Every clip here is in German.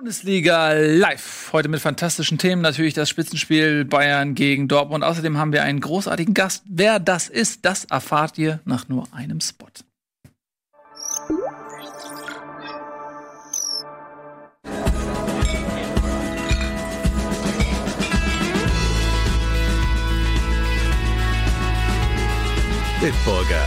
Bundesliga live. Heute mit fantastischen Themen. Natürlich das Spitzenspiel Bayern gegen Dortmund. Außerdem haben wir einen großartigen Gast. Wer das ist, das erfahrt ihr nach nur einem Spot. Bitburger.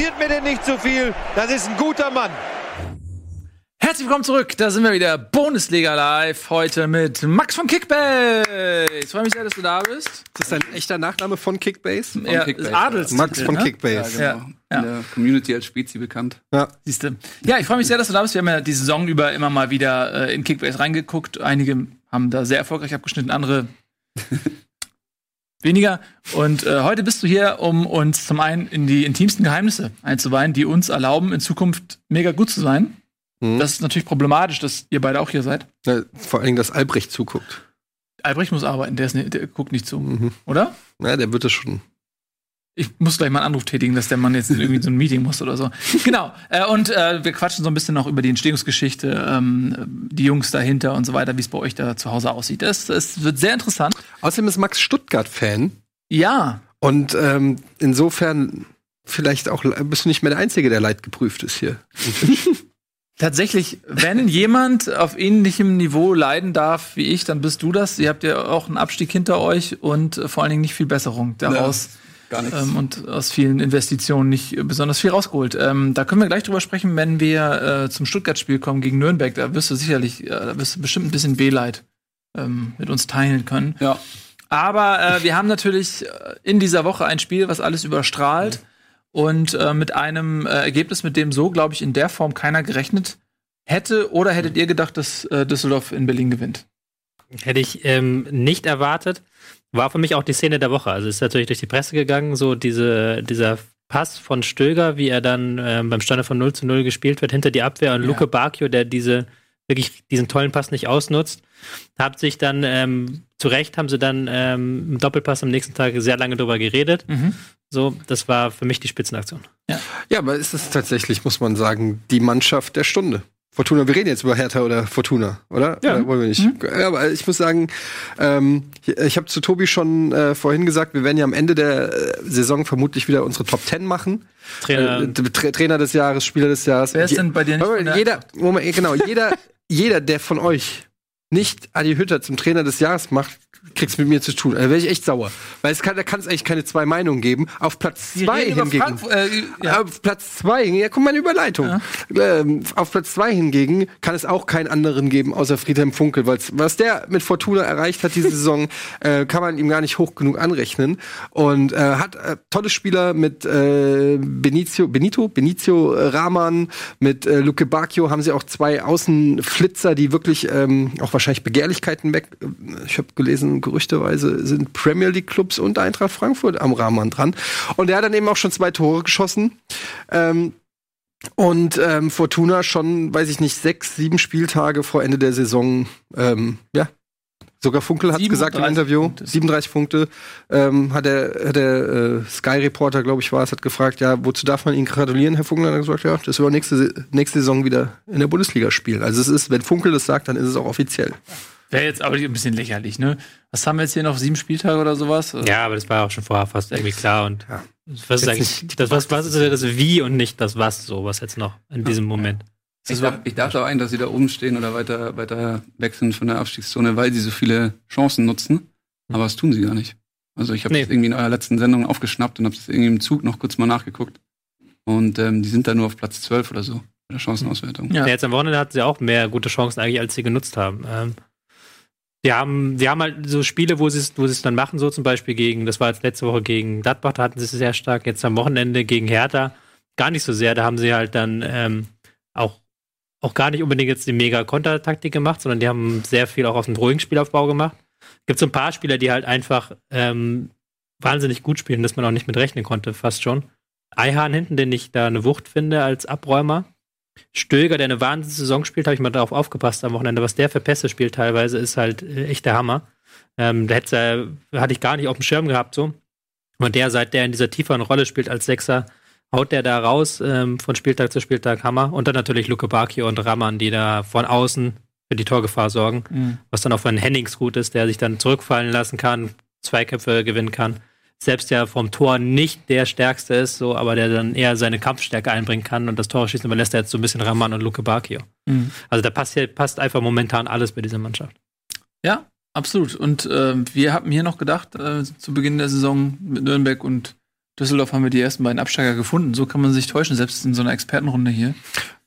Kritisiert mir denn nicht zu viel. Das ist ein guter Mann. Herzlich willkommen zurück. Da sind wir wieder. Bundesliga live. Heute mit Max von Kickbase. Ich freue mich sehr, dass du da bist. Ist das ein echter Nachname von Kickbase? Ja, Kickbase, Adels Max von ne? Kickbase. Ja, ja. In der Community als Spezi bekannt. Ja. Siehste. Ja, ich freue mich sehr, dass du da bist. Wir haben ja die Saison über immer mal wieder äh, in Kickbase reingeguckt. Einige haben da sehr erfolgreich abgeschnitten, andere weniger. Und äh, heute bist du hier, um uns zum einen in die intimsten Geheimnisse einzuweihen, die uns erlauben, in Zukunft mega gut zu sein. Mhm. Das ist natürlich problematisch, dass ihr beide auch hier seid. Ja, vor allen Dingen, dass Albrecht zuguckt. Albrecht muss arbeiten, der, ist ne, der guckt nicht zu, Mhm. oder? Ja, der wird es schon. Ich muss gleich mal einen Anruf tätigen, dass der Mann jetzt irgendwie so ein Meeting muss oder so. Genau. Äh, und äh, wir quatschen so ein bisschen noch über die Entstehungsgeschichte, ähm, die Jungs dahinter und so weiter, wie es bei euch da zu Hause aussieht. Das, das wird sehr interessant. Außerdem ist Max Stuttgart-Fan. Ja, Und ähm, insofern vielleicht auch bist du nicht mehr der Einzige, der leidgeprüft ist hier. tatsächlich, wenn jemand auf ähnlichem Niveau leiden darf wie ich, dann bist du das. Ihr habt ja auch einen Abstieg hinter euch und äh, vor allen Dingen nicht viel Besserung daraus. Gar nichts. ähm, und aus vielen Investitionen nicht besonders viel rausgeholt. Ähm, da können wir gleich drüber sprechen, wenn wir äh, zum Stuttgart-Spiel kommen gegen Nürnberg. Da wirst du sicherlich, äh, da wirst du bestimmt ein bisschen Wehleid ähm, mit uns teilen können. ja. Aber äh, wir haben natürlich äh, in dieser Woche ein Spiel, was alles überstrahlt und äh, mit einem äh, Ergebnis, mit dem so, glaube ich, in der Form keiner gerechnet hätte. Oder hättet ihr gedacht, dass äh, Düsseldorf in Berlin gewinnt? Hätte ich ähm, nicht erwartet. War für mich auch die Szene der Woche. Also ist natürlich durch die Presse gegangen, so diese, dieser Pass von Stöger, wie er dann ähm, beim Stande von 0 zu 0 gespielt wird, hinter die Abwehr und Ja. Luke Bacchio, der diese wirklich diesen tollen Pass nicht ausnutzt, hat sich dann ähm, zu Recht haben sie dann ähm, im Doppelpass am nächsten Tag sehr lange drüber geredet. Mhm. So, das war für mich die Spitzenaktion. Ja, aber ist es tatsächlich, muss man sagen, die Mannschaft der Stunde. Fortuna, wir reden jetzt über Hertha oder Fortuna, oder? Ja. Oder wollen wir nicht? Ja, aber ich muss sagen, ähm, ich, habe zu Tobi schon äh, vorhin gesagt, wir werden ja am Ende der äh, Saison vermutlich wieder unsere Top 10 machen. Trainer, Äh, Tra Trainer des Jahres, Spieler des Jahres. Wer ist denn bei dir nicht jeder, Moment, genau, jeder, jeder, der von euch nicht Adi Hütter zum Trainer des Jahres macht, kriegt's mit mir zu tun. Da wäre ich echt sauer. Weil es kann, da kann es eigentlich keine zwei Meinungen geben. Auf Platz zwei hingegen. Äh, ja. Auf Platz zwei, ja, kommt meine Überleitung. Ähm, auf Platz zwei hingegen kann es auch keinen anderen geben, außer Friedhelm Funkel, weil was der mit Fortuna erreicht hat diese Saison, äh, kann man ihm gar nicht hoch genug anrechnen. Und äh, hat äh, tolle Spieler mit äh, Benicio, Benito, Benicio äh, Rahman, mit Luke Bacchio haben sie auch zwei Außenflitzer, die wirklich ähm, auch wahrscheinlich Begehrlichkeiten weg. Ich habe gelesen, gerüchteweise sind Premier League Clubs und Eintracht Frankfurt am Rahman dran. Und er hat dann eben auch schon zwei Tore geschossen. Ähm, und ähm, Fortuna schon, weiß ich nicht, sechs, sieben Spieltage vor Ende der Saison, ähm, ja. Sogar Funkel hat gesagt im 37 Interview, Punkte. 37 Punkte, ähm, hat der, hat der äh, Sky-Reporter, glaube ich, war es, hat gefragt, ja, wozu darf man Ihnen gratulieren, Herr Funkel? Hat er gesagt, ja, das wird nächste, nächste Saison wieder in der Bundesliga spielen. Also es ist, wenn Funkel das sagt, dann ist es auch offiziell. Wäre jetzt aber ein bisschen lächerlich, ne? Was haben wir jetzt hier noch? Sieben Spieltage oder sowas? ja, aber das war auch schon vorher fast irgendwie klar. Und Ja. was ist Jetzt eigentlich, das, was, was ist das Wie und nicht das Was, so was jetzt noch in diesem Moment? Ich, darf, ich dachte auch ein, dass sie da oben stehen oder weiter, weiter weg sind von der Abstiegszone, weil sie so viele Chancen nutzen. Aber das tun sie gar nicht. Also ich habe Nee. das irgendwie in eurer letzten Sendung aufgeschnappt und habe das irgendwie im Zug noch kurz mal nachgeguckt. Und ähm, die sind da nur auf Platz 12 oder so bei der Chancenauswertung. Ja. Ja. Jetzt am Wochenende hatten sie auch mehr gute Chancen eigentlich, als sie genutzt haben. Ähm, die haben, die haben halt so Spiele, wo sie es, wo sie es dann machen, so zum Beispiel gegen, das war jetzt letzte Woche gegen Gladbach, da hatten sie es sehr stark, jetzt am Wochenende gegen Hertha gar nicht so sehr, da haben sie halt dann ähm, auch gar nicht unbedingt jetzt die mega Kontertaktik gemacht, sondern die haben sehr viel auch auf dem ruhigen Spielaufbau gemacht. Gibt so ein paar Spieler, die halt einfach ähm, wahnsinnig gut spielen, dass man auch nicht mit rechnen konnte, fast schon. Eihahn hinten, den ich da eine Wucht finde als Abräumer. Stöger, der eine Wahnsinns-Saison spielt, habe ich mal darauf aufgepasst am Wochenende. Was der für Pässe spielt teilweise, ist halt äh, echt der Hammer. Ähm, da hätte, hatte ich gar nicht auf dem Schirm gehabt so. Und der, seit der in dieser tieferen Rolle spielt als Sechser, haut der da raus ähm, von Spieltag zu Spieltag Hammer. Und dann natürlich Luke Bakio und Raman, die da von außen für die Torgefahr sorgen. Mhm. Was dann auch für einen Hennings gut ist, der sich dann zurückfallen lassen kann, Zweikämpfe gewinnen kann. Selbst der vom Tor nicht der Stärkste ist, so, aber der dann eher seine Kampfstärke einbringen kann und das Tor schießen überlässt er jetzt so ein bisschen Raman und Luke Bakio. Mhm. Also da passt, passt einfach momentan alles bei dieser Mannschaft. Ja, absolut. Und äh, wir haben hier noch gedacht, äh, zu Beginn der Saison mit Nürnberg und Düsseldorf haben wir die ersten beiden Absteiger gefunden. So kann man sich täuschen, selbst in so einer Expertenrunde hier.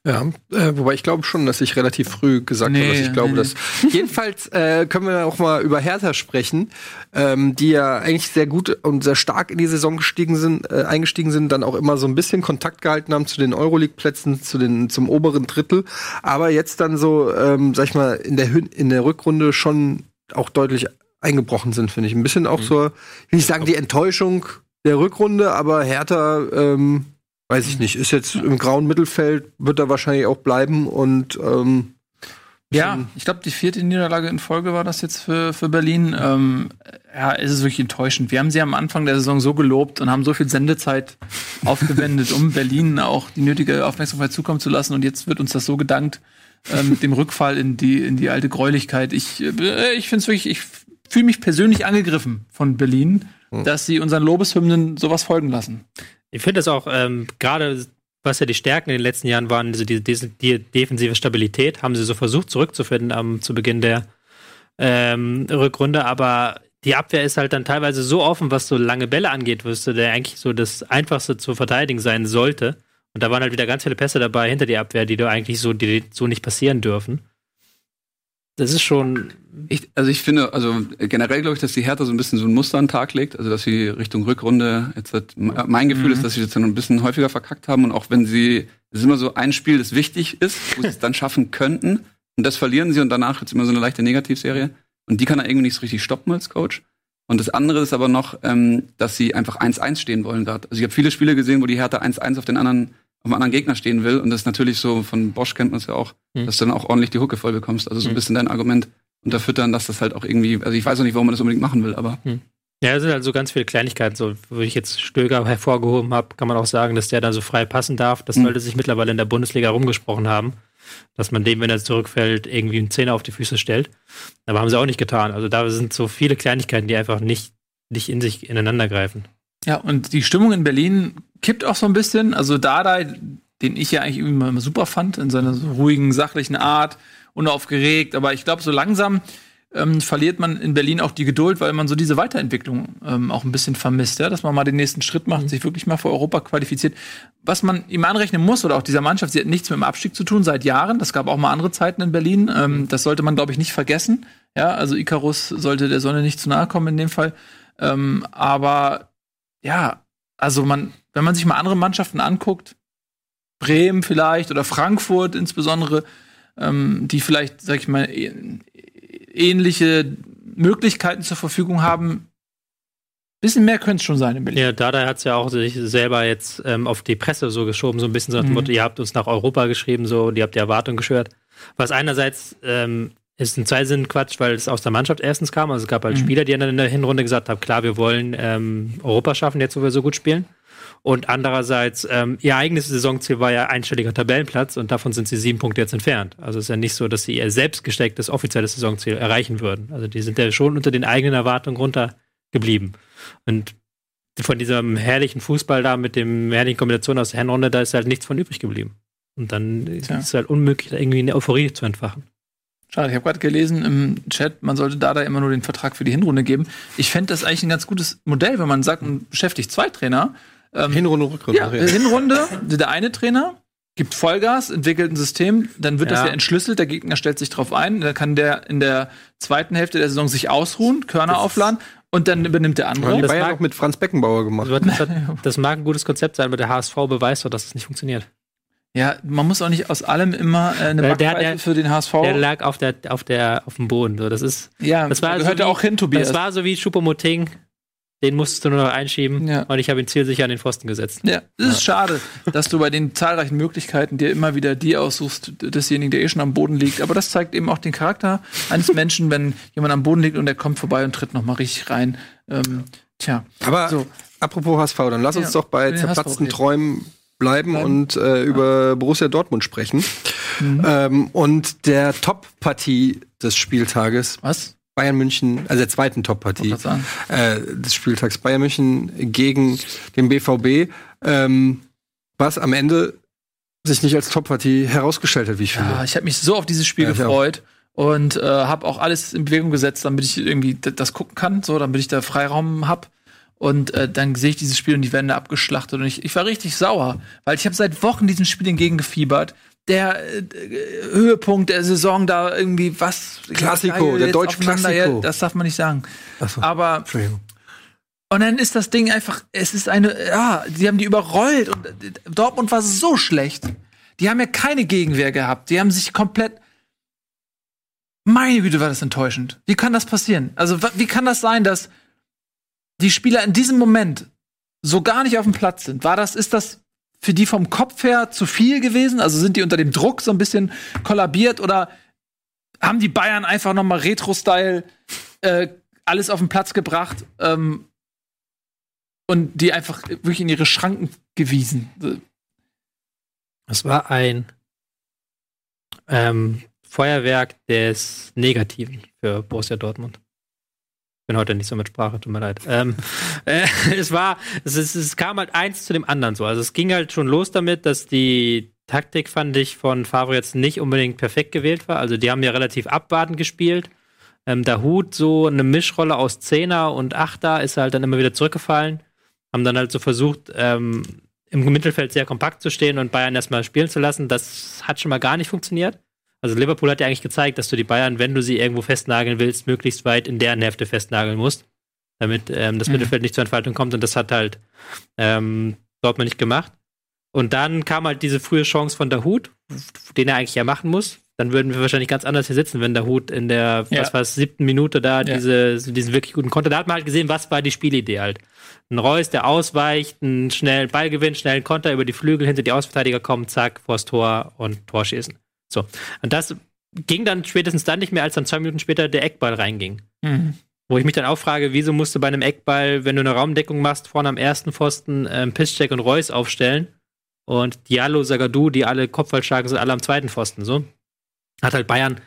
Ja, äh, wobei ich glaube schon, dass ich relativ früh gesagt nee, habe, dass ich glaube, nee, dass. Jedenfalls äh, können wir auch mal über Hertha sprechen, ähm, die ja eigentlich sehr gut und sehr stark in die Saison gestiegen sind, äh, eingestiegen sind, dann auch immer so ein bisschen Kontakt gehalten haben zu den Euroleague-Plätzen, zu den zum oberen Drittel, aber jetzt dann so, ähm, sag ich mal, in der in der Rückrunde schon auch deutlich eingebrochen sind, finde ich. Ein bisschen auch mhm. so, will ich sagen, die Enttäuschung der Rückrunde, aber Hertha, ähm, weiß ich nicht, ist jetzt im grauen Mittelfeld, wird er wahrscheinlich auch bleiben und ähm, ja, ich glaube, die vierte Niederlage in Folge war das jetzt für, für Berlin. Ähm, ja, ist es wirklich enttäuschend. Wir haben sie am Anfang der Saison so gelobt und haben so viel Sendezeit aufgewendet, um Berlin auch die nötige Aufmerksamkeit zukommen zu lassen. Und jetzt wird uns das so gedankt äh, mit dem Rückfall in die, in die alte Gräulichkeit. Ich, äh, ich finde es wirklich, ich fühle mich persönlich angegriffen von Berlin hm. dass sie unseren Lobeshymnen sowas folgen lassen. Ich finde das auch ähm, gerade, was ja die Stärken in den letzten Jahren waren, diese, die, diese die defensive Stabilität, haben sie so versucht zurückzufinden am, zu Beginn der ähm, Rückrunde, aber die Abwehr ist halt dann teilweise so offen, was so lange Bälle angeht, wüsste der eigentlich so das Einfachste zu verteidigen sein sollte. Und da waren halt wieder ganz viele Pässe dabei hinter die Abwehr, die da eigentlich so, die so nicht passieren dürfen. Das ist schon. Ich, also ich finde, also generell glaube ich, dass die Hertha so ein bisschen so ein Muster an den Tag legt, also dass sie Richtung Rückrunde jetzt hat, mein Gefühl mhm. ist, dass sie jetzt ein bisschen häufiger verkackt haben und auch wenn sie, es ist immer so ein Spiel, das wichtig ist, wo sie es dann schaffen könnten und das verlieren sie und danach jetzt immer so eine leichte Negativserie und die kann er irgendwie nicht so richtig stoppen als Coach. Und das andere ist aber noch, ähm, dass sie einfach 1-1 stehen wollen gerade. Also ich habe viele Spiele gesehen, wo die Hertha 1-1 auf den anderen auf einem anderen Gegner stehen will. Und das ist natürlich so, von Bosch kennt man es ja auch, mhm. dass du dann auch ordentlich die Hucke voll bekommst. Also so ein hm. bisschen dein Argument unterfüttern, dass das halt auch irgendwie, also ich weiß auch nicht, warum man das unbedingt machen will, aber. Mhm. Ja, es sind halt so ganz viele Kleinigkeiten. So, wo ich jetzt Stöger hervorgehoben habe, kann man auch sagen, dass der da so frei passen darf. Das mhm. sollte sich mittlerweile in der Bundesliga rumgesprochen haben, dass man dem, wenn er zurückfällt, irgendwie einen Zehner auf die Füße stellt. Aber haben sie auch nicht getan. Also da sind so viele Kleinigkeiten, die einfach nicht, nicht in sich ineinander greifen. Ja, und die Stimmung in Berlin kippt auch so ein bisschen. Also Dada, den ich ja eigentlich immer, super fand, in seiner so ruhigen, sachlichen Art, unaufgeregt. Aber ich glaube, so langsam ähm, verliert man in Berlin auch die Geduld, weil man so diese Weiterentwicklung ähm, auch ein bisschen vermisst, ja? dass man mal den nächsten Schritt macht, mhm. sich wirklich mal für Europa qualifiziert. Was man ihm anrechnen muss oder auch dieser Mannschaft, sie hat nichts mit dem Abstieg zu tun seit Jahren. Das gab auch mal andere Zeiten in Berlin. Ähm, mhm. das sollte man, glaube ich, nicht vergessen. Ja, also Icarus sollte der Sonne nicht zu nahe kommen in dem Fall. Ähm, aber ja, also man, wenn man sich mal andere Mannschaften anguckt, Bremen vielleicht oder Frankfurt insbesondere, ähm, die vielleicht, sag ich mal, ähnliche Möglichkeiten zur Verfügung haben. Bisschen mehr könnte es schon sein in Berlin. Ja, Dada hat es ja auch sich selber jetzt ähm, auf die Presse so geschoben, so ein bisschen so nach dem mhm. Motto, ihr habt uns nach Europa geschrieben, so, ihr habt die Erwartung geschürt. Was einerseits ähm, ist in zwei Sinnen Quatsch, weil es aus der Mannschaft erstens kam. Also es gab halt mhm. Spieler, die dann in der Hinrunde gesagt haben, klar, wir wollen ähm, Europa schaffen, jetzt wo wir so gut spielen. Und andererseits, ähm, ihr eigenes Saisonziel war ja einstelliger Tabellenplatz und davon sind sie sieben Punkte jetzt entfernt. Also es ist ja nicht so, dass sie ihr selbst gestecktes offizielles Saisonziel erreichen würden. Also die sind ja schon unter den eigenen Erwartungen runtergeblieben. Und von diesem herrlichen Fußball da mit dem herrlichen Kombination aus der Hinrunde, da ist halt nichts von übrig geblieben. Und dann ja. ist es halt unmöglich, da irgendwie eine Euphorie zu entfachen. Schade, ich habe gerade gelesen im Chat, man sollte da da immer nur den Vertrag für die Hinrunde geben. Ich fände das eigentlich ein ganz gutes Modell, wenn man sagt, man beschäftigt zwei Trainer. Ähm, Hinrunde, Rückrunde. Ja, Hinrunde, der eine Trainer gibt Vollgas, entwickelt ein System, dann wird ja. das ja entschlüsselt, der Gegner stellt sich drauf ein, dann kann der in der zweiten Hälfte der Saison sich ausruhen, Körner das aufladen und dann übernimmt der andere. Das war ja auch mit Franz Beckenbauer gemacht. Das, das, mag ein gutes Konzept sein, aber der HSV beweist doch, dass es nicht funktioniert. Ja, man muss auch nicht aus allem immer äh, eine Der- der- für den HSV. Der lag auf der, auf der, auf dem Boden. So, das ist, ja, das war gehört so ja wie- auch hin, Tobias. das war so wie Choupo-Moting. Den musstest du nur noch einschieben. Ja. Und ich habe ihn zielsicher an den Pfosten gesetzt. Ja, es ist schade, dass du bei den zahlreichen Möglichkeiten dir immer wieder die aussuchst, desjenigen, der eh schon am Boden liegt. Aber das zeigt eben auch den Charakter eines Menschen, wenn jemand am Boden liegt und der kommt vorbei und tritt noch mal richtig rein. Ähm, tja, Aber So. apropos HSV, dann lass uns Ja, doch bei zerplatzten. Träumen bleiben, Bleiben. und äh, über Borussia Dortmund sprechen. Mhm. Ähm, und der Top-Partie des Spieltages, was? Bayern München, also der zweiten Top-Partie äh, des Spieltags, Bayern München gegen den BVB, ähm, was am Ende sich nicht als Top-Partie herausgestellt hat, wie ich finde. Ja, ich habe mich so auf dieses Spiel Ja, gefreut und äh, habe auch alles in Bewegung gesetzt, damit ich irgendwie das gucken kann, so, damit ich da Freiraum hab. Und äh, dann sehe ich dieses Spiel und die werden da abgeschlachtet und ich, ich war richtig sauer, weil ich habe seit Wochen diesen Spiel entgegengefiebert. Der äh, Höhepunkt der Saison da irgendwie was Klassiko, der deutsche Klassiko. Ja, das darf man nicht sagen. So. Aber Entschuldigung. und dann ist das Ding einfach, es ist eine, ja, die haben die überrollt und äh, Dortmund war so schlecht. Die haben ja keine Gegenwehr gehabt. Die haben sich komplett. Meine Güte, war das enttäuschend. Wie kann das passieren? Also, wie kann das sein, dass die Spieler in diesem Moment so gar nicht auf dem Platz sind? War das, ist das für die vom Kopf her zu viel gewesen? Also sind die unter dem Druck so ein bisschen kollabiert oder haben die Bayern einfach noch mal Retro-Style äh, alles auf den Platz gebracht ähm, und die einfach wirklich in ihre Schranken gewiesen? Es war ein ähm, Feuerwerk des Negativen für Borussia Dortmund. Bin heute nicht so mit Sprache, tut mir leid. Ähm, äh, es war, es, ist, es kam halt eins zu dem anderen so. Also es ging halt schon los damit, dass die Taktik, fand ich, von Favre jetzt nicht unbedingt perfekt gewählt war. Also die haben ja relativ abwartend gespielt. Ähm, der Hut, so eine Mischrolle aus Zehner und Achter, ist halt dann immer wieder zurückgefallen. Haben dann halt so versucht, ähm, im Mittelfeld sehr kompakt zu stehen und Bayern erstmal spielen zu lassen. Das hat schon mal gar nicht funktioniert. Also Liverpool hat ja eigentlich gezeigt, dass du die Bayern, wenn du sie irgendwo festnageln willst, möglichst weit in deren Hälfte festnageln musst, damit ähm, das Mhm. Mittelfeld nicht zur Entfaltung kommt. Und das hat halt ähm, Dortmund nicht gemacht. Und dann kam halt diese frühe Chance von der Hut, den er eigentlich ja machen muss. Dann würden wir wahrscheinlich ganz anders hier sitzen, wenn der Hut in der, Ja. was war es, siebten Minute da Ja. diese, diesen wirklich guten Konter. Da hat man halt gesehen, was war die Spielidee halt. Ein Reus, der ausweicht, einen schnellen Ballgewinn, schnellen Konter über die Flügel, hinter die Ausverteidiger kommen, zack, vors Tor und Tor schießen. So. Und das ging dann spätestens dann nicht mehr, als dann zwei Minuten später der Eckball reinging. Mhm. Wo ich mich dann auch frage, wieso musst du bei einem Eckball, wenn du eine Raumdeckung machst, vorne am ersten Pfosten ähm, Piszczek und Reus aufstellen und Diallo, Zagadou, die alle kopfballstark sind, alle am zweiten Pfosten, so. Hat halt Bayern,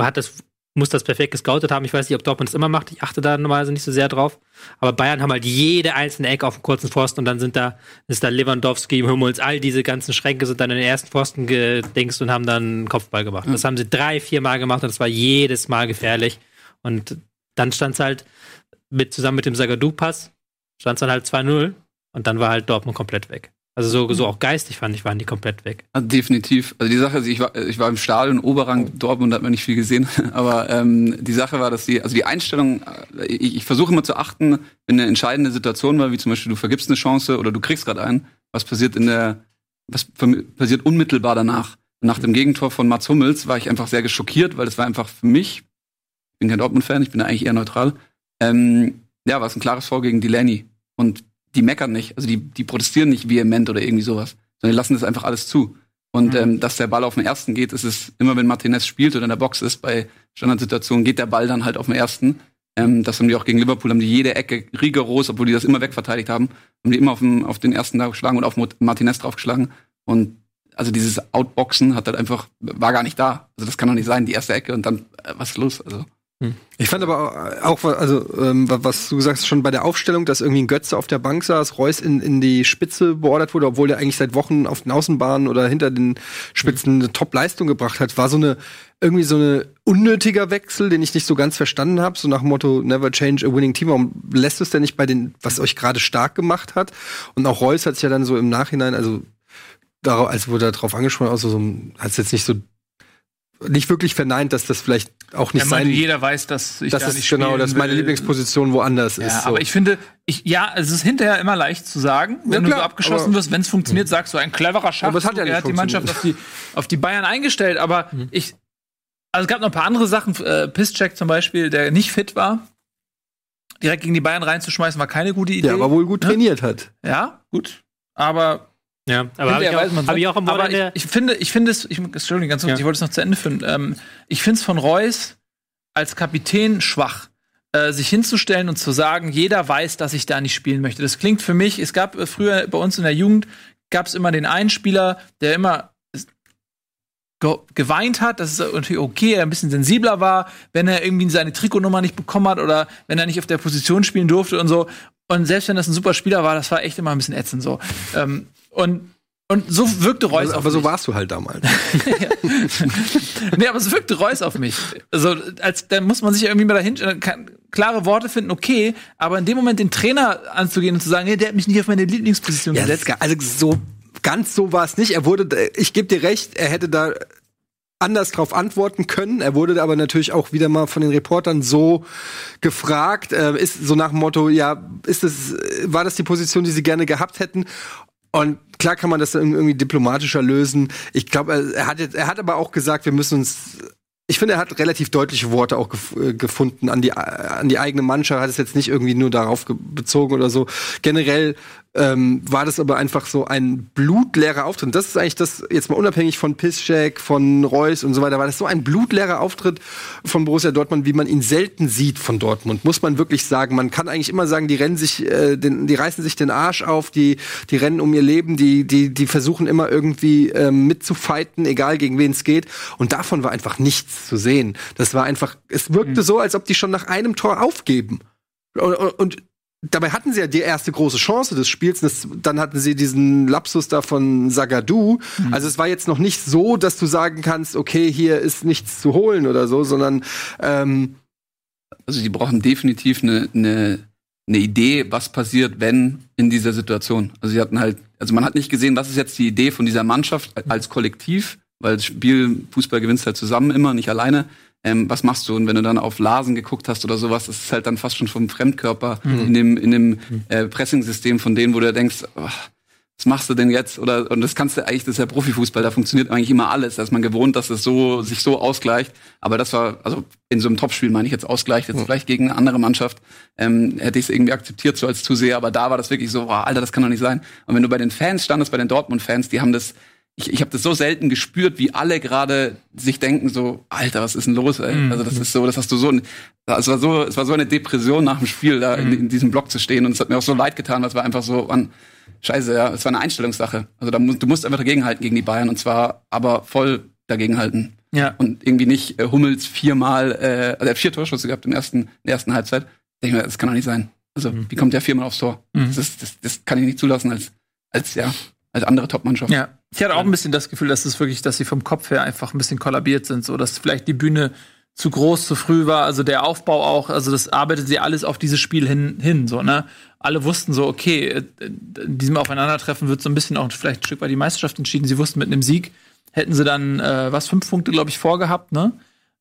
hat das, muss das perfekt gescoutet haben. Ich weiß nicht, ob Dortmund das immer macht. Ich achte da normalerweise nicht so sehr drauf. Aber Bayern haben halt jede einzelne Ecke auf dem kurzen Pfosten und dann sind da, ist da Lewandowski, Hummels, all diese ganzen Schränke sind dann in den ersten Pfosten gedingst und haben dann einen Kopfball gemacht. Das haben sie drei, vier Mal gemacht und das war jedes Mal gefährlich. Und dann stand es halt mit, zusammen mit dem Zagadou-Pass, stand es dann halt 2-0 und dann war halt Dortmund komplett weg. Also so, so auch geistig fand ich, waren die komplett weg. Also definitiv. Also die Sache ist, ich war, ich war im Stadion, Oberrang Dortmund, hat man nicht viel gesehen. Aber ähm, die Sache war, dass die, also die Einstellung, äh, ich, ich versuche immer zu achten, wenn eine entscheidende Situation war, wie zum Beispiel du vergibst eine Chance oder du kriegst gerade einen, was passiert in der, was passiert unmittelbar danach. Nach dem Gegentor von Mats Hummels war ich einfach sehr geschockiert, weil das war einfach für mich, ich bin kein Dortmund-Fan, ich bin da eigentlich eher neutral, ähm, ja, war es ein klares Vor gegen Delaney. Und die meckern nicht, also die, die protestieren nicht vehement oder irgendwie sowas, sondern die lassen das einfach alles zu. Und ähm, dass der Ball auf den ersten geht, ist es immer, wenn Martinez spielt oder in der Box ist, bei Standardsituationen geht der Ball dann halt auf den ersten. Ähm, das haben die auch gegen Liverpool, haben die jede Ecke rigoros, obwohl die das immer wegverteidigt haben, haben die immer auf den, auf den ersten da geschlagen und auf Martinez draufgeschlagen. Und also dieses Outboxen hat halt einfach, war gar nicht da. Also das kann doch nicht sein, die erste Ecke und dann, äh, was ist los? Also. Ich fand aber auch, also ähm, was du sagst schon bei der Aufstellung, dass irgendwie ein Götze auf der Bank saß, Reus in, in die Spitze beordert wurde, obwohl der eigentlich seit Wochen auf den Außenbahnen oder hinter den Spitzen eine Top-Leistung gebracht hat, war so eine irgendwie so eine unnötiger Wechsel, den ich nicht so ganz verstanden habe, so nach dem Motto Never change a winning team. Warum lässt es denn nicht bei den, was euch gerade stark gemacht hat? Und auch Reus hat sich ja dann so im Nachhinein, also darauf, als wurde darauf angesprochen, also so, hat es jetzt nicht so nicht wirklich verneint, dass das vielleicht auch nicht Ja, meine, sein jeder weiß, dass ich Das da ist nicht genau, dass meine will. Lieblingsposition woanders Ja, ist. So. aber ich finde, ich, ja, es ist hinterher immer leicht zu sagen, wenn du klar, so abgeschossen aber- wirst, wenn es funktioniert, sagst du ein cleverer Schachzug. Aber es hat ja nicht er hat die Mannschaft auf die, auf die Bayern eingestellt, aber Mhm. ich, also es gab noch ein paar andere Sachen, äh, Pisscheck zum Beispiel, der nicht fit war, direkt gegen die Bayern reinzuschmeißen, war keine gute Idee. ja, aber wohl gut Ne? trainiert hat. Ja, gut. Aber Ja, aber habe ich, auch- hab ich auch am Wochenende. ich, ich finde, ich finde es, ich, Entschuldigung, ganz kurz, Ja. ich wollte es noch zu Ende führen. Ähm, ich finde es von Reus als Kapitän schwach, äh, sich hinzustellen und zu sagen, jeder weiß, dass ich da nicht spielen möchte. Das klingt für mich, es gab äh, früher bei uns in der Jugend, gab es immer den einen Spieler, der immer ge geweint hat, dass es natürlich okay, er ein bisschen sensibler war, wenn er irgendwie seine Trikotnummer nicht bekommen hat oder wenn er nicht auf der Position spielen durfte und so. Und selbst wenn das ein super Spieler war, das war echt immer ein bisschen ätzend so. Ähm, und, und so wirkte Reus Also, auf aber so mich. warst du halt damals. Nee, aber es wirkte Reus auf mich. Also, als, da muss man sich irgendwie mal dahin, äh, kann, klare Worte finden, okay, aber in dem Moment den Trainer anzugehen und zu sagen, nee, der hat mich nicht auf meine Lieblingsposition Ja, gesetzt. also so ganz so war es nicht. Er wurde, ich gebe dir recht, er hätte da anders drauf antworten können. Er wurde aber natürlich auch wieder mal von den Reportern so gefragt, äh, ist so nach dem Motto, ja, ist das, war das die Position, die sie gerne gehabt hätten? Und klar kann man das irgendwie diplomatischer lösen. Ich glaube, er, hat jetzt, er hat aber auch gesagt, wir müssen uns ich finde, er hat relativ deutliche Worte auch gef äh, gefunden an die, an die eigene Mannschaft, hat es jetzt nicht irgendwie nur darauf ge- bezogen oder so. Generell ähm, war das aber einfach so ein blutleerer Auftritt. Das ist eigentlich das, jetzt mal unabhängig von Piszczek, von Reus und so weiter, war das so ein blutleerer Auftritt von Borussia Dortmund, wie man ihn selten sieht von Dortmund, muss man wirklich sagen. Man kann eigentlich immer sagen, die rennen sich, äh, den, die reißen sich den Arsch auf, die, die rennen um ihr Leben, die, die, die versuchen immer irgendwie ähm, mitzufighten, egal gegen wen es geht. Und davon war einfach nichts zu sehen. Das war einfach, es wirkte so, als ob die schon nach einem Tor aufgeben. Und, und dabei hatten sie ja die erste große Chance des Spiels. Das, dann hatten sie diesen Lapsus da von Sagadu. Also es war jetzt noch nicht so, dass du sagen kannst, okay, hier ist nichts zu holen oder so, sondern ähm, Also die brauchen definitiv eine, eine, eine Idee, was passiert, wenn in dieser Situation. Also sie hatten halt, also man hat nicht gesehen, was ist jetzt die Idee von dieser Mannschaft als Kollektiv, weil das Spiel, Fußball gewinnst halt zusammen immer, nicht alleine. Ähm, was machst du? Und wenn du dann auf Larsen geguckt hast oder sowas, das ist halt dann fast schon vom Fremdkörper in dem, in dem äh, Pressing-System von denen, wo du denkst, oh, was machst du denn jetzt? Oder und das kannst du eigentlich, das ist ja Profifußball, da funktioniert eigentlich immer alles. Da ist man gewohnt, dass es so sich so ausgleicht. Aber das war, also in so einem Topspiel meine ich jetzt ausgleicht, jetzt vielleicht gegen eine andere Mannschaft, ähm, hätte ich es irgendwie akzeptiert, so als Zuseher, aber da war das wirklich so, boah, Alter, das kann doch nicht sein. Und wenn du bei den Fans standest, bei den Dortmund-Fans, die haben das, ich, ich habe das so selten gespürt, wie alle gerade sich denken, so, Alter, was ist denn los, ey? Also das ist so, das hast du so, es war so, es war so eine Depression nach dem Spiel, da in, in diesem Block zu stehen. Und es hat mir auch so leid getan, weil es war einfach so, Mann, Scheiße, ja, es war eine Einstellungssache. Also da du musst einfach dagegenhalten gegen die Bayern und zwar aber voll dagegenhalten. Ja. Und irgendwie nicht äh, Hummels viermal, äh, also er hat vier Torschüsse gehabt im ersten, in der ersten Halbzeit. Denke mir, das kann doch nicht sein. Also, wie kommt der viermal aufs Tor? Das, ist, das, das kann ich nicht zulassen als, als, ja, als andere Top-Mannschaft. Ja. Ich hatte auch ein bisschen das Gefühl, dass es wirklich, dass sie vom Kopf her einfach ein bisschen kollabiert sind, so dass vielleicht die Bühne zu groß, zu früh war, also der Aufbau auch, also das arbeitet sie alles auf dieses Spiel hin, hin so, ne? Alle wussten so, okay, äh, in diesem Aufeinandertreffen wird so ein bisschen auch vielleicht ein Stück weit die Meisterschaft entschieden. Sie wussten, mit einem Sieg hätten sie dann, äh, was, fünf Punkte, glaube ich, vorgehabt, ne?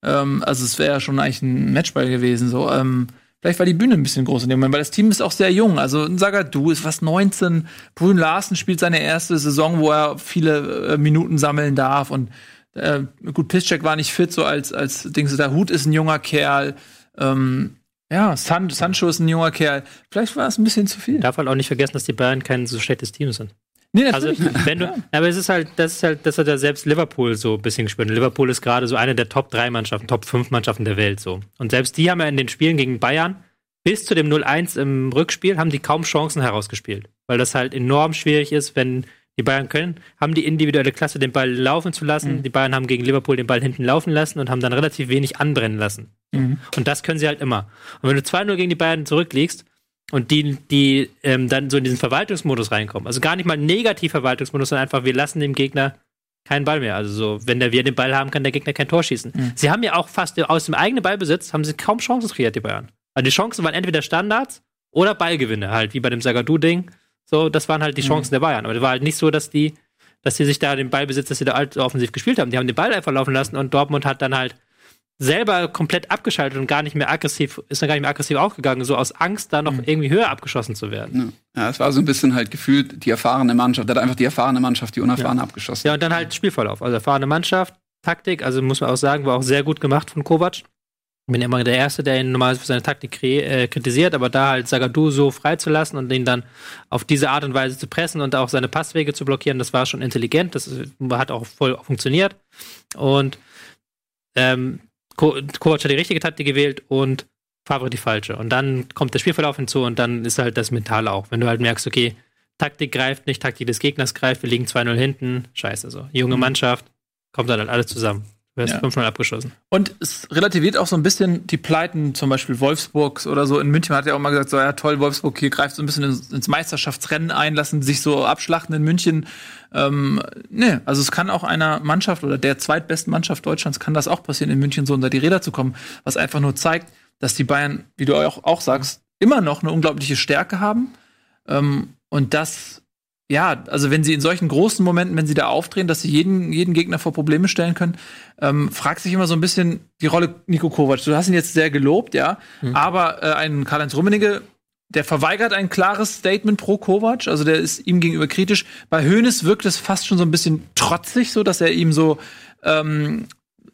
Ähm, also es wäre ja schon eigentlich ein Matchball gewesen, so. Ähm, vielleicht war die Bühne ein bisschen groß in dem Moment, weil das Team ist auch sehr jung. Also ein Sagadu ist fast 19, Brün Larsen spielt seine erste Saison, wo er viele äh, Minuten sammeln darf und äh, gut, Piszczek war nicht fit, so als, als Dings, der Hut ist ein junger Kerl. Ähm, ja, San, Sancho ist ein junger Kerl. Vielleicht war es ein bisschen zu viel. Darf halt auch nicht vergessen, dass die Bayern kein so schlechtes Team sind. Nee, Also, natürlich. nicht. wenn du, aber es ist halt, das ist halt, das hat ja selbst Liverpool so ein bisschen gespürt. Und Liverpool ist gerade so eine der Top 3 Mannschaften, Top 5 Mannschaften der Welt so. Und selbst die haben ja in den Spielen gegen Bayern bis zu dem 0-1 im Rückspiel haben die kaum Chancen herausgespielt. Weil das halt enorm schwierig ist, wenn die Bayern können, haben die individuelle Klasse, den Ball laufen zu lassen. Die Bayern haben gegen Liverpool den Ball hinten laufen lassen und haben dann relativ wenig anbrennen lassen. Und das können sie halt immer. Und wenn du 2-0 gegen die Bayern zurückliegst, und die, die ähm, dann so in diesen Verwaltungsmodus reinkommen. Also gar nicht mal negativ Verwaltungsmodus, sondern einfach, wir lassen dem Gegner keinen Ball mehr. Also so, wenn der, wir den Ball haben, kann der Gegner kein Tor schießen. Sie haben ja auch fast aus dem eigenen Ballbesitz, haben sie kaum Chancen kreiert, die Bayern. Also die Chancen waren entweder Standards oder Ballgewinne, halt, wie bei dem Sagadu-Ding. So, das waren halt die Chancen der Bayern. Aber das war halt nicht so, dass die dass sie sich da den Ball besitzt, dass sie da alt offensiv gespielt haben. Die haben den Ball einfach laufen lassen und Dortmund hat dann halt selber komplett abgeschaltet und gar nicht mehr aggressiv, ist dann gar nicht mehr aggressiv aufgegangen, so aus Angst, da noch Mhm. irgendwie höher abgeschossen zu werden. Ja, es war so ein bisschen halt gefühlt die erfahrene Mannschaft. Da hat einfach die erfahrene Mannschaft die unerfahrene abgeschossen. Ja, und dann halt Spielverlauf. Also erfahrene Mannschaft, Taktik, also muss man auch sagen, war auch sehr gut gemacht von Kovac. Ich bin immer der Erste, der ihn normalerweise für seine Taktik äh, kritisiert, aber da halt Sagadu so freizulassen und ihn dann auf diese Art und Weise zu pressen und auch seine Passwege zu blockieren, das war schon intelligent, das hat auch voll funktioniert. Und ähm, Kovac hat die richtige Taktik gewählt und Favre die falsche. Und dann kommt der Spielverlauf hinzu und dann ist halt das Mentale auch. Wenn du halt merkst, okay, Taktik greift nicht, Taktik des Gegners greift, wir liegen 2-0 hinten, scheiße so. Junge Mannschaft, kommt dann halt alles zusammen. Du wirst Ja. 5-0 abgeschossen. Und es relativiert auch so ein bisschen die Pleiten, zum Beispiel Wolfsburgs oder so. In München hat er auch mal gesagt, so ja toll, Wolfsburg hier greift so ein bisschen ins, ins Meisterschaftsrennen ein, lassen sich so abschlachten in München. Ähm, nee, also es kann auch einer Mannschaft oder der zweitbesten Mannschaft Deutschlands kann das auch passieren, in München so unter die Räder zu kommen, was einfach nur zeigt, dass die Bayern, wie du auch, auch sagst, immer noch eine unglaubliche Stärke haben. Ähm, und das, ja, also wenn sie in solchen großen Momenten, wenn sie da aufdrehen, dass sie jeden, jeden Gegner vor Probleme stellen können, ähm, fragt sich immer so ein bisschen die Rolle Nico Kovac. Du hast ihn jetzt sehr gelobt, ja, aber äh, ein Karl-Heinz Rummenigge, der verweigert ein klares Statement pro Kovac, also der ist ihm gegenüber kritisch. Bei Hoeneß wirkt es fast schon so ein bisschen trotzig, so dass er ihm so ähm,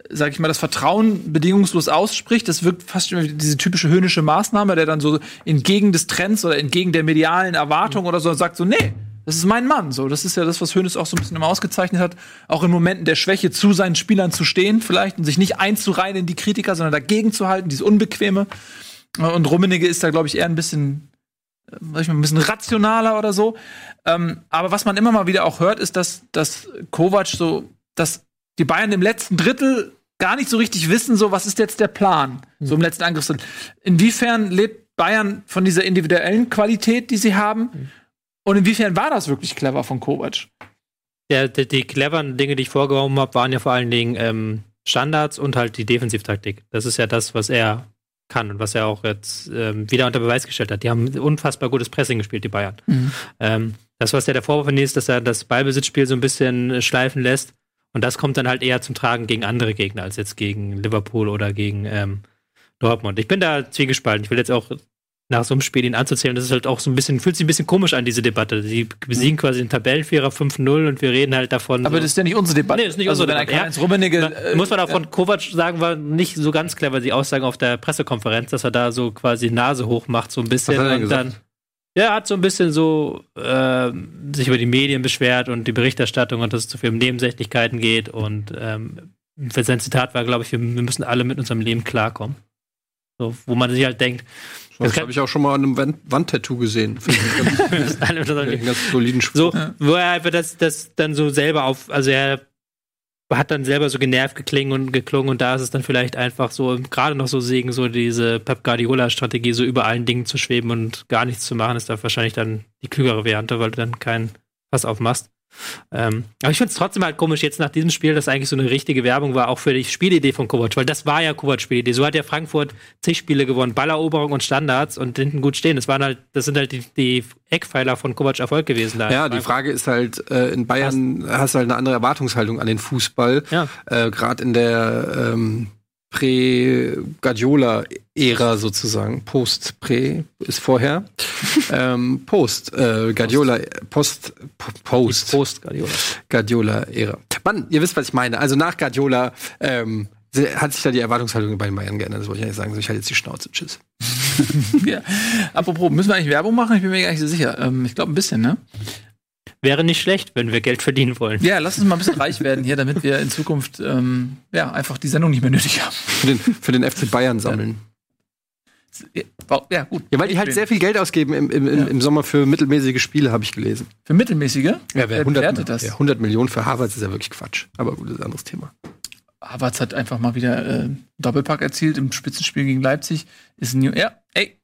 sag ich mal, das Vertrauen bedingungslos ausspricht. Das wirkt fast schon wie diese typische höhnische Maßnahme, der dann so entgegen des Trends oder entgegen der medialen Erwartung oder so sagt so, nee, das ist mein Mann. So, das ist ja das, was Hönes auch so ein bisschen immer ausgezeichnet hat, auch in Momenten der Schwäche zu seinen Spielern zu stehen, vielleicht und sich nicht einzureihen in die Kritiker, sondern dagegen zu halten, dieses Unbequeme. Und Rummenigge ist da, glaube ich, eher ein bisschen, äh, sag ich mal, ein bisschen rationaler oder so. Ähm, aber was man immer mal wieder auch hört, ist, dass, dass Kovac so, dass die Bayern im letzten Drittel gar nicht so richtig wissen, so was ist jetzt der Plan, so im letzten Angriffsdrittel. Inwiefern lebt Bayern von dieser individuellen Qualität, die sie haben? Und inwiefern war das wirklich clever von Kovac? Der, die, die cleveren Dinge, die ich vorgehoben habe, waren ja vor allen Dingen ähm, Standards und halt die Defensivtaktik. Das ist ja das, was er kann und was er auch jetzt ähm, wieder unter Beweis gestellt hat. Die haben unfassbar gutes Pressing gespielt, die Bayern. Ähm, das, was ja der Vorwurf von ist, dass er das Ballbesitzspiel so ein bisschen äh, schleifen lässt. Und das kommt dann halt eher zum Tragen gegen andere Gegner als jetzt gegen Liverpool oder gegen ähm, Dortmund. Ich bin da zwiegespalten. Ich will jetzt auch nach so einem Spiel ihn anzuzählen, das ist halt auch so ein bisschen, fühlt sich ein bisschen komisch an, diese Debatte. Sie besiegen quasi den Tabellenvierer 5-0 und wir reden halt davon. Aber so. das ist ja nicht unsere Debatte. Nee, das ist nicht also, unsere Debatte. Karl-Heinz Rummenigge, Da äh, muss man auch von Kovac sagen, war nicht so ganz clever, die Aussagen auf der Pressekonferenz, dass er da so quasi Nase hoch macht, so ein bisschen. Und gesagt? dann, ja, hat so ein bisschen so äh, sich über die Medien beschwert und die Berichterstattung und dass es zu viel um Nebensächlichkeiten geht. Und ähm, für sein Zitat war, glaube ich, wir, wir müssen alle mit unserem Leben klarkommen. So, wo man sich halt denkt, Das habe ich auch schon mal an einem Wand Wandtattoo gesehen. Einen ganz soliden Spruch. So, wo er einfach das, das dann so selber auf, also er hat dann selber so genervt geklingen und geklungen und da ist es dann vielleicht einfach so, gerade noch so Segen, so diese Pep Guardiola-Strategie, so über allen Dingen zu schweben und gar nichts zu machen, ist da wahrscheinlich dann die klügere Variante, weil du dann keinen Fass aufmachst. Ähm, aber ich finde es trotzdem halt komisch, jetzt nach diesem Spiel, dass eigentlich so eine richtige Werbung war, auch für die Spielidee von Kovac, weil das war ja Kovacs Spielidee. So hat ja Frankfurt zig Spiele gewonnen, Balleroberung und Standards und hinten gut stehen. Das waren halt, das sind halt die, die Eckpfeiler von Kovacs Erfolg gewesen da. Ja, die Frage ist halt, äh, in Bayern hast du halt eine andere Erwartungshaltung an den Fußball. Ja. Äh, Gerade in der ähm, Prä-Guardiola-Ära sozusagen. Post-Prä ist vorher. ähm, Post, äh, Guardiola, Post, Post. Prost, Guardiola. Guardiola-Ära. Mann, ihr wisst, was ich meine. Also nach Guardiola ähm, hat sich da die Erwartungshaltung bei den Bayern geändert. Das wollte ich eigentlich sagen. So, ich halte jetzt die Schnauze. Tschüss. ja. Apropos, müssen wir eigentlich Werbung machen? Ich bin mir gar nicht so sicher. Ähm, ich glaube ein bisschen, ne? Wäre nicht schlecht, wenn wir Geld verdienen wollen. Ja, lass uns mal ein bisschen reich werden hier, damit wir in Zukunft ähm, ja, einfach die Sendung nicht mehr nötig haben. Für den, für den FC Bayern sammeln. Ja, gut. Ja, weil die halt sehr viel Geld ausgeben im, im, im, Ja. im Sommer für mittelmäßige Spiele, habe ich gelesen. Für mittelmäßige? Ja, wer 100, bewertet das? Ja, 100 Millionen für Harvard ist ja wirklich Quatsch. Aber gut, das ist ein anderes Thema. Havertz hat einfach mal wieder äh, einen Doppelpack erzielt im Spitzenspiel gegen Leipzig. Ist ein, ja, ey,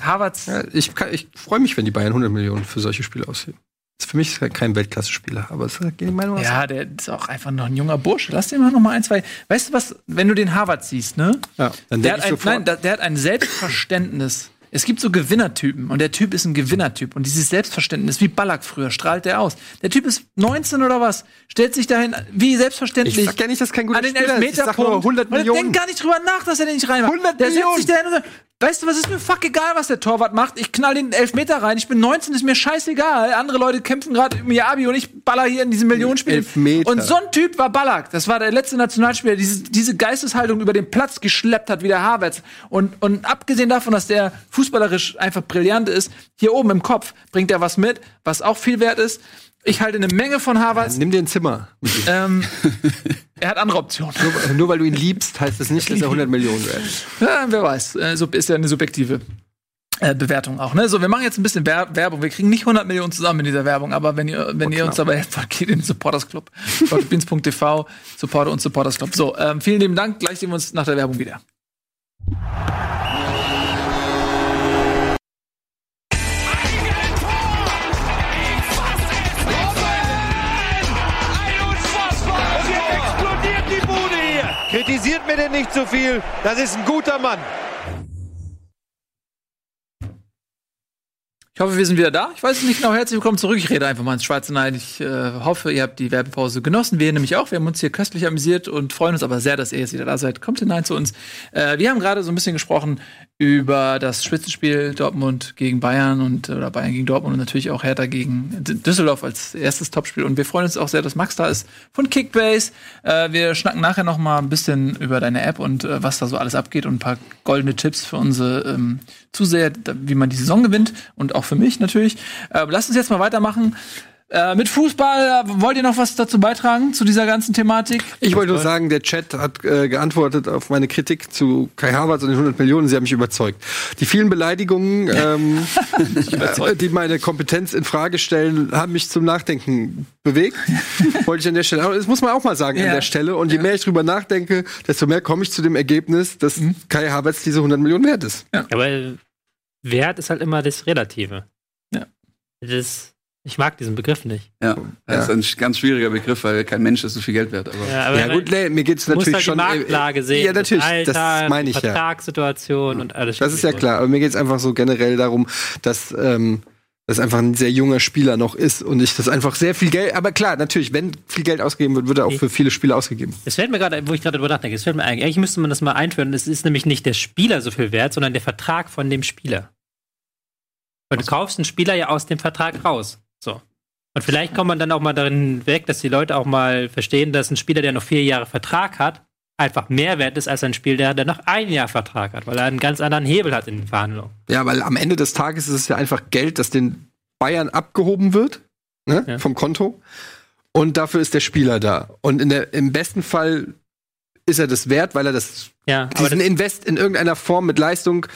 Havertz. Ja, ich ich freue mich, wenn die Bayern 100 Millionen für solche Spiele ausgeben. Ist für mich kein Weltklasse-Spieler, aber es geht die Meinung aus. Ja, der ist auch einfach noch ein junger Bursche. Lass den mal noch mal ein, zwei. Weißt du was, wenn du den Harvard siehst, ne? Ja, dann Der hat, ich ein, sofort. nein, der hat ein Selbstverständnis. Es gibt so Gewinnertypen und der Typ ist ein Gewinnertyp und dieses Selbstverständnis, wie Ballack früher, strahlt der aus. Der Typ ist 19 oder was, stellt sich dahin wie selbstverständlich. Ich sag ja nicht, dass kein guter an den Spieler ist. Ich sag nur Elfmeterpunkt. 100 Und er Millionen. denkt gar nicht drüber nach, dass er den nicht reinmacht. 100 der setzt Millionen. sich dahin und sagt, weißt du, was ist mir fuck egal, was der Torwart macht? Ich knall den Elfmeter rein. Ich bin 19, ist mir scheißegal. Andere Leute kämpfen gerade im Miyabi und ich baller hier in diesem Millionenspiel. Elfmeter. Und so ein Typ war Ballack. Das war der letzte Nationalspieler, der diese, diese Geisteshaltung über den Platz geschleppt hat, wie der Havertz. Und, und abgesehen davon, dass der fußballerisch einfach brillant ist, hier oben im Kopf bringt er was mit, was auch viel wert ist. Ich halte eine Menge von Havertz. Nimm dir ein Zimmer. Ähm, er hat andere Optionen. Nur, nur weil du ihn liebst, heißt das nicht, dass er 100 Millionen wert ist. Ja, wer weiß. Äh, So ist ja eine subjektive äh, Bewertung auch. Ne? So, wir machen jetzt ein bisschen Wer Werbung. Wir kriegen nicht 100 Millionen zusammen in dieser Werbung, aber wenn ihr, wenn ihr uns dabei helft, wollt, geht in den Supporters Club. Beans.tv, Supporter und Supporters Club. So, ähm, vielen lieben Dank. Gleich sehen wir uns nach der Werbung wieder. Kritisiert mir denn nicht zu viel. Das ist ein guter Mann. Ich hoffe, wir sind wieder da. Ich weiß es nicht genau. Herzlich willkommen zurück. Ich rede einfach mal ins Schwarze Nein. Ich äh, hoffe, ihr habt die Werbepause genossen. Wir nämlich auch. Wir haben uns hier köstlich amüsiert und freuen uns aber sehr, dass ihr jetzt wieder da seid. Kommt hinein zu uns. Äh, wir haben gerade so ein bisschen gesprochen über das Spitzenspiel Dortmund gegen Bayern und oder Bayern gegen Dortmund und natürlich auch Hertha gegen Düsseldorf als erstes Topspiel. Und wir freuen uns auch sehr, dass Max da ist von Kickbase. Äh, wir schnacken nachher noch mal ein bisschen über deine App und äh, was da so alles abgeht und ein paar goldene Tipps für unsere ähm, Zuseher, wie man die Saison gewinnt und auch für mich natürlich. Äh, lasst uns jetzt mal weitermachen. Äh, mit Fußball, äh, wollt ihr noch was dazu beitragen, zu dieser ganzen Thematik? Ich wollte nur sagen, der Chat hat äh, geantwortet auf meine Kritik zu Kai Havertz und den 100 Millionen. Sie haben mich überzeugt. Die vielen Beleidigungen, ähm, äh, die meine Kompetenz in Frage stellen, haben mich zum Nachdenken bewegt. wollte ich an der Stelle. Aber das muss man auch mal sagen Ja. an der Stelle. Und je mehr ich drüber nachdenke, desto mehr komme ich zu dem Ergebnis, dass Kai Havertz diese 100 Millionen wert ist. Aber Wert ist halt immer das Relative. Ja. Das, ich mag diesen Begriff nicht. Ja, das ist ein ganz schwieriger Begriff, weil kein Mensch ist so viel Geld wert. Aber Ja, aber ja gut, nee, mir geht's du musst natürlich halt die schon. äh, Marktlage sehen. Ja, natürlich. Das, Alter, das meine ich die ja. Vertragssituation und alles. Das ist ja klar, aber mir geht es einfach so generell darum, dass ähm, das einfach ein sehr junger Spieler noch ist und ich das einfach sehr viel Geld, aber klar, natürlich, wenn viel Geld ausgegeben wird, wird er auch für viele Spiele ausgegeben. Es fällt mir gerade, wo ich gerade drüber nachdenke, es fällt mir eigentlich, eigentlich müsste man das mal einführen. Es ist nämlich nicht der Spieler so viel wert, sondern der Vertrag von dem Spieler. Weil du kaufst einen Spieler ja aus dem Vertrag raus. So. Und vielleicht kommt man dann auch mal darin weg, dass die Leute auch mal verstehen, dass ein Spieler, der noch vier Jahre Vertrag hat, einfach mehr wert ist als ein Spieler, der noch ein Jahr Vertrag hat, weil er einen ganz anderen Hebel hat in den Verhandlungen. Ja, weil am Ende des Tages ist es ja einfach Geld, das den Bayern abgehoben wird, ne, Ja. vom Konto. Und dafür ist der Spieler da. Und in der, im besten Fall ist er das wert, weil er das, Ja, aber diesen das, Invest in irgendeiner Form mit Leistung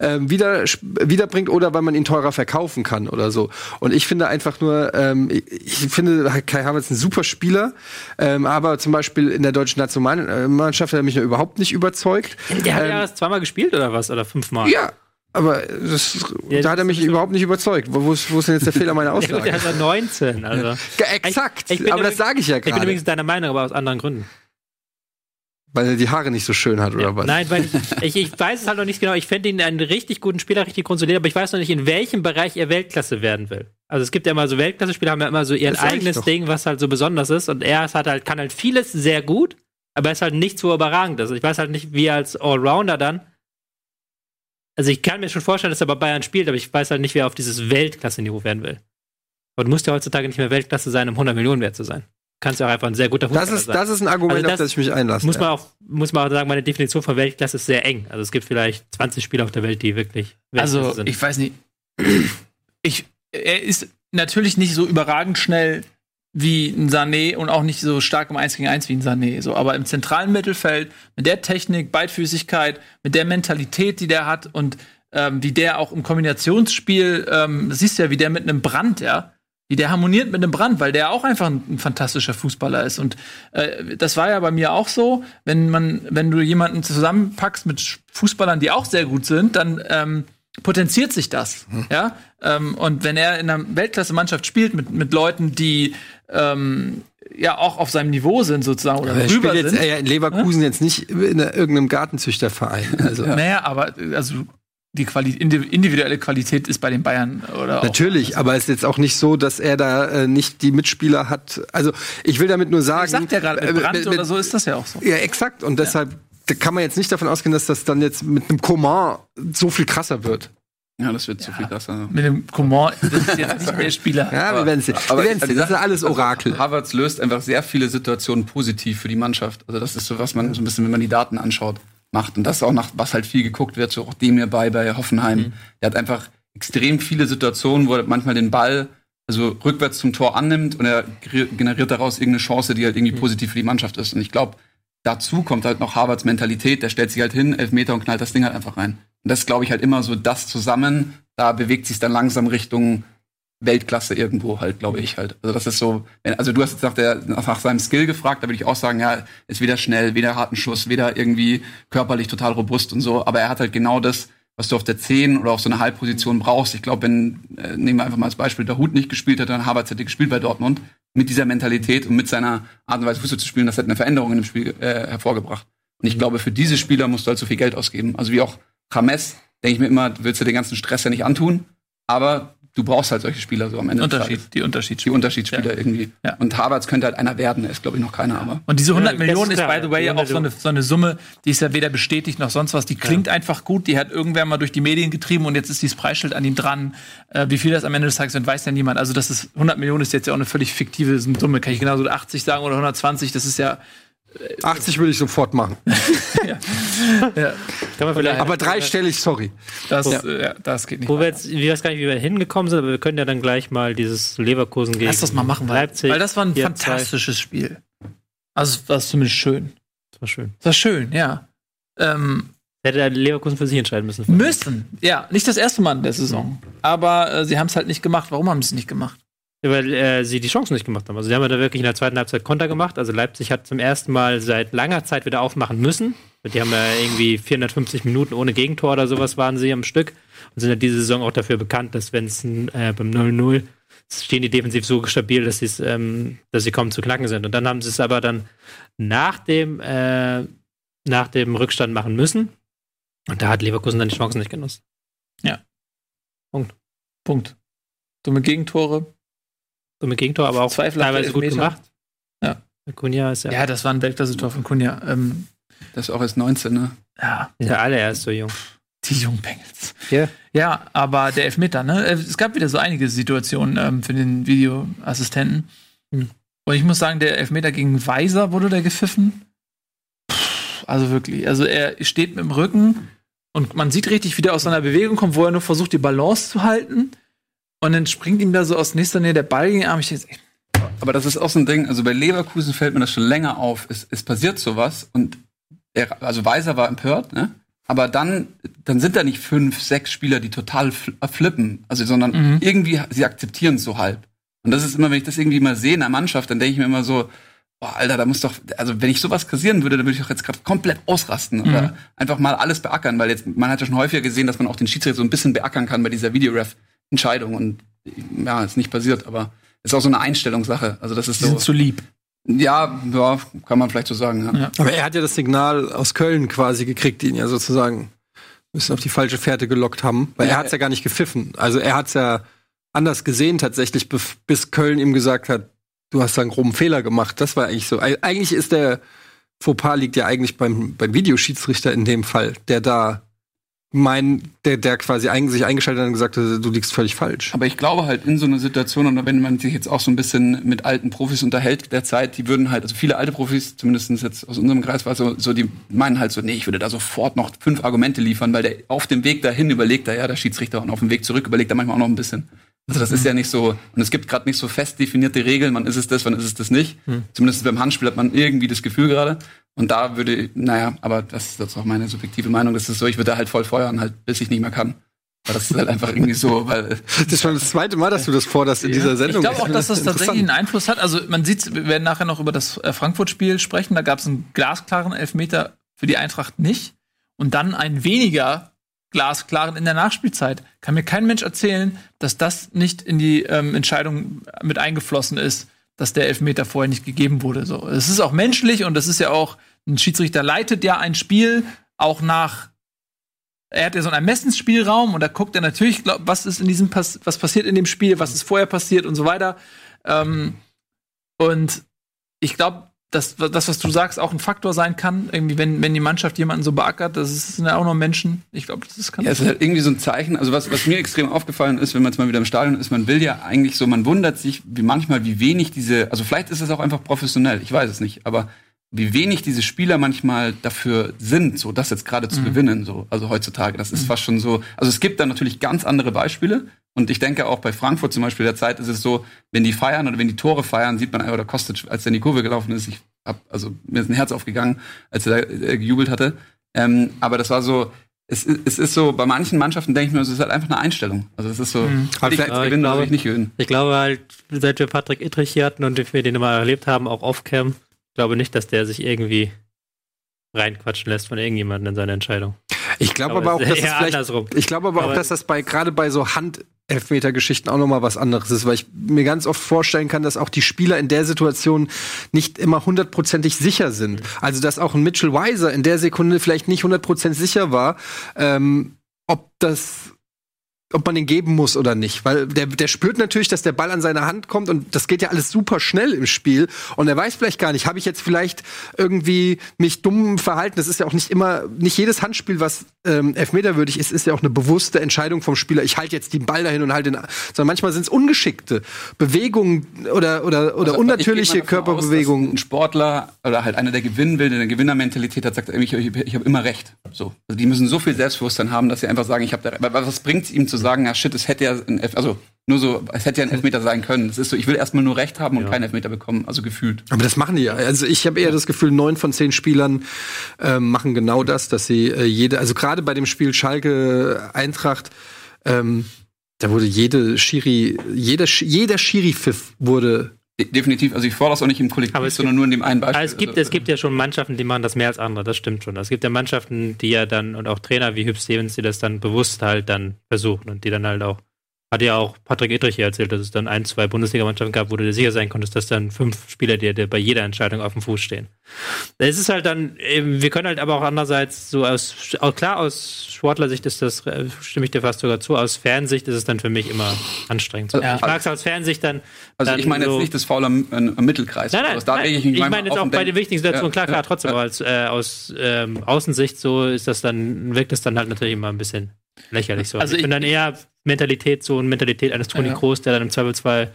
ähm, wieder, wiederbringt oder weil man ihn teurer verkaufen kann oder so. Und ich finde einfach nur, ähm, ich, finde Kai Havertz ein super Spieler, ähm, aber zum Beispiel in der deutschen Nationalmannschaft hat er mich noch überhaupt nicht überzeugt. der hat ähm, ja erst zweimal gespielt oder was? Oder fünfmal? Ja, aber das, Ja, da hat er mich überhaupt nicht überzeugt. Wo, wo, ist, wo ist denn jetzt der Fehler meiner gut, der Aussage? ist ja 19, also. Ja, exakt, Ich- ich aber das sage ich ja Ich bin gerade. übrigens deiner Meinung, aber aus anderen Gründen. Weil er die Haare nicht so schön hat, oder was? Nein, weil ich, ich, ich weiß es halt noch nicht genau. Ich fände ihn einen richtig guten Spieler, richtig konsolidiert, aber ich weiß noch nicht, in welchem Bereich er Weltklasse werden will. Also es gibt ja immer so Weltklasse-Spieler, haben ja immer so ihr eigenes. Ding, was halt so besonders ist. Und er ist halt, kann halt vieles sehr gut, aber er ist halt nichts, wo er überragend ist. Ich weiß halt nicht, wie er als Allrounder dann. Also ich kann mir schon vorstellen, dass er bei Bayern spielt, aber ich weiß halt nicht, wie er auf dieses Weltklasse-Niveau werden will. Du musst ja heutzutage nicht mehr Weltklasse sein, um 100 Millionen wert zu sein. Du kannst ja auch einfach ein sehr guter Das Fußballer ist, sein. das ist ein Argument, Also das auf das ich mich einlasse. muss man ja. auch, muss man auch sagen, meine Definition von Weltklasse ist sehr eng. Also es gibt vielleicht 20 Spieler auf der Welt, die wirklich Weltklasse Also, sind. ich weiß nicht. Ich, er ist natürlich nicht so überragend schnell wie ein Sané und auch nicht so stark im 1 gegen 1 wie ein Sané. So, aber im zentralen Mittelfeld, mit der Technik, Beidfüßigkeit, mit der Mentalität, die der hat und ähm, wie der auch im Kombinationsspiel, ähm, das siehst du ja, wie der mit einem Brand, ja, wie der harmoniert mit einem Brand, weil der auch einfach ein, ein fantastischer Fußballer ist. Und äh, das war ja bei mir auch so, wenn man, wenn du jemanden zusammenpackst mit Fußballern, die auch sehr gut sind, dann ähm, potenziert sich das. Ja? Ähm, und wenn er in einer Weltklasse-Mannschaft spielt mit, mit Leuten, die ähm, ja auch auf seinem Niveau sind, sozusagen, oder er drüber spielt jetzt sind. äh, in Leverkusen jetzt nicht in irgendeinem Gartenzüchterverein. Also. Naja, aber also die Quali indi- individuelle Qualität ist bei den Bayern oder auch- Natürlich, aber es ist jetzt auch nicht so, dass er da äh, nicht die Mitspieler hat. Also ich will damit nur sagen. Ich sagt ja gerade, mit äh, Brandt mit- oder so ist das ja auch so. Ja, exakt. Und deshalb da kann man jetzt nicht davon ausgehen, dass das dann jetzt mit einem Coman so viel krasser wird. Ja, das wird zu viel krasser. Mit dem Coman, das ist jetzt nicht der Spieler. Ja, wir werden sehen. Aber Wir werden's die sehen. Das ist alles Orakel. Also, Havertz löst einfach sehr viele Situationen positiv für die Mannschaft. Also das ist so, was man so ein bisschen, wenn man die Daten anschaut, macht. Und das ist auch nach, was halt viel geguckt wird, so auch dem hier bei, bei Hoffenheim. Mhm. Der hat einfach extrem viele Situationen, wo er manchmal den Ball also rückwärts zum Tor annimmt und er generiert daraus irgendeine Chance, die halt irgendwie Mhm. positiv für die Mannschaft ist. Und ich glaube, dazu kommt halt noch Havertz Mentalität, der stellt sich halt hin, elf Meter und knallt das Ding halt einfach rein. Und das glaube ich halt immer so das zusammen, da bewegt sich dann langsam Richtung Weltklasse irgendwo halt, glaube ich halt. Also das ist so, also du hast jetzt nach, der, nach seinem Skill gefragt, da würde ich auch sagen, ja, ist weder schnell, weder harten Schuss, weder irgendwie körperlich total robust und so, aber er hat halt genau das, was du auf der 10 oder auf so einer Halbposition brauchst. Ich glaube, wenn, äh, nehmen wir einfach mal als Beispiel, der Hut nicht gespielt hätte, dann Havertz hätte gespielt bei Dortmund, mit dieser Mentalität und mit seiner Art und Weise Fußball zu spielen, das hätte eine Veränderung in dem Spiel äh, hervorgebracht. Und ich glaube, für diese Spieler musst du halt so viel Geld ausgeben. Also wie auch James, denke ich mir immer, du willst dir den ganzen Stress ja nicht antun, aber du brauchst halt solche Spieler so am Ende. des Tages. Unterschied, die Die Unterschiedsspieler. Unterschiedsspieler irgendwie. Ja. Und Havertz könnte halt einer werden, er ist, glaube ich, noch keiner, aber. Und diese 100 Ja, Millionen ist ist, by the way, ja auch so eine, 100 so eine Summe, die ist ja weder bestätigt noch sonst was. Die klingt einfach gut. Die hat irgendwer mal durch die Medien getrieben und jetzt ist dieses Preisschild an ihm dran. Äh, wie viel das am Ende des Tages sind, weiß ja niemand. Also das ist 100 Millionen ist jetzt ja auch eine völlig fiktive Summe. Kann ich genauso 80 sagen oder 120. Das ist ja, 80 würde ich sofort machen. ja Kann man vielleicht, Aber dreistellig, sorry. das, äh, ja, das geht nicht. wo wir jetzt, ich weiß gar nicht, wie wir hingekommen sind, aber wir können ja dann gleich mal dieses Leverkusen gegen Lass das mal machen, weil, Leipzig. weil das war ein 4-2. fantastisches Spiel. Also es war zumindest schön. Das war schön. Das war schön, ja. Ähm, Hätte der Leverkusen für sich entscheiden müssen. müssen. Ja, nicht das erste Mal in der Saison. Aber äh, sie haben es halt nicht gemacht. Warum haben sie es nicht gemacht? Ja, Weil äh, sie die Chancen nicht gemacht haben. Also sie haben ja da wirklich in der zweiten Halbzeit Konter gemacht. Also Leipzig hat zum ersten Mal seit langer Zeit wieder aufmachen müssen. Die haben ja irgendwie 450 Minuten ohne Gegentor oder sowas waren sie am Stück. Und sind ja diese Saison auch dafür bekannt, dass wenn es äh, beim 0-0 stehen die defensiv so stabil, dass, ähm, dass sie kaum zu knacken sind. Und dann haben sie es aber dann nach dem, äh, nach dem Rückstand machen müssen. Und da hat Leverkusen dann die Chancen nicht genutzt. Punkt. Dumme Gegentore. Dumme Gegentor, aber auch Zweifelhafte teilweise gut gemacht. Ja. Cunha ist ja, Ja, das war ein Weltklasse-Tor von Kunja. Ähm, Das ist auch erst 19, ne? ja, ist ja alle erst so jung. die Jungbengels. Ja. Ja, aber der Elfmeter, ne? Äh, Es gab wieder so einige Situationen ähm, für den Videoassistenten. Hm. Und ich muss sagen, der Elfmeter gegen Weiser wurde der gepfiffen. Pff, Also wirklich. Also er steht mit dem Rücken und man sieht richtig, wie der aus seiner Bewegung kommt, wo er nur versucht, die Balance zu halten. Und dann springt ihm da so aus nächster Nähe der Ball gegen den Arm. Ich denke, ey, Aber das ist auch so ein Ding, also bei Leverkusen fällt mir das schon länger auf. Es, es passiert sowas und er, also Weiser war empört, ne? Aber dann, dann sind da nicht fünf, sechs Spieler, die total äh, flippen, also sondern Mhm. irgendwie, sie akzeptieren es so halb. Und das ist immer, wenn ich das irgendwie mal sehe in der Mannschaft, dann denke ich mir immer so, boah, Alter, da muss doch, also wenn ich sowas kassieren würde, dann würde ich doch jetzt gerade komplett ausrasten Mhm. oder einfach mal alles beackern, weil jetzt, man hat ja schon häufiger gesehen, dass man auch den Schiedsrichter so ein bisschen beackern kann bei dieser Videoref-Entscheidung und ja, ist nicht passiert, aber ist auch so eine Einstellungssache. Also das ist die so. sind zu lieb. Ja, ja, kann man vielleicht so sagen. Ja. Ja. Aber er hat ja das Signal aus Köln quasi gekriegt, die ihn ja sozusagen ein bisschen auf die falsche Fährte gelockt haben. Weil Ja, er hat es ja gar nicht gepfiffen. Also er hat es ja anders gesehen tatsächlich, bis Köln ihm gesagt hat, du hast da einen groben Fehler gemacht. Das war eigentlich so. Eig- Eigentlich ist der Fauxpas liegt ja eigentlich beim, beim Videoschiedsrichter in dem Fall, der da mein, der, der quasi ein, sich eingeschaltet hat und gesagt hat, du liegst völlig falsch. Aber ich glaube halt in so einer Situation, und wenn man sich jetzt auch so ein bisschen mit alten Profis unterhält der Zeit, die würden halt, also viele alte Profis, zumindest jetzt aus unserem Kreis war so, so, die meinen halt so, nee, ich würde da sofort noch fünf Argumente liefern, weil der auf dem Weg dahin überlegt er ja, der Schiedsrichter, und auf dem Weg zurück überlegt er manchmal auch noch ein bisschen. Also das ist ja nicht so, und es gibt gerade nicht so fest definierte Regeln, wann ist es das, wann ist es das nicht. Zumindest beim Handspiel hat man irgendwie das Gefühl gerade. Und da würde, naja, aber das ist jetzt auch meine subjektive Meinung, das ist so, ich würde da halt voll feuern, halt, bis ich nicht mehr kann. Weil das ist halt einfach irgendwie so, weil Das ist schon das zweite Mal, dass du das forderst in dieser Ich Sendung. glaube auch, dass das tatsächlich einen. Einfluss hat. Also man sieht, wir werden nachher noch über das äh, Frankfurt-Spiel sprechen. Da gab es einen glasklaren Elfmeter für die Eintracht nicht. Und dann einen weniger glasklaren in der Nachspielzeit. Kann mir kein Mensch erzählen, dass das nicht in die ähm, Entscheidung mit eingeflossen ist, dass der Elfmeter vorher nicht gegeben wurde. So, es ist auch menschlich und das ist ja auch ein Schiedsrichter leitet ja ein Spiel auch nach er hat ja so einen Ermessensspielraum und da guckt er natürlich, glaub, was ist in diesem Pass was passiert in dem Spiel, was ist vorher passiert und so weiter. Ähm, und ich glaube, dass das, was du sagst, auch ein Faktor sein kann. Irgendwie, wenn, wenn die Mannschaft jemanden so beackert, das sind ja auch nur Menschen. Ich glaube, das ist kann. Ja, es ist halt irgendwie so ein Zeichen. Also was, was mir extrem aufgefallen ist, wenn man jetzt mal wieder im Stadion ist, man will ja eigentlich so, man wundert sich, wie manchmal, wie wenig diese, also vielleicht ist es auch einfach professionell, ich weiß es nicht, aber wie wenig diese Spieler manchmal dafür sind, so das jetzt gerade zu gewinnen, so also heutzutage. Das ist fast schon so. Also es gibt da natürlich ganz andere Beispiele. Und ich denke auch bei Frankfurt zum Beispiel der Zeit ist es so, wenn die feiern oder wenn die Tore feiern, sieht man einfach, der Kostic, als er in die Kurve gelaufen ist, ich hab, also mir ist ein Herz aufgegangen, als er da äh, gejubelt hatte. Ähm, aber das war so, es, ist- es ist so, bei manchen Mannschaften denke ich mir, es ist halt einfach eine Einstellung. Also es ist so, ich Aber jetzt ich gewinnen oder will glaube- ich nicht gewinnen. Ich glaube halt, seit wir Patrick Ittrich hier hatten und wir den immer erlebt haben, auch off-cam, glaube nicht, dass der sich irgendwie reinquatschen lässt von irgendjemandem in seine Entscheidung. Ich glaube Aber aber auch, dass andersrum. ich glaube aber auch, Aber- dass das bei gerade bei so Hand-Elfmeter-Geschichten auch noch mal was anderes ist, weil ich mir ganz oft vorstellen kann, dass auch die Spieler in der Situation nicht immer hundertprozentig sicher sind. Also dass auch ein Mitchell Weiser in der Sekunde vielleicht nicht hundertprozentig sicher war, ähm, ob das ob man den geben muss oder nicht. Weil der, der spürt natürlich, dass der Ball an seine Hand kommt und das geht ja alles super schnell im Spiel. Und er weiß vielleicht gar nicht, habe ich jetzt vielleicht irgendwie mich dumm verhalten. Das ist ja auch nicht immer, nicht jedes Handspiel, was ähm, elfmeterwürdig ist, ist ja auch eine bewusste Entscheidung vom Spieler. Ich halte jetzt den Ball dahin und halte den, sondern manchmal sind es ungeschickte Bewegungen oder, oder, oder Also, unnatürliche aus, Körperbewegungen. Ein Sportler oder halt einer, der gewinnen will, der eine Gewinnermentalität hat, sagt, ich, ich, ich habe immer recht. So. Also die müssen so viel Selbstbewusstsein haben, dass sie einfach sagen, ich habe da. Was bringt es ihm zu sagen, ja shit, es hätte ja ein Elf, also nur so, es hätte ja ein Elfmeter sein können. Das ist so, ich will erstmal nur Recht haben und Ja. keinen Elfmeter bekommen, also gefühlt. Aber das machen die ja. Also ich habe eher das Gefühl, neun von zehn Spielern ähm, machen genau das, dass sie äh, jede, also gerade bei dem Spiel Schalke Eintracht, ähm, da wurde jede Schiri, jeder, jeder Schiri-Pfiff wurde. De definitiv, also ich fordere das auch nicht im Kollektiv, Aber es sondern nur in dem einen Beispiel. Also es gibt, also, es gibt ja schon Mannschaften, die machen das mehr als andere, das stimmt schon. Es gibt ja Mannschaften, die ja dann, und auch Trainer wie Hüb Stevens, die das dann bewusst halt dann versuchen und die dann halt auch, hat ja auch Patrick Edrich hier erzählt, dass es dann ein, zwei Bundesligamannschaften gab, wo du dir sicher sein konntest, dass dann fünf Spieler dir dir bei jeder Entscheidung auf dem Fuß stehen. Es ist halt dann, eben, wir können halt aber auch andererseits so aus, auch klar aus Sportlersicht ist das, äh, stimme ich dir fast sogar zu, aus Fernsicht ist es dann für mich immer anstrengend. Ja. Ich mag es aus Fernsicht dann. also dann ich meine so jetzt nicht das Foul am, am am Mittelkreis. Nein, nein, Also da nein. ich ich meine jetzt auch bei den wichtigen Situationen, Ja, klar, klar, trotzdem, ja. aber als, äh, aus ähm, Außensicht so ist das dann, wirkt es dann halt natürlich immer ein bisschen lächerlich so. Also Also ich bin ich- dann eher Mentalität, so eine Mentalität eines Toni Ja. Kroos, der dann im Zweifelsfall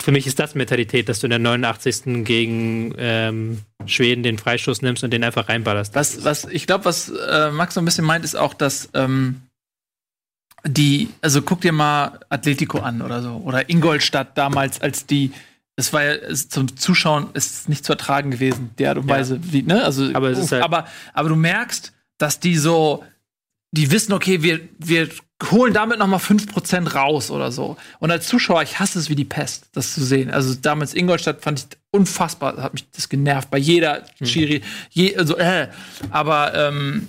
für mich ist das Mentalität, dass du in der 89. gegen ähm, Schweden den Freistoß nimmst und den einfach reinballerst. Was, was, ich glaube, was äh, Max so ein bisschen meint, ist auch, dass ähm, die, also guck dir mal Atletico an oder so. Oder Ingolstadt damals, als die, es war ja es, zum Zuschauen ist nicht zu ertragen gewesen, die Art und Ja. Weise, wie, ne? Also, Aber ist halt- aber, aber du merkst, dass die so, die wissen, okay, wir, wir holen damit noch mal 5% raus oder so. Und als Zuschauer, ich hasse es wie die Pest, das zu sehen. Also damals Ingolstadt fand ich unfassbar, hat mich das genervt. Bei jeder Schiri, je, also, äh. Aber ähm,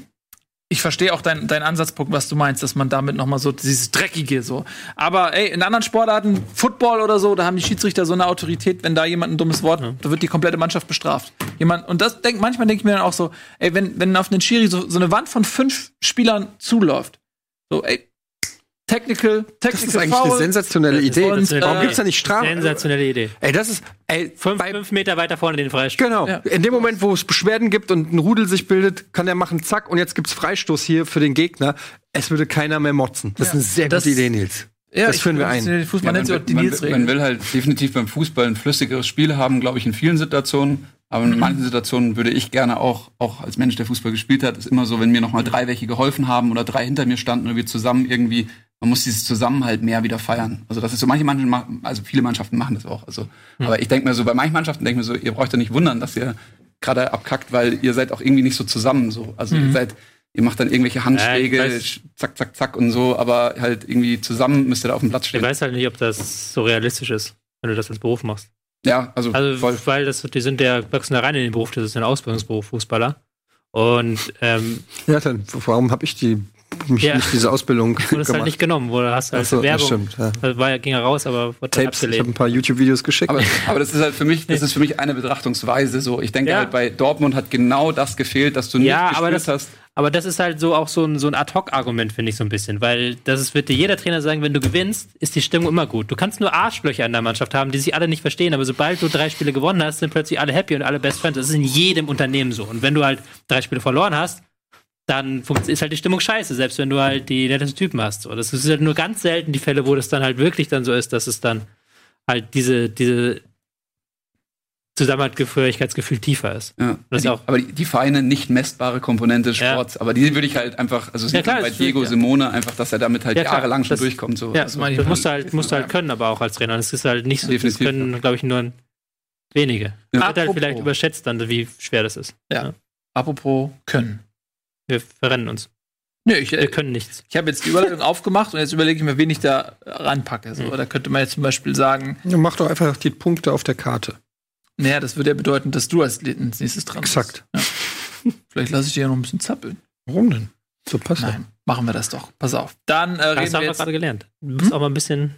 ich verstehe auch deinen dein Ansatzpunkt, was du meinst, dass man damit noch mal so dieses Dreckige so. Aber ey, in anderen Sportarten, Football oder so, da haben die Schiedsrichter so eine Autorität, wenn da jemand ein dummes Wort, da wird die komplette Mannschaft bestraft. Jemand, und das denk, manchmal denke ich mir dann auch so, ey, wenn, wenn auf einen Schiri so, so eine Wand von fünf Spielern zuläuft, so, ey, Technical, Technical Das ist eigentlich Foul. eine sensationelle Idee. und, Warum äh, gibt's da nicht Strafen? Sensationelle Idee. Ey, das ist, ey, Fünf, bei- fünf Meter weiter vorne den Freistoß. Genau. Ja. In dem Moment, wo es Beschwerden gibt und ein Rudel sich bildet, kann der machen, zack, und jetzt gibt's Freistoß hier für den Gegner. Es würde keiner mehr motzen. Das ist eine sehr Das- gute Idee, Nils. Ja, Das führen wir ein. den Fußball nennt sie auch die man, Nils-Regel. man will halt definitiv beim Fußball ein flüssigeres Spiel haben, glaube ich, in vielen Situationen. Aber in manchen Situationen würde ich gerne auch, auch als Mensch, der Fußball gespielt hat, ist immer so, wenn mir noch mal drei welche geholfen haben oder drei hinter mir standen und wir zusammen irgendwie, man muss dieses Zusammenhalt mehr wieder feiern. Also das ist so, manche Mannschaften, machen- also viele Mannschaften machen das auch. Also, aber ich denke mir so, bei manchen Mannschaften denke ich mir so, ihr braucht ja nicht wundern, dass ihr gerade abkackt, weil ihr seid auch irgendwie nicht so zusammen so. Also ihr seid, ihr macht dann irgendwelche Handschläge, ich sch- zack, zack, zack und so, aber halt irgendwie zusammen müsst ihr da auf dem Platz Ich stehen. weiß halt nicht, ob das so realistisch ist, wenn du das als Beruf machst. Ja, also, Also, voll. weil das, die sind ja, wachsen da rein in den Beruf, das ist ein Ausbildungsberuf, Fußballer. Und, ähm, Ja, dann, warum habe ich die, mich Ja. nicht diese Ausbildung wurde es halt nicht genommen, wo du hast halt so, das Werbung. stimmt, ja. Also war, ging ja raus, aber wurde Tapes. Ich habe abgelehnt. ein paar YouTube-Videos geschickt. Aber, aber das ist halt für mich, das ist für mich eine Betrachtungsweise so. Ich denke Ja. halt bei Dortmund hat genau das gefehlt, dass du nicht Ja, aber das- hast. Aber das ist halt so auch so ein, so ein Ad-Hoc-Argument, finde ich so ein bisschen. Weil das ist, wird dir jeder Trainer sagen, wenn du gewinnst, ist die Stimmung immer gut. Du kannst nur Arschlöcher in der Mannschaft haben, die sich alle nicht verstehen, aber sobald du drei Spiele gewonnen hast, sind plötzlich alle happy und alle Best Friends. Das ist in jedem Unternehmen so. Und wenn du halt drei Spiele verloren hast, dann ist halt die Stimmung scheiße, selbst wenn du halt die nettesten Typen hast. So, das ist halt nur ganz selten die Fälle, wo das dann halt wirklich dann so ist, dass es dann halt diese, diese Zusammenhörigkeitsgefühl tiefer ist. Ja. Das die, auch. aber die, die Vereine nicht messbare Komponente des Ja. Sports, aber die würde ich halt einfach, also es Ja, klar, man bei das Diego ja. Simone einfach, dass er damit halt Ja, jahrelang schon das- durchkommt. So. Ja, Also, meine ich. das musst du halt, musst du halt können, aber auch als Trainer. Das ist halt nicht so, das Definitiv. können, glaube ich, nur wenige. Ja. Wird halt vielleicht überschätzt dann, wie schwer das ist. Ja. Apropos können. Wir verrennen uns. Nö, ich, Wir können nichts. ich habe jetzt die Überleitung aufgemacht und jetzt überlege ich mir, wen ich da ranpacke. So, Mhm. Da könnte man jetzt zum Beispiel sagen, Ja, mach doch einfach die Punkte auf der Karte. naja, das würde ja bedeuten, dass du als nächstes dran Exakt. bist. Ja. Vielleicht lasse ich dir ja noch ein bisschen zappeln. Warum denn? So passt. Nein, machen wir das doch. Pass auf. Dann äh, Das reden haben wir wir jetzt. gerade gelernt. Du musst Hm? auch mal ein bisschen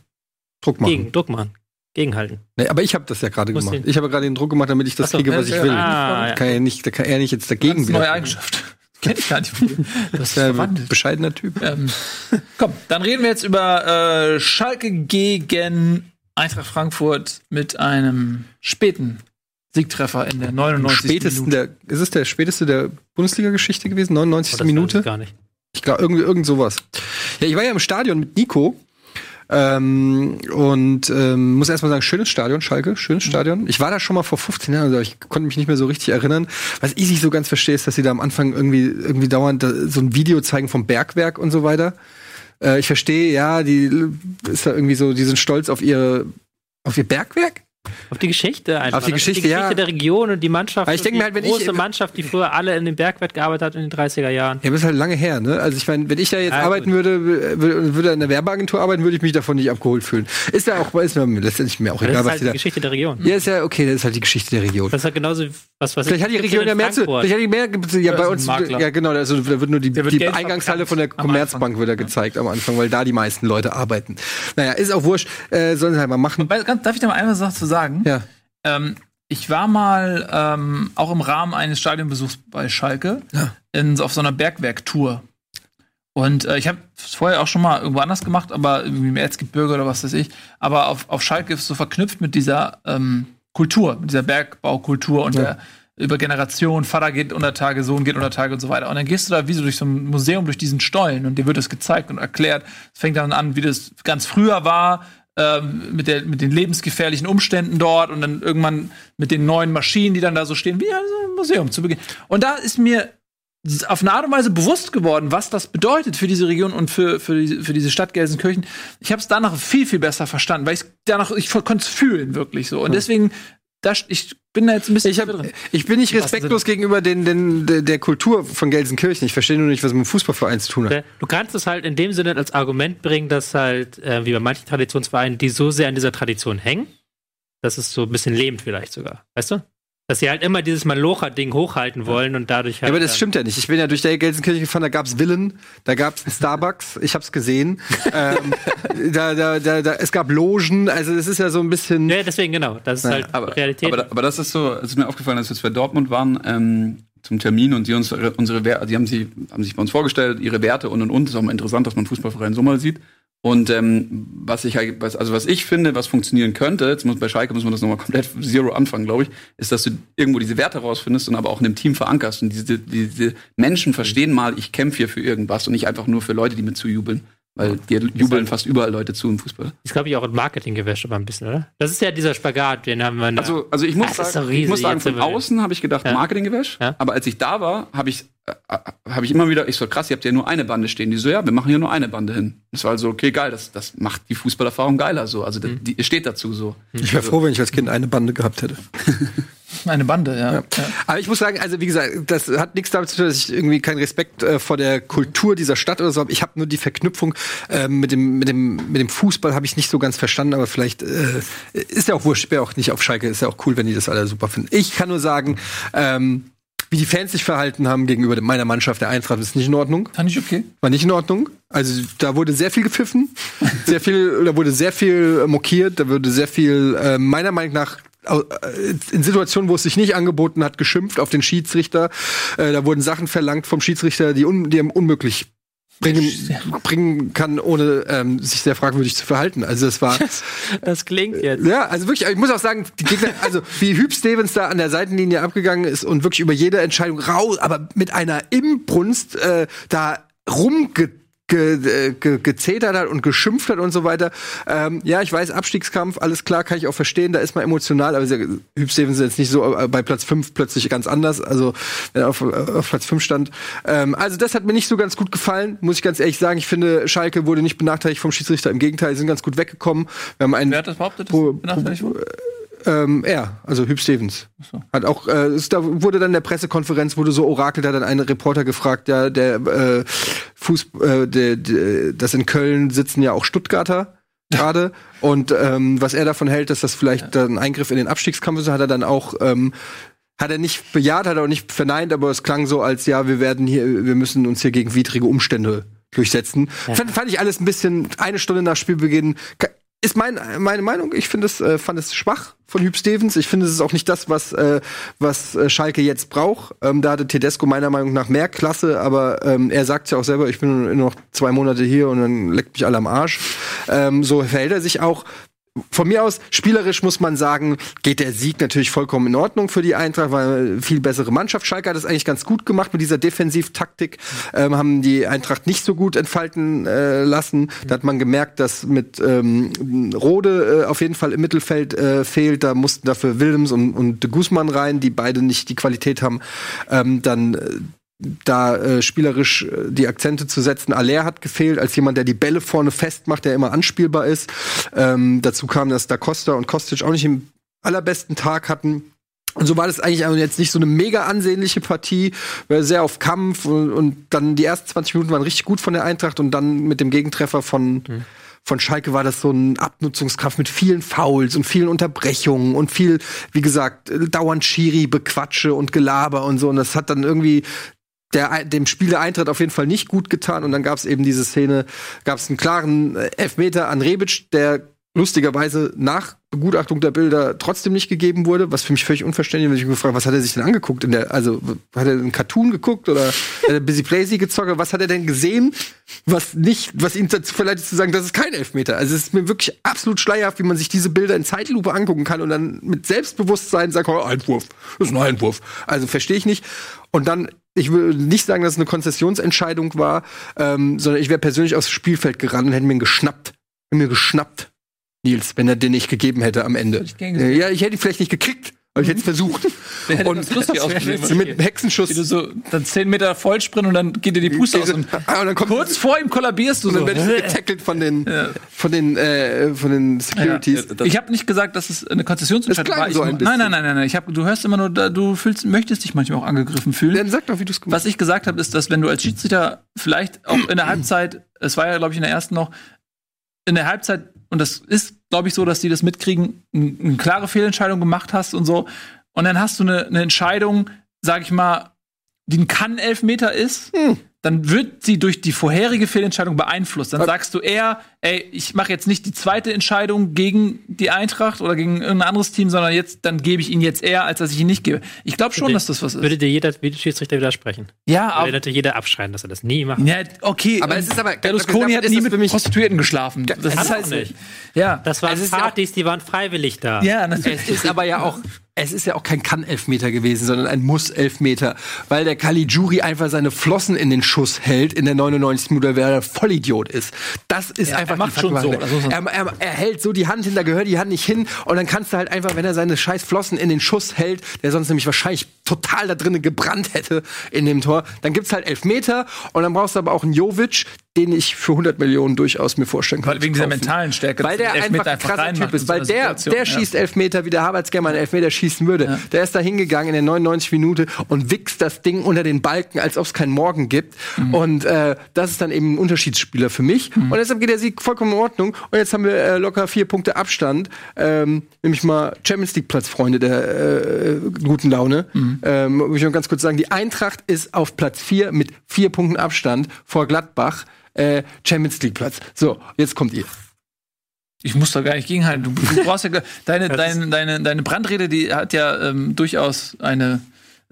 Druck machen. gegen, Druck machen. Gegenhalten. Nee, aber ich habe das ja gerade gemacht. Ich habe gerade den Druck gemacht, damit ich das so, kriege, was ich will. Ah, ja. Kann ja nicht, da kann er nicht jetzt Das dagegen ist eine neue wieder. Eigenschaft. Kenn ich gar nicht. Das ist Ja, verwandelt. bescheidener Typ. Ähm, komm, dann reden wir jetzt über äh, Schalke gegen Eintracht Frankfurt mit einem späten Siegtreffer in der 99. Spätesten Minute. der, ist es der späteste der Bundesliga-Geschichte gewesen? 99. Oh, das weiß Minute? ich gar nicht. Ich glaube, irgendwie irgend sowas. Ja, ich war ja im Stadion mit Nico. Ähm, und ähm, muss erstmal sagen, schönes Stadion, Schalke, schönes Stadion. Ich war da schon mal vor 15 Jahren, also ich konnte mich nicht mehr so richtig erinnern. Was ich nicht so ganz verstehe, ist, dass sie da am Anfang irgendwie, irgendwie dauernd da so ein Video zeigen vom Bergwerk und so weiter. Äh, ich verstehe, ja, die ist da irgendwie so, die sind stolz auf ihre, auf ihr Bergwerk. Auf die Geschichte einfach. Auf die Das ist Geschichte, die Geschichte ja. der Region und die Mannschaft. Aber ich und denk die mir halt, wenn ich- große Mannschaft, die früher alle in dem Bergwerk gearbeitet hat in den 30er Jahren. Ja, aber ist halt lange her, ne? Also ich meine, wenn ich da jetzt Ja, arbeiten gut. würde, wür- würde in der Werbeagentur arbeiten, würde ich mich davon nicht abgeholt fühlen. Ist ja auch, ist mir letztendlich mir auch Das egal, ist was halt die die da. Geschichte der Region. Ja, ist ja okay, das ist halt die Geschichte der Region. Das ist halt genauso was, was Vielleicht hat die Region ja in mehr zu, vielleicht hat die mehr, ja bei uns, ja genau, also da wird nur die, wird die Eingangshalle von der Commerzbank da gezeigt am Anfang, weil da die meisten Leute arbeiten. Naja, ist auch wurscht, äh, sollen sie halt mal machen. Darf ich da mal eine Sache zu sagen? Ja. Ähm, ich war mal ähm, auch im Rahmen eines Stadionbesuchs bei Schalke in, auf so einer Bergwerktour. Und äh, ich habe es vorher auch schon mal irgendwo anders gemacht, aber irgendwie im Erzgebirge oder was weiß ich. Aber auf, auf Schalke ist es so verknüpft mit dieser ähm, Kultur, mit dieser Bergbaukultur und Ja. der über Generationen, Vater geht unter Tage, Sohn geht unter Tage und so weiter. Und dann gehst du da wie so durch so ein Museum, durch diesen Stollen und dir wird das gezeigt und erklärt. Es fängt dann an, wie das ganz früher war, ähm, mit, der, mit den lebensgefährlichen Umständen dort und dann irgendwann mit den neuen Maschinen, die dann da so stehen, wie ein Museum zu Beginn. Und da ist mir auf eine Art und Weise bewusst geworden, was das bedeutet für diese Region und für, für, diese, für diese Stadt Gelsenkirchen. Ich habe es danach viel, viel besser verstanden, weil ich danach, ich konnte es fühlen, wirklich so. Und deswegen, das, ich bin da jetzt ein bisschen Ich, hab, drin. ich bin nicht respektlos gegenüber den, den, der, Kultur von Gelsenkirchen. Ich verstehe nur nicht, was mit dem Fußballverein zu tun hat. Du kannst es halt in dem Sinne als Argument bringen, dass halt, äh, wie bei manchen Traditionsvereinen, die so sehr an dieser Tradition hängen, dass es so ein bisschen lähmt vielleicht sogar. Weißt du? Dass sie halt immer dieses Malocha-Ding hochhalten wollen und dadurch Ja, halt. aber das stimmt ja nicht. Ich bin ja durch der Gelsenkirchen gefahren, da gab's Villen, da gab's Starbucks, ich hab's gesehen. ähm, da, da, da, da, es gab Logen, also es ist ja so ein bisschen. Ja, deswegen genau. Das ist halt Aber, Realität. aber, aber das ist so, es ist mir aufgefallen, als wir bei Dortmund waren ähm, zum Termin und die uns unsere Werte, die haben, sie, haben sich bei uns vorgestellt, ihre Werte und und und. Das ist auch mal interessant, dass man einen Fußballverein so mal sieht. Und ähm, was ich halt, was, also was ich finde, was funktionieren könnte, jetzt muss bei Schalke muss man das nochmal komplett zero anfangen, glaube ich, ist, dass du irgendwo diese Werte rausfindest und aber auch in einem Team verankerst. Und diese, diese Menschen verstehen mal, ich kämpfe hier für irgendwas und nicht einfach nur für Leute, die mir zujubeln. Weil dir jubeln fast überall Leute zu im Fußball. ist, glaube ich, auch ein Marketinggewäsch aber ein bisschen, oder? Das ist ja dieser Spagat, den haben wir. Also, also ich muss Das sagen, ich muss sagen, von außen habe ich gedacht, Ja. Marketinggewäsch. Ja. Aber als ich da war, habe ich, habe ich immer wieder, ich so krass, ihr habt ja nur eine Bande stehen. Die so, ja, wir machen hier nur eine Bande hin. Das war also, okay, geil, das, das macht die Fußballerfahrung geiler so. Also, Mhm. die, steht dazu so. Ich wäre froh, wenn ich als Kind eine Bande gehabt hätte. Eine Bande, ja. ja. Aber ich muss sagen, also wie gesagt, das hat nichts damit zu tun, dass ich irgendwie keinen Respekt äh, vor der Kultur dieser Stadt oder so habe. Ich habe nur die Verknüpfung äh, mit dem mit dem mit dem Fußball habe ich nicht so ganz verstanden, aber vielleicht äh, ist ja auch wurscht, ja auch nicht auf Schalke, ist ja auch cool, wenn die das alle super finden. Ich kann nur sagen, ähm, wie die Fans sich verhalten haben gegenüber meiner Mannschaft der Eintracht ist nicht in Ordnung. Fand ich okay. War nicht in Ordnung. Also da wurde sehr viel gepfiffen, sehr viel, da wurde sehr viel äh, mokiert, da wurde sehr viel äh, meiner Meinung nach äh, in Situationen, wo es sich nicht angeboten hat, geschimpft auf den Schiedsrichter. Äh, da wurden Sachen verlangt vom Schiedsrichter, die, un die unmöglich bringen, bringen kann, ohne ähm, sich sehr fragwürdig zu verhalten. Also es war Das klingt jetzt. ja, also wirklich, ich muss auch sagen, die Gegner, also wie Hüb Stevens da an der Seitenlinie abgegangen ist und wirklich über jede Entscheidung raus, aber mit einer Imbrunst äh, da rumge ge, äh, ge, gezetert hat und geschimpft hat und so weiter. Ähm, ja, ich weiß, Abstiegskampf, alles klar, kann ich auch verstehen, da ist man emotional, aber sehr- Hüb Stevens ist jetzt nicht so äh, bei Platz 5 plötzlich ganz anders, also wenn er auf, äh, auf Platz 5 stand. Ähm, also das hat mir nicht so ganz gut gefallen, muss ich ganz ehrlich sagen. Ich finde, Schalke wurde nicht benachteiligt vom Schiedsrichter, im Gegenteil, sie sind ganz gut weggekommen. Wir haben einen Wer hat das behauptet? dass benachteiligt wurde? Ähm, er, also Hüb Stevens. Hat auch, äh, es, da wurde dann in der Pressekonferenz, wurde so orakelt, da hat dann ein Reporter gefragt, ja, der äh, Fuß, äh, der, der, das in Köln sitzen ja auch Stuttgarter gerade. und ähm, was er davon hält, dass das vielleicht dann ein Eingriff in den Abstiegskampf ist, hat er dann auch ähm, hat er nicht bejaht, hat er auch nicht verneint, aber es klang so, als ja, wir werden hier, wir müssen uns hier gegen widrige Umstände durchsetzen. Fand, fand ich alles ein bisschen eine Stunde nach Spielbeginn. Ist mein, meine Meinung. Ich finde es, äh, fand es schwach von Hüb Stevens. Ich finde, es ist auch nicht das, was, äh, was äh, Schalke jetzt braucht. Ähm, da hatte Tedesco meiner Meinung nach mehr Klasse, aber ähm, er sagt ja auch selber, ich bin nur noch zwei Monate hier und dann leckt mich alle am Arsch. Ähm, so verhält er sich auch. Von mir aus, spielerisch muss man sagen, geht der Sieg natürlich vollkommen in Ordnung für die Eintracht, weil viel bessere Mannschaft. Schalke hat das eigentlich ganz gut gemacht mit dieser Defensivtaktik, ähm, haben die Eintracht nicht so gut entfalten äh, lassen. Da hat man gemerkt, dass mit ähm, Rode äh, auf jeden Fall im Mittelfeld äh, fehlt. Da mussten dafür Willems und, und Guzman rein, die beide nicht die Qualität haben, ähm, dann äh, da äh, spielerisch äh, die Akzente zu setzen. Aller hat gefehlt als jemand, der die Bälle vorne festmacht, der immer anspielbar ist. Ähm, dazu kam, dass Da Costa und Kostic auch nicht im allerbesten Tag hatten. Und so war das eigentlich jetzt nicht so eine mega ansehnliche Partie, sehr auf Kampf und, und dann die ersten 20 Minuten waren richtig gut von der Eintracht und dann mit dem Gegentreffer von von Schalke war das so ein Abnutzungskampf mit vielen Fouls und vielen Unterbrechungen und viel, wie gesagt, äh, dauernd Schiri, Bequatsche und Gelaber und so. Und das hat dann irgendwie der, dem Spiel der Eintritt auf jeden Fall nicht gut getan. Und dann gab es eben diese Szene, gab es einen klaren äh, Elfmeter an Rebic, der lustigerweise nach Begutachtung der Bilder trotzdem nicht gegeben wurde, was für mich völlig unverständlich ist. Ich habe gefragt, was hat er sich denn angeguckt? In der, also hat er einen Cartoon geguckt oder er Busy Plazy gezockt? Was hat er denn gesehen, was nicht, was ihn dazu verleitet zu sagen, das ist kein Elfmeter? Also es ist mir wirklich absolut schleierhaft, wie man sich diese Bilder in Zeitlupe angucken kann und dann mit Selbstbewusstsein sagt, oh, Einwurf, das ist ein Einwurf. Also verstehe ich nicht. Und dann ich will nicht sagen, dass es eine Konzessionsentscheidung war, ähm, sondern ich wäre persönlich aufs Spielfeld gerannt und hätte mir geschnappt. Hätte mir geschnappt, Nils, wenn er den nicht gegeben hätte am Ende. ich. Ja, ich hätte ihn vielleicht nicht gekriegt, aber ich hätte es versucht. Wer hätte und das lustig ausgesehen? mit Hexenschuss. Wie du so dann 10 Meter Vollsprint und dann geht dir die Puste aus. Und Ah, und dann kommt kurz vor ihm kollabierst du und dann so. werde ich getackelt von den, von den, äh, von den Securities. Ich habe nicht gesagt, dass es eine Konzessionsentscheidung war. So ein nein, nein, nein, nein, nein. Ich hab, du hörst immer nur, du fühlst, möchtest dich manchmal auch angegriffen fühlen. Dann sag doch, wie du es gemacht Was ich gesagt habe, ist, dass wenn du als Schiedsrichter vielleicht auch in der Halbzeit, es war ja, glaube ich, in der ersten noch, in der Halbzeit, und das ist, glaube ich, so, dass die das mitkriegen, eine klare Fehlentscheidung gemacht hast und so. Und dann hast du eine, eine Entscheidung, sag ich mal, die ein Kann-Elfmeter ist, dann wird sie durch die vorherige Fehlentscheidung beeinflusst. Dann sagst du eher, ey, ich mache jetzt nicht die zweite Entscheidung gegen die Eintracht oder gegen irgendein anderes Team, sondern jetzt, dann gebe ich ihn jetzt eher, als dass ich ihn nicht gebe. Ich glaube schon, dass das was ist. Würde dir jeder Videoschiedsrichter widersprechen? Ja, Würde aber natürlich jeder abschreien, dass er das nie macht. Ja, okay. Aber ähm, es ist aber- Berlusconi hat nie das mit Prostituierten geschlafen. Das Hat ist halt nicht. Ja. Das waren Es ist ja auch- Partys, die waren freiwillig da. ja, natürlich. Es ist aber ja auch, es ist ja auch kein Kann-Elfmeter gewesen, sondern ein Muss-Elfmeter, weil der Caligiuri einfach seine Flossen in den Schuss hält in der 99. Minute, weil er Vollidiot ist. Das ist Ja, einfach er macht schon Faktor. so, er, er, er hält so die Hand hin, da gehört die Hand nicht hin und dann kannst du halt einfach, wenn er seine scheiß Flossen in den Schuss hält, der sonst nämlich wahrscheinlich total da drinnen gebrannt hätte in dem Tor, dann gibt's halt Elfmeter und dann brauchst du aber auch einen Jovic, den ich für 100 Millionen durchaus mir vorstellen kann. Weil wegen dieser mentalen Stärke. Weil der einfach ein krasser Typ ist. Weil der, Situation. der schießt Elfmeter, wie der mal einen Elfmeter schießen würde. Der ist da hingegangen in der 99 Minute und wichst das Ding unter den Balken, als ob es keinen Morgen gibt. Mhm. Und äh, das ist dann eben ein Unterschiedsspieler für mich. Und deshalb geht der Sieg vollkommen in Ordnung. Und jetzt haben wir äh, locker vier Punkte Abstand. Ähm, nämlich mal Champions League Platz, Freunde der äh, guten Laune. Mhm. Ähm, muss ich noch ganz kurz sagen, die Eintracht ist auf Platz vier mit vier Punkten Abstand vor Gladbach. Äh, Champions League Platz. So, jetzt kommt ihr. Ich muss da gar nicht gegenhalten. Du, du brauchst ja gar- deine, deine, deine, deine Brandrede, die hat ja ähm, durchaus eine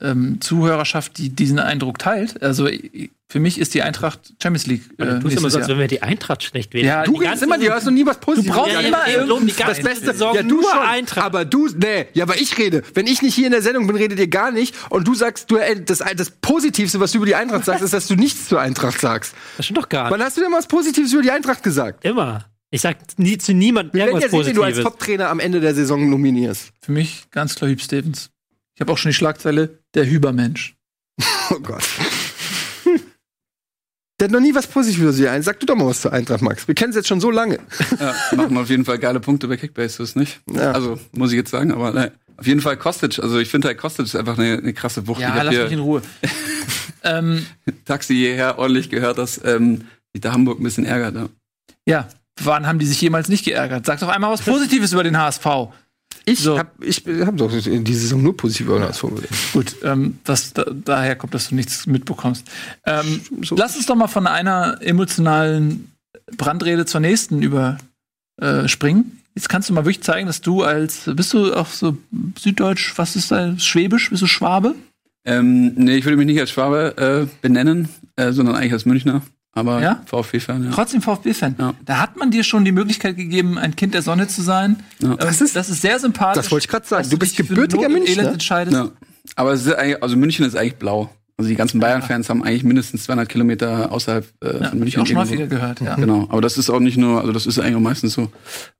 ähm, Zuhörerschaft, die diesen Eindruck teilt. Also i- für mich ist die Eintracht Champions League. Äh, Du tust immer so, als wenn wir die Eintracht schlecht wählen. Ja, Die Du redest ganze- immer, du hast noch nie was Positives. Du brauchst gesagt. immer Ja, irgend- die ganze das Beste. Saison Ja, du nur schon. Eintracht. Aber du, nee, ja, aber ich rede. Wenn ich nicht hier in der Sendung bin, redet ihr gar nicht. Und du sagst, du, äh, das, das Positivste, was du über die Eintracht sagst, ist, dass du nichts zur Eintracht sagst. Das stimmt doch gar nicht. Wann hast du denn mal was Positives über die Eintracht gesagt? Immer. Ich sag nie, zu niemandem irgendwas ja sehen, wen du als Positives. Top-Trainer am Ende der Saison nominierst. Für mich ganz klar Hüb Stevens. Ich habe auch schon die Schlagzeile der Hübermensch. Oh Gott. Der hat noch nie was Positives über sie ein. Sag du doch mal was zur Eintracht, Max. Wir kennen es jetzt schon so lange. Ja, machen auf jeden Fall geile Punkte bei Kickbase, das nicht? Ja. Also, muss ich jetzt sagen, aber nein. Auf jeden Fall Kostic. Also, ich finde halt Kostic ist einfach eine, eine krasse Wucht. Ja, lass mich in Ruhe. ähm, Taxi hierher ordentlich gehört, dass ähm, die da Hamburg ein bisschen ärgert. Ja. ja, wann haben die sich jemals nicht geärgert? Sag doch einmal was Positives über den HSV. Ich So. hab, ich hab doch in dieser Saison nur positive das formuliert. Gut, ähm, das, da, daher kommt, dass du nichts mitbekommst. Ähm, So. Lass uns doch mal von einer emotionalen Brandrede zur nächsten über äh, springen. Jetzt kannst du mal wirklich zeigen, dass du als bist du auch so süddeutsch, was ist da Schwäbisch, bist du Schwabe? Ähm, nee, ich würde mich nicht als Schwabe äh, benennen, äh, sondern eigentlich als Münchner. Aber Ja? VfB-Fan, ja. Trotzdem VfB-Fan. Ja. Da hat man dir schon die Möglichkeit gegeben, ein Kind der Sonne zu sein. Ja. Ähm, Das ist- das ist sehr sympathisch. das wollte ich grad sagen. Du bist gebürtiger Münchner? Ja. Aber es ist eigentlich, also München ist eigentlich blau. Also die ganzen Bayern-Fans haben eigentlich mindestens 200 Kilometer außerhalb äh, Ja, von hab ich München. auch schon irgendwo. häufiger gehört. Ja. Genau, aber das ist auch nicht nur, also das ist eigentlich auch meistens so.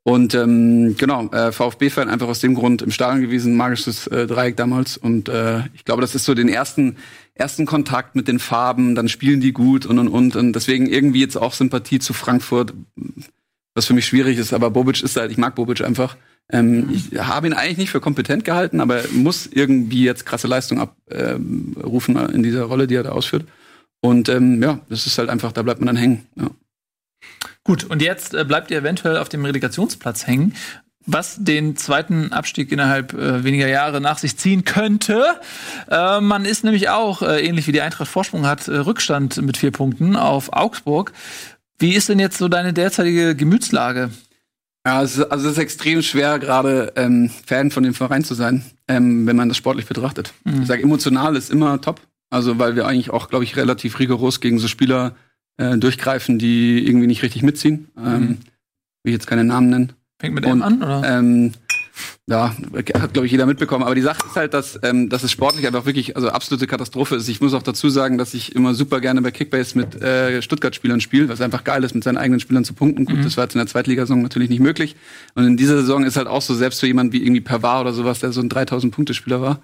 Und ähm, genau, äh, VfB-Fan einfach aus dem Grund im Stadion gewesen, magisches äh, Dreieck damals. Und äh, ich glaube, das ist so den ersten ersten Kontakt mit den Farben, dann spielen die gut und und und. Und deswegen irgendwie jetzt auch Sympathie zu Frankfurt, was für mich schwierig ist. Aber Bobic ist halt, ich mag Bobic einfach. Ähm, ich habe ihn eigentlich nicht für kompetent gehalten, aber er muss irgendwie jetzt krasse Leistung abrufen in dieser Rolle, die er da ausführt. Und ähm, ja, das ist halt einfach, da bleibt man dann hängen. Ja. Gut, und jetzt äh, bleibt ihr eventuell auf dem Relegationsplatz hängen, was den zweiten Abstieg innerhalb äh, weniger Jahre nach sich ziehen könnte. Äh, man ist nämlich auch, äh, ähnlich wie die Eintracht Vorsprung hat, äh, Rückstand mit vier Punkten auf Augsburg. Wie ist denn jetzt so deine derzeitige Gemütslage? Ja, es ist, also es ist extrem schwer, gerade ähm, Fan von dem Verein zu sein, ähm, wenn man das sportlich betrachtet. Ich sage, emotional ist immer top. Also weil wir eigentlich auch, glaube ich, relativ rigoros gegen so Spieler äh, durchgreifen, die irgendwie nicht richtig mitziehen. Ähm, will ich jetzt keine Namen nennen. Fängt mit Und, M an, oder? Ähm, ja, hat, glaube ich, jeder mitbekommen. Aber die Sache ist halt, dass, ähm, dass es sportlich einfach wirklich also absolute Katastrophe ist. Ich muss auch dazu sagen, dass ich immer super gerne bei Kickbase mit äh, Stuttgart-Spielern spiele, was einfach geil ist, mit seinen eigenen Spielern zu punkten. Gut, das war jetzt in der Zweitligasaison natürlich nicht möglich. Und in dieser Saison ist halt auch so, selbst für jemanden wie irgendwie Pavard oder sowas, der so ein 3000-Punkte-Spieler war,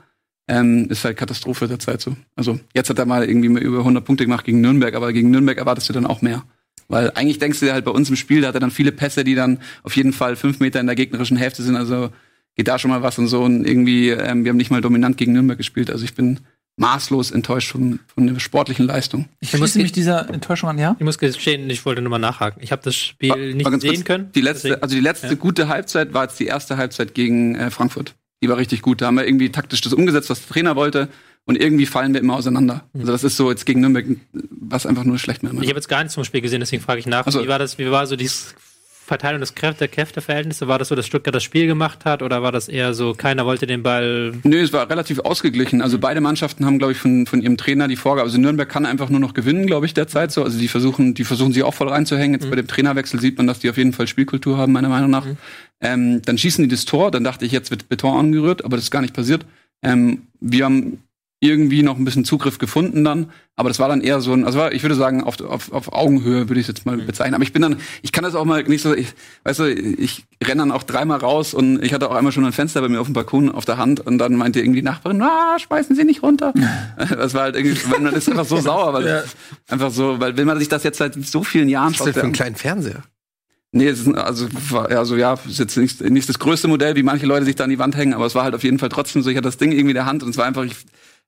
ähm, ist halt Katastrophe der Zeit so. Also jetzt hat er mal irgendwie über 100 Punkte gemacht gegen Nürnberg, aber gegen Nürnberg erwartest du dann auch mehr. Weil eigentlich denkst du dir halt bei uns im Spiel, da hat er dann viele Pässe, die dann auf jeden Fall fünf Meter in der gegnerischen Hälfte sind. Also geht da schon mal was und so. Und irgendwie, ähm, wir haben nicht mal dominant gegen Nürnberg gespielt. Also ich bin maßlos enttäuscht von, von der sportlichen Leistung. ich schließe mich dieser Enttäuschung an, ja? Ich muss gestehen, ich wollte nur mal nachhaken. Ich habe das Spiel War- nicht war ganz sehen kurz, können. Die letzte, deswegen- also die letzte Ja. gute Halbzeit war jetzt die erste Halbzeit gegen äh, Frankfurt. Die war richtig gut. Da haben wir irgendwie taktisch das umgesetzt, was der Trainer wollte. Und irgendwie fallen wir immer auseinander. Also das ist so jetzt gegen Nürnberg, was einfach nur schlecht mehr. Ich habe jetzt gar nichts vom Spiel gesehen, deswegen frage ich nach. Ach so. Wie war das? Wie war so die Verteilung des Kräfte, Kräfteverhältnisse? War das so, dass Stuttgart das Spiel gemacht hat oder war das eher so, keiner wollte den Ball? Nö, es war relativ ausgeglichen. Also beide Mannschaften haben, glaube ich, von, von ihrem Trainer die Vorgabe. Also Nürnberg kann einfach nur noch gewinnen, glaube ich, derzeit so. Also die versuchen, die versuchen sich auch voll reinzuhängen. Jetzt bei dem Trainerwechsel sieht man, dass die auf jeden Fall Spielkultur haben, meiner Meinung nach. Ähm, dann schießen die das Tor. Dann dachte ich, jetzt wird Beton angerührt, aber das ist gar nicht passiert. Ähm, wir haben irgendwie noch ein bisschen Zugriff gefunden dann, aber das war dann eher so ein, also war, ich würde sagen, auf, auf, auf Augenhöhe würde ich es jetzt mal bezeichnen. Aber ich bin dann, ich kann das auch mal nicht so, ich, weißt du, ich renne dann auch dreimal raus und ich hatte auch einmal schon ein Fenster bei mir auf dem Balkon auf der Hand und dann meinte irgendwie die Nachbarin, ah, schmeißen Sie nicht runter. Das war halt irgendwie, man ist einfach so sauer, weil Ja. einfach so, weil wenn man sich das jetzt seit so vielen Jahren Was ist denn für einen kleinen Fernseher? Nee, es ist also also ja, ist jetzt nicht, nicht das größte Modell, wie manche Leute sich da an die Wand hängen, aber es war halt auf jeden Fall trotzdem so, ich hatte das Ding irgendwie in der Hand und es war einfach ich,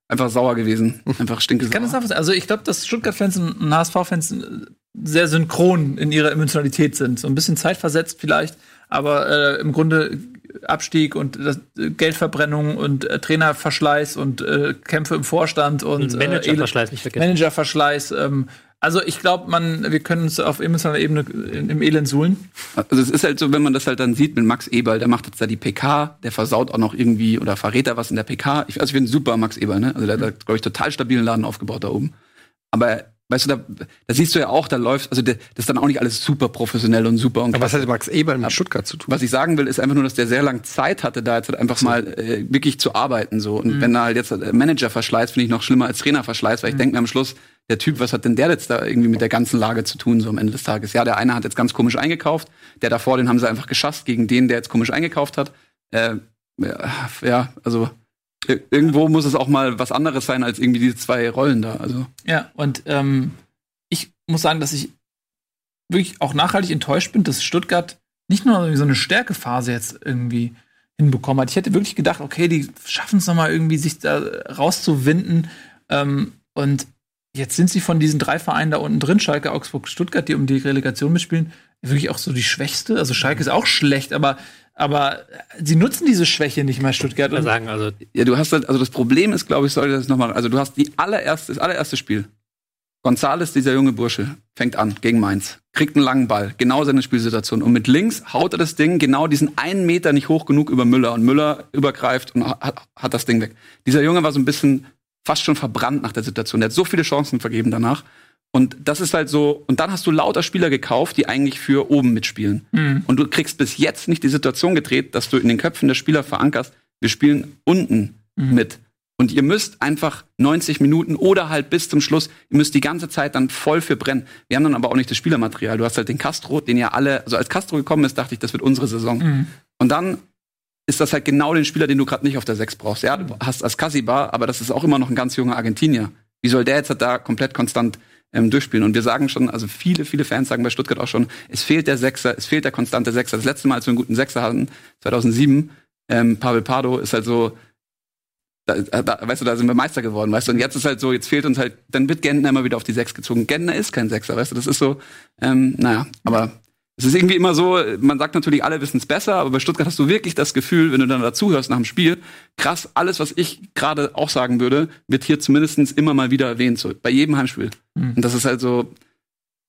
einfach sauer gewesen, einfach stinke Kann das nachvollziehen? Also ich glaube, dass Stuttgart-Fans und HSV-Fans sehr synchron in ihrer Emotionalität sind. So ein bisschen zeitversetzt vielleicht, aber äh, im Grunde Abstieg und das, äh, Geldverbrennung und äh, Trainerverschleiß und äh, Kämpfe im Vorstand und Und Managerverschleiß nicht vergessen. Managerverschleiß. Ähm, Also ich glaube, man, wir können uns auf emotionaler Ebene im Elend suhlen. Also es ist halt so, wenn man das halt dann sieht mit Max Eberl, der macht jetzt da die PK, der versaut auch noch irgendwie oder verrät da was in der PK. Ich, also ich finde super Max Eberl, ne? Also der hat, glaube ich, total stabilen Laden aufgebaut da oben. Aber weißt du, da, da siehst du ja auch, da läuft, also der, das ist dann auch nicht alles super professionell und super und Aber was hat Max Eberl mit Stuttgart zu tun? Was ich sagen will, ist einfach nur, dass der sehr lang Zeit hatte, da jetzt halt einfach mal äh, wirklich zu arbeiten. so. Und wenn da halt jetzt äh, Manager verschleißt, finde ich noch schlimmer als Trainer verschleißt, weil ich denke mir am Schluss, der Typ, was hat denn der jetzt da irgendwie mit der ganzen Lage zu tun, so am Ende des Tages? Ja, der eine hat jetzt ganz komisch eingekauft, der davor, den haben sie einfach geschasst gegen den, der jetzt komisch eingekauft hat. Äh, ja, also ir- irgendwo muss es auch mal was anderes sein als irgendwie diese zwei Rollen da. Also Ja, und ähm, ich muss sagen, dass ich wirklich auch nachhaltig enttäuscht bin, dass Stuttgart nicht nur so eine Stärkephase jetzt irgendwie hinbekommen hat. Ich hätte wirklich gedacht, okay, die schaffen es nochmal irgendwie, sich da rauszuwinden. Ähm, und jetzt sind sie von diesen drei Vereinen da unten drin, Schalke, Augsburg, Stuttgart, die um die Relegation mitspielen, wirklich auch so die schwächste. Also Schalke ist auch schlecht, aber, aber sie nutzen diese Schwäche nicht mehr, Stuttgart. Ich Und, sagen, also Ja, du hast halt, also das Problem ist, glaube ich, sollte das nochmal, also du hast die allererste, das allererste Spiel. Gonzales, dieser junge Bursche, fängt an gegen Mainz, kriegt einen langen Ball, genau seine Spielsituation. Und mit links haut er das Ding genau diesen einen Meter nicht hoch genug über Müller. Und Müller übergreift und hat, hat das Ding weg. Dieser Junge war so ein bisschen fast schon verbrannt nach der Situation. Der hat so viele Chancen vergeben danach. Und das ist halt so, und dann hast du lauter Spieler gekauft, die eigentlich für oben mitspielen. Und du kriegst bis jetzt nicht die Situation gedreht, dass du in den Köpfen der Spieler verankerst, wir spielen unten mit. Und ihr müsst einfach 90 Minuten oder halt bis zum Schluss, ihr müsst die ganze Zeit dann voll für brennen. Wir haben dann aber auch nicht das Spielermaterial. Du hast halt den Castro, den ja alle, also als Castro gekommen ist, dachte ich, das wird unsere Saison. Und dann ist das halt genau den Spieler, den du gerade nicht auf der 6 brauchst. Ja, du hast Ascasiba, aber das ist auch immer noch ein ganz junger Argentinier. Wie soll der jetzt halt da komplett konstant ähm, durchspielen? Und wir sagen schon, also viele, viele Fans sagen bei Stuttgart auch schon, es fehlt der Sechser, es fehlt der konstante Sechser. Das letzte Mal, als wir einen guten Sechser hatten, 2007, ähm, Pavel Pardo ist halt so, da, da, weißt du, da sind wir Meister geworden, weißt du, und jetzt ist halt so, jetzt fehlt uns halt, dann wird Gentner immer wieder auf die Sechs gezogen. Gentner ist kein Sechser, weißt du, das ist so, ähm, naja, aber es ist irgendwie immer so, man sagt natürlich, alle wissen es besser, aber bei Stuttgart hast du wirklich das Gefühl, wenn du dann dazuhörst nach dem Spiel, krass, alles, was ich gerade auch sagen würde, wird hier zumindestens immer mal wieder erwähnt, so bei jedem Heimspiel. Und das ist halt so,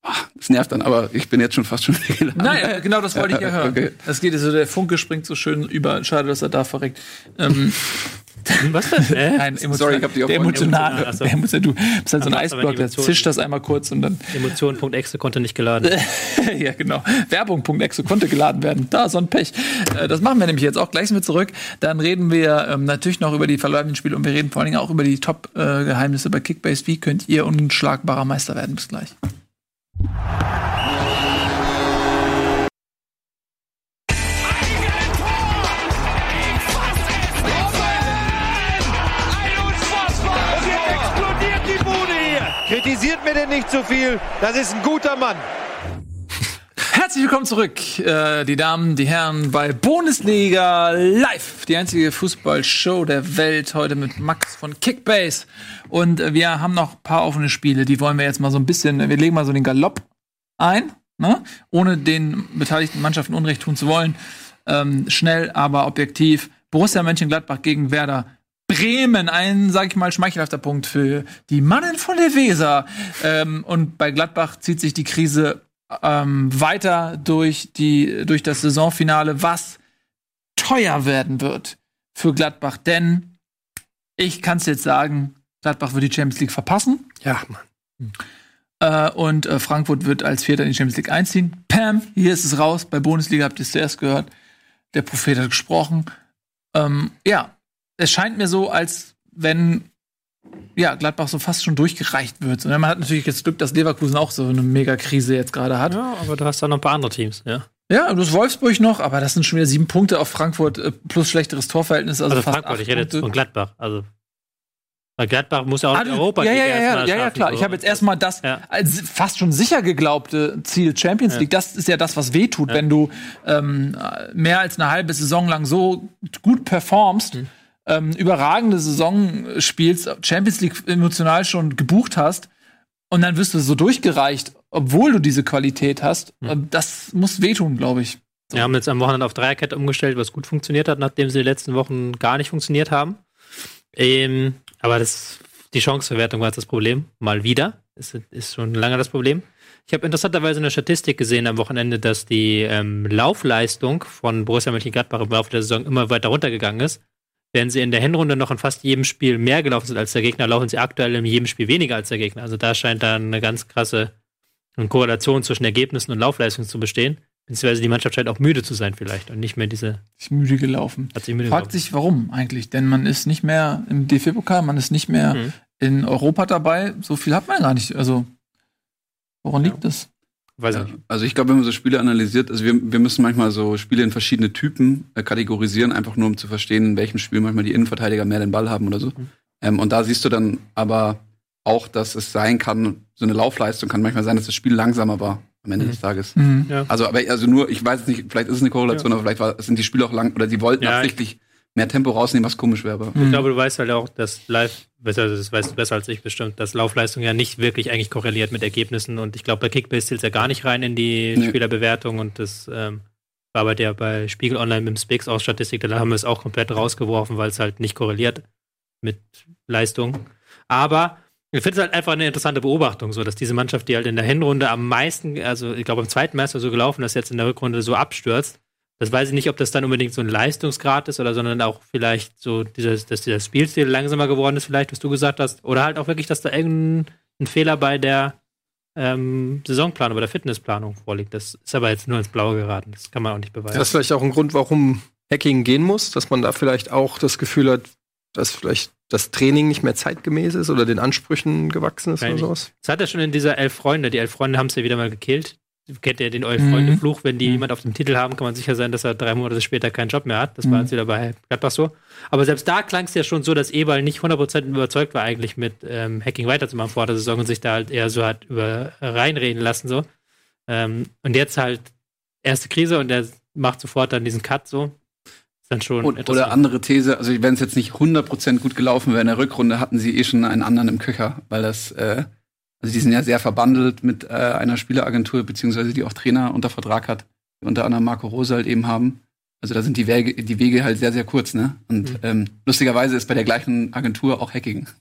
ah, das nervt dann, aber ich bin jetzt schon fast schon weggelaufen. Nein, genau das wollte ich ja hören. Okay. Das geht so, der Funke springt so schön über. Schade, dass er da verreckt. Ähm, was denn? Äh? nein, emotional, Sorry, ich hab dich auf der emotionale. Emotional, ach so. Der emotional, du bist halt so ein Eisblock, der zischt das einmal kurz und dann. Emotionen.exe konnte nicht geladen. ja, genau. Werbung.exe konnte geladen werden. Da, so ein Pech. Äh, das machen wir nämlich jetzt auch. Gleich sind wir zurück. Dann reden wir ähm, natürlich noch über die verlorenen Spiele und wir reden vor allen Dingen auch über die Top-Geheimnisse bei Kickbase. Wie könnt ihr unschlagbarer Meister werden? Bis gleich. Kritisiert mir denn nicht zu viel. Das ist ein guter Mann. Herzlich willkommen zurück, äh, die Damen, die Herren, bei Bundesliga Live, die einzige Fußballshow der Welt, heute mit Max von Kickbase. Und äh, wir haben noch ein paar offene Spiele, die wollen wir jetzt mal so ein bisschen, wir legen mal so den Galopp ein, ne? ohne den beteiligten Mannschaften Unrecht tun zu wollen. Ähm, schnell, aber objektiv. Borussia Mönchengladbach gegen Werder Bremen, ein, sag ich mal, schmeichelhafter Punkt für die Mannen von der Weser. Ähm, und bei Gladbach zieht sich die Krise ähm, weiter durch, die, durch das Saisonfinale, was teuer werden wird für Gladbach. Denn ich kann es jetzt sagen, Gladbach wird die Champions League verpassen. Ja, Mann. Äh, und äh, Frankfurt wird als Vierter in die Champions League einziehen. Pam, hier ist es raus. Bei Bundesliga habt ihr es zuerst gehört. Der Prophet hat gesprochen. Ähm, ja, es scheint mir so, als wenn ja, Gladbach so fast schon durchgereicht wird. Und man hat natürlich jetzt Glück, dass Leverkusen auch so eine Mega-Krise jetzt gerade hat. Ja, aber du hast da noch ein paar andere Teams, ja. Ja, du hast Wolfsburg noch, aber das sind schon wieder sieben Punkte auf Frankfurt äh, plus schlechteres Torverhältnis. Also, Also, fast Frankfurt, ich rede jetzt von Gladbach. Also, weil Gladbach muss ja auch Ah, in Europa ja, ja, ja, ja, ja, ja, klar. Ich habe jetzt erstmal das Ja. als fast schon sicher geglaubte Ziel Champions League. Das ist ja das, was wehtut, wenn du ähm, mehr als eine halbe Saison lang so gut performst, Mhm. Ähm, überragende Saison spielst, Champions League emotional schon gebucht hast und dann wirst du so durchgereicht, obwohl du diese Qualität hast. Mhm. Das muss wehtun, glaube ich. Wir haben jetzt am Wochenende auf Dreierkette umgestellt, was gut funktioniert hat, nachdem sie die letzten Wochen gar nicht funktioniert haben. Ähm, aber das, die Chanceverwertung war jetzt das Problem. Mal wieder. Ist, ist schon lange das Problem. Ich habe interessanterweise eine Statistik gesehen am Wochenende, dass die ähm, Laufleistung von Borussia Mönchengladbach im Laufe der Saison immer weiter runtergegangen ist. Während sie in der Hinrunde noch in fast jedem Spiel mehr gelaufen sind als der Gegner, laufen sie aktuell in jedem Spiel weniger als der Gegner. Also da scheint da eine ganz krasse Korrelation zwischen Ergebnissen und Laufleistung zu bestehen. Beziehungsweise die Mannschaft scheint auch müde zu sein vielleicht und nicht mehr diese. Ist müde gelaufen. Hat sich müde Fragt gelaufen. sich, warum eigentlich? Denn man ist nicht mehr im DFB-Pokal, man ist nicht mehr Mhm. in Europa dabei. So viel hat man gar nicht. Also, woran Ja. liegt das? Weiß ich Ja, nicht. also ich glaube, wenn man so Spiele analysiert, also wir, wir müssen manchmal so Spiele in verschiedene Typen äh, kategorisieren, einfach nur um zu verstehen, in welchem Spiel manchmal die Innenverteidiger mehr den Ball haben oder so. Mhm. Ähm, und da siehst du dann aber auch, dass es sein kann, so eine Laufleistung kann manchmal sein, dass das Spiel langsamer war am Ende Mhm. des Tages. Mhm. Ja. Also, aber also nur, ich weiß nicht, vielleicht ist es eine Korrelation, aber vielleicht war, sind die Spiele auch lang oder die wollten Ja, absichtlich mehr Tempo rausnehmen, was komisch wäre. Aber Ich glaube, du weißt halt auch, dass Live, besser, das weißt du besser als ich bestimmt, dass Laufleistung ja nicht wirklich eigentlich korreliert mit Ergebnissen und ich glaube, bei Kickbase zählt ja gar nicht rein in die Nee. Spielerbewertung und das ähm, war bei der bei Spiegel Online mit dem Spix auch Statistik, da haben wir es auch komplett rausgeworfen, weil es halt nicht korreliert mit Leistung. Aber ich finde es halt einfach eine interessante Beobachtung, so dass diese Mannschaft, die halt in der Hinrunde am meisten, also ich glaube im zweiten Meister so gelaufen, dass jetzt in der Rückrunde so abstürzt. Das weiß ich nicht, ob das dann unbedingt so ein Leistungsgrad ist oder sondern auch vielleicht so dieses, dass dieser Spielstil langsamer geworden ist, vielleicht, was du gesagt hast. Oder halt auch wirklich, dass da irgendein ein Fehler bei der ähm, Saisonplanung, bei der Fitnessplanung vorliegt. Das ist aber jetzt nur ins Blaue geraten. Das kann man auch nicht beweisen. Das ist vielleicht auch ein Grund, warum Hacking gehen muss, dass man da vielleicht auch das Gefühl hat, dass vielleicht das Training nicht mehr zeitgemäß ist oder den Ansprüchen gewachsen ist oder Wahrscheinlich. sowas. Das hat er schon in dieser Elf Freunde. Die Elf Freunde haben es ja wieder mal gekillt. Kennt ihr den Elf Mhm. Freunde-Fluch? Wenn die Mhm. jemand auf dem Titel haben, kann man sicher sein, dass er drei Monate später keinen Job mehr hat. Das war Mhm. jetzt wieder bei Gladbach so. Aber selbst da klang es ja schon so, dass Eberl nicht 100% überzeugt war, eigentlich mit ähm, Hacking weiterzumachen vor der Saison und sich da halt eher so hat über reinreden lassen. so. Ähm, und jetzt halt erste Krise und er macht sofort dann diesen Cut so. Ist dann schon Und, oder andere These, also wenn es jetzt nicht 100% gut gelaufen wäre in der Rückrunde, hatten sie eh schon einen anderen im Köcher, weil das, äh, also die sind ja sehr verbandelt mit äh, einer Spieleragentur, beziehungsweise die auch Trainer unter Vertrag hat, die unter anderem Marco Rose halt eben haben. Also da sind die Wege, die Wege halt sehr, sehr kurz, ne? Und Mhm. ähm, lustigerweise ist bei der gleichen Agentur auch Hacking.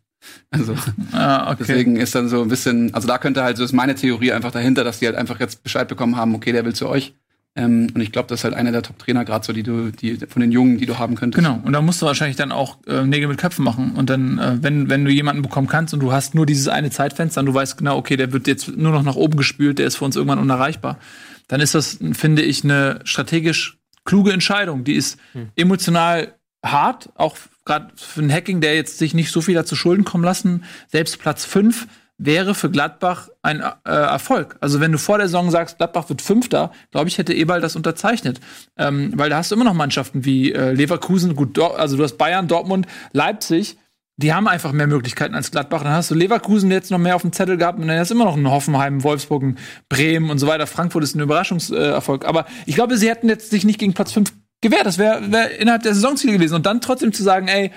Also Ah, okay. deswegen ist dann so ein bisschen, also da könnte halt, so ist meine Theorie einfach dahinter, dass die halt einfach jetzt Bescheid bekommen haben, okay, der will zu euch. Ähm, und ich glaube, das ist halt einer der Top-Trainer, gerade so, die du, die von den Jungen, die du haben könntest. Genau, und da musst du wahrscheinlich dann auch äh, Nägel mit Köpfen machen. Und dann, äh, wenn, wenn du jemanden bekommen kannst und du hast nur dieses eine Zeitfenster und du weißt genau, okay, der wird jetzt nur noch nach oben gespült, der ist für uns irgendwann unerreichbar, dann ist das, finde ich, eine strategisch kluge Entscheidung. Die ist emotional hart, auch gerade für einen Hacking, der jetzt sich nicht so viel dazu Schulden kommen lassen. Selbst Platz 5 wäre für Gladbach ein äh, Erfolg. Also wenn du vor der Saison sagst, Gladbach wird Fünfter, glaube ich, hätte Eberl das unterzeichnet. Ähm, weil da hast du immer noch Mannschaften wie äh, Leverkusen, gut, also du hast Bayern, Dortmund, Leipzig, die haben einfach mehr Möglichkeiten als Gladbach. Dann hast du Leverkusen jetzt noch mehr auf dem Zettel gehabt und dann hast du immer noch einen Hoffenheim, Wolfsburg, Bremen und so weiter. Frankfurt ist ein Überraschungserfolg. Aber ich glaube, sie hätten jetzt sich nicht gegen Platz 5 gewehrt. Das wäre wär innerhalb der Saisonziele gewesen. Und dann trotzdem zu sagen, ey,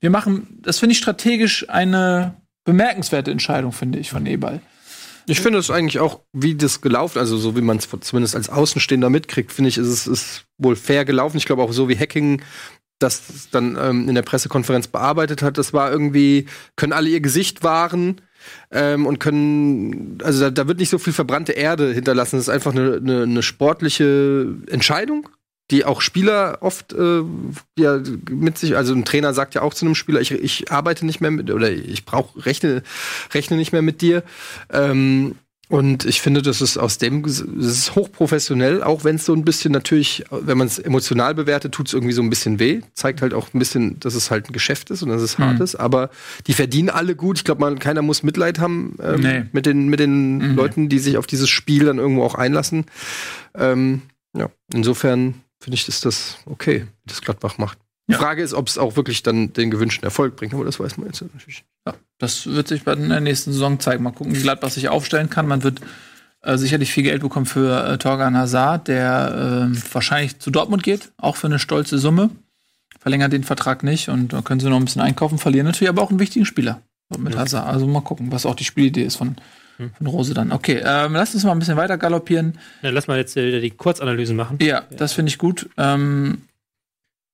wir machen, das finde ich strategisch eine bemerkenswerte Entscheidung, finde ich, von Eberl. Ich finde es eigentlich auch, wie das gelaufen, also so wie man es zumindest als Außenstehender mitkriegt, finde ich, ist es ist wohl fair gelaufen. Ich glaube auch so wie Hacking das dann ähm, in der Pressekonferenz bearbeitet hat, das war irgendwie, können alle ihr Gesicht wahren ähm, und können, also da, da wird nicht so viel verbrannte Erde hinterlassen. Das ist einfach eine, eine, eine sportliche Entscheidung, die auch Spieler oft äh, ja, mit sich, also ein Trainer sagt ja auch zu einem Spieler, ich, ich arbeite nicht mehr mit, oder ich brauche, rechne, rechne nicht mehr mit dir. Ähm, und ich finde, das ist aus dem, das ist hochprofessionell, auch wenn es so ein bisschen natürlich, wenn man es emotional bewertet, tut es irgendwie so ein bisschen weh. Zeigt halt auch ein bisschen, dass es halt ein Geschäft ist und dass es Mhm. hart ist. Aber die verdienen alle gut. Ich glaube, man keiner muss Mitleid haben ähm, Nee. mit den, mit den Mhm. Leuten, die sich auf dieses Spiel dann irgendwo auch einlassen. Ähm, ja, insofern finde ich, ist das okay, wie das Gladbach macht. Die Ja. Frage ist, ob es auch wirklich dann den gewünschten Erfolg bringt, aber das weiß man jetzt natürlich. Ja, das wird sich bei der nächsten Saison zeigen. Mal gucken, wie Gladbach sich aufstellen kann. Man wird äh, sicherlich viel Geld bekommen für äh, Torgan Hazard, der äh, wahrscheinlich zu Dortmund geht, auch für eine stolze Summe. Verlängert den Vertrag nicht und da können sie noch ein bisschen einkaufen, verlieren natürlich aber auch einen wichtigen Spieler mit Hazard. Also mal gucken, was auch die Spielidee ist von, von Rose dann. Okay, ähm, lass uns mal ein bisschen weiter galoppieren. Ja, lass mal jetzt äh, wieder die Kurzanalysen machen. Ja, das finde ich gut. Ähm,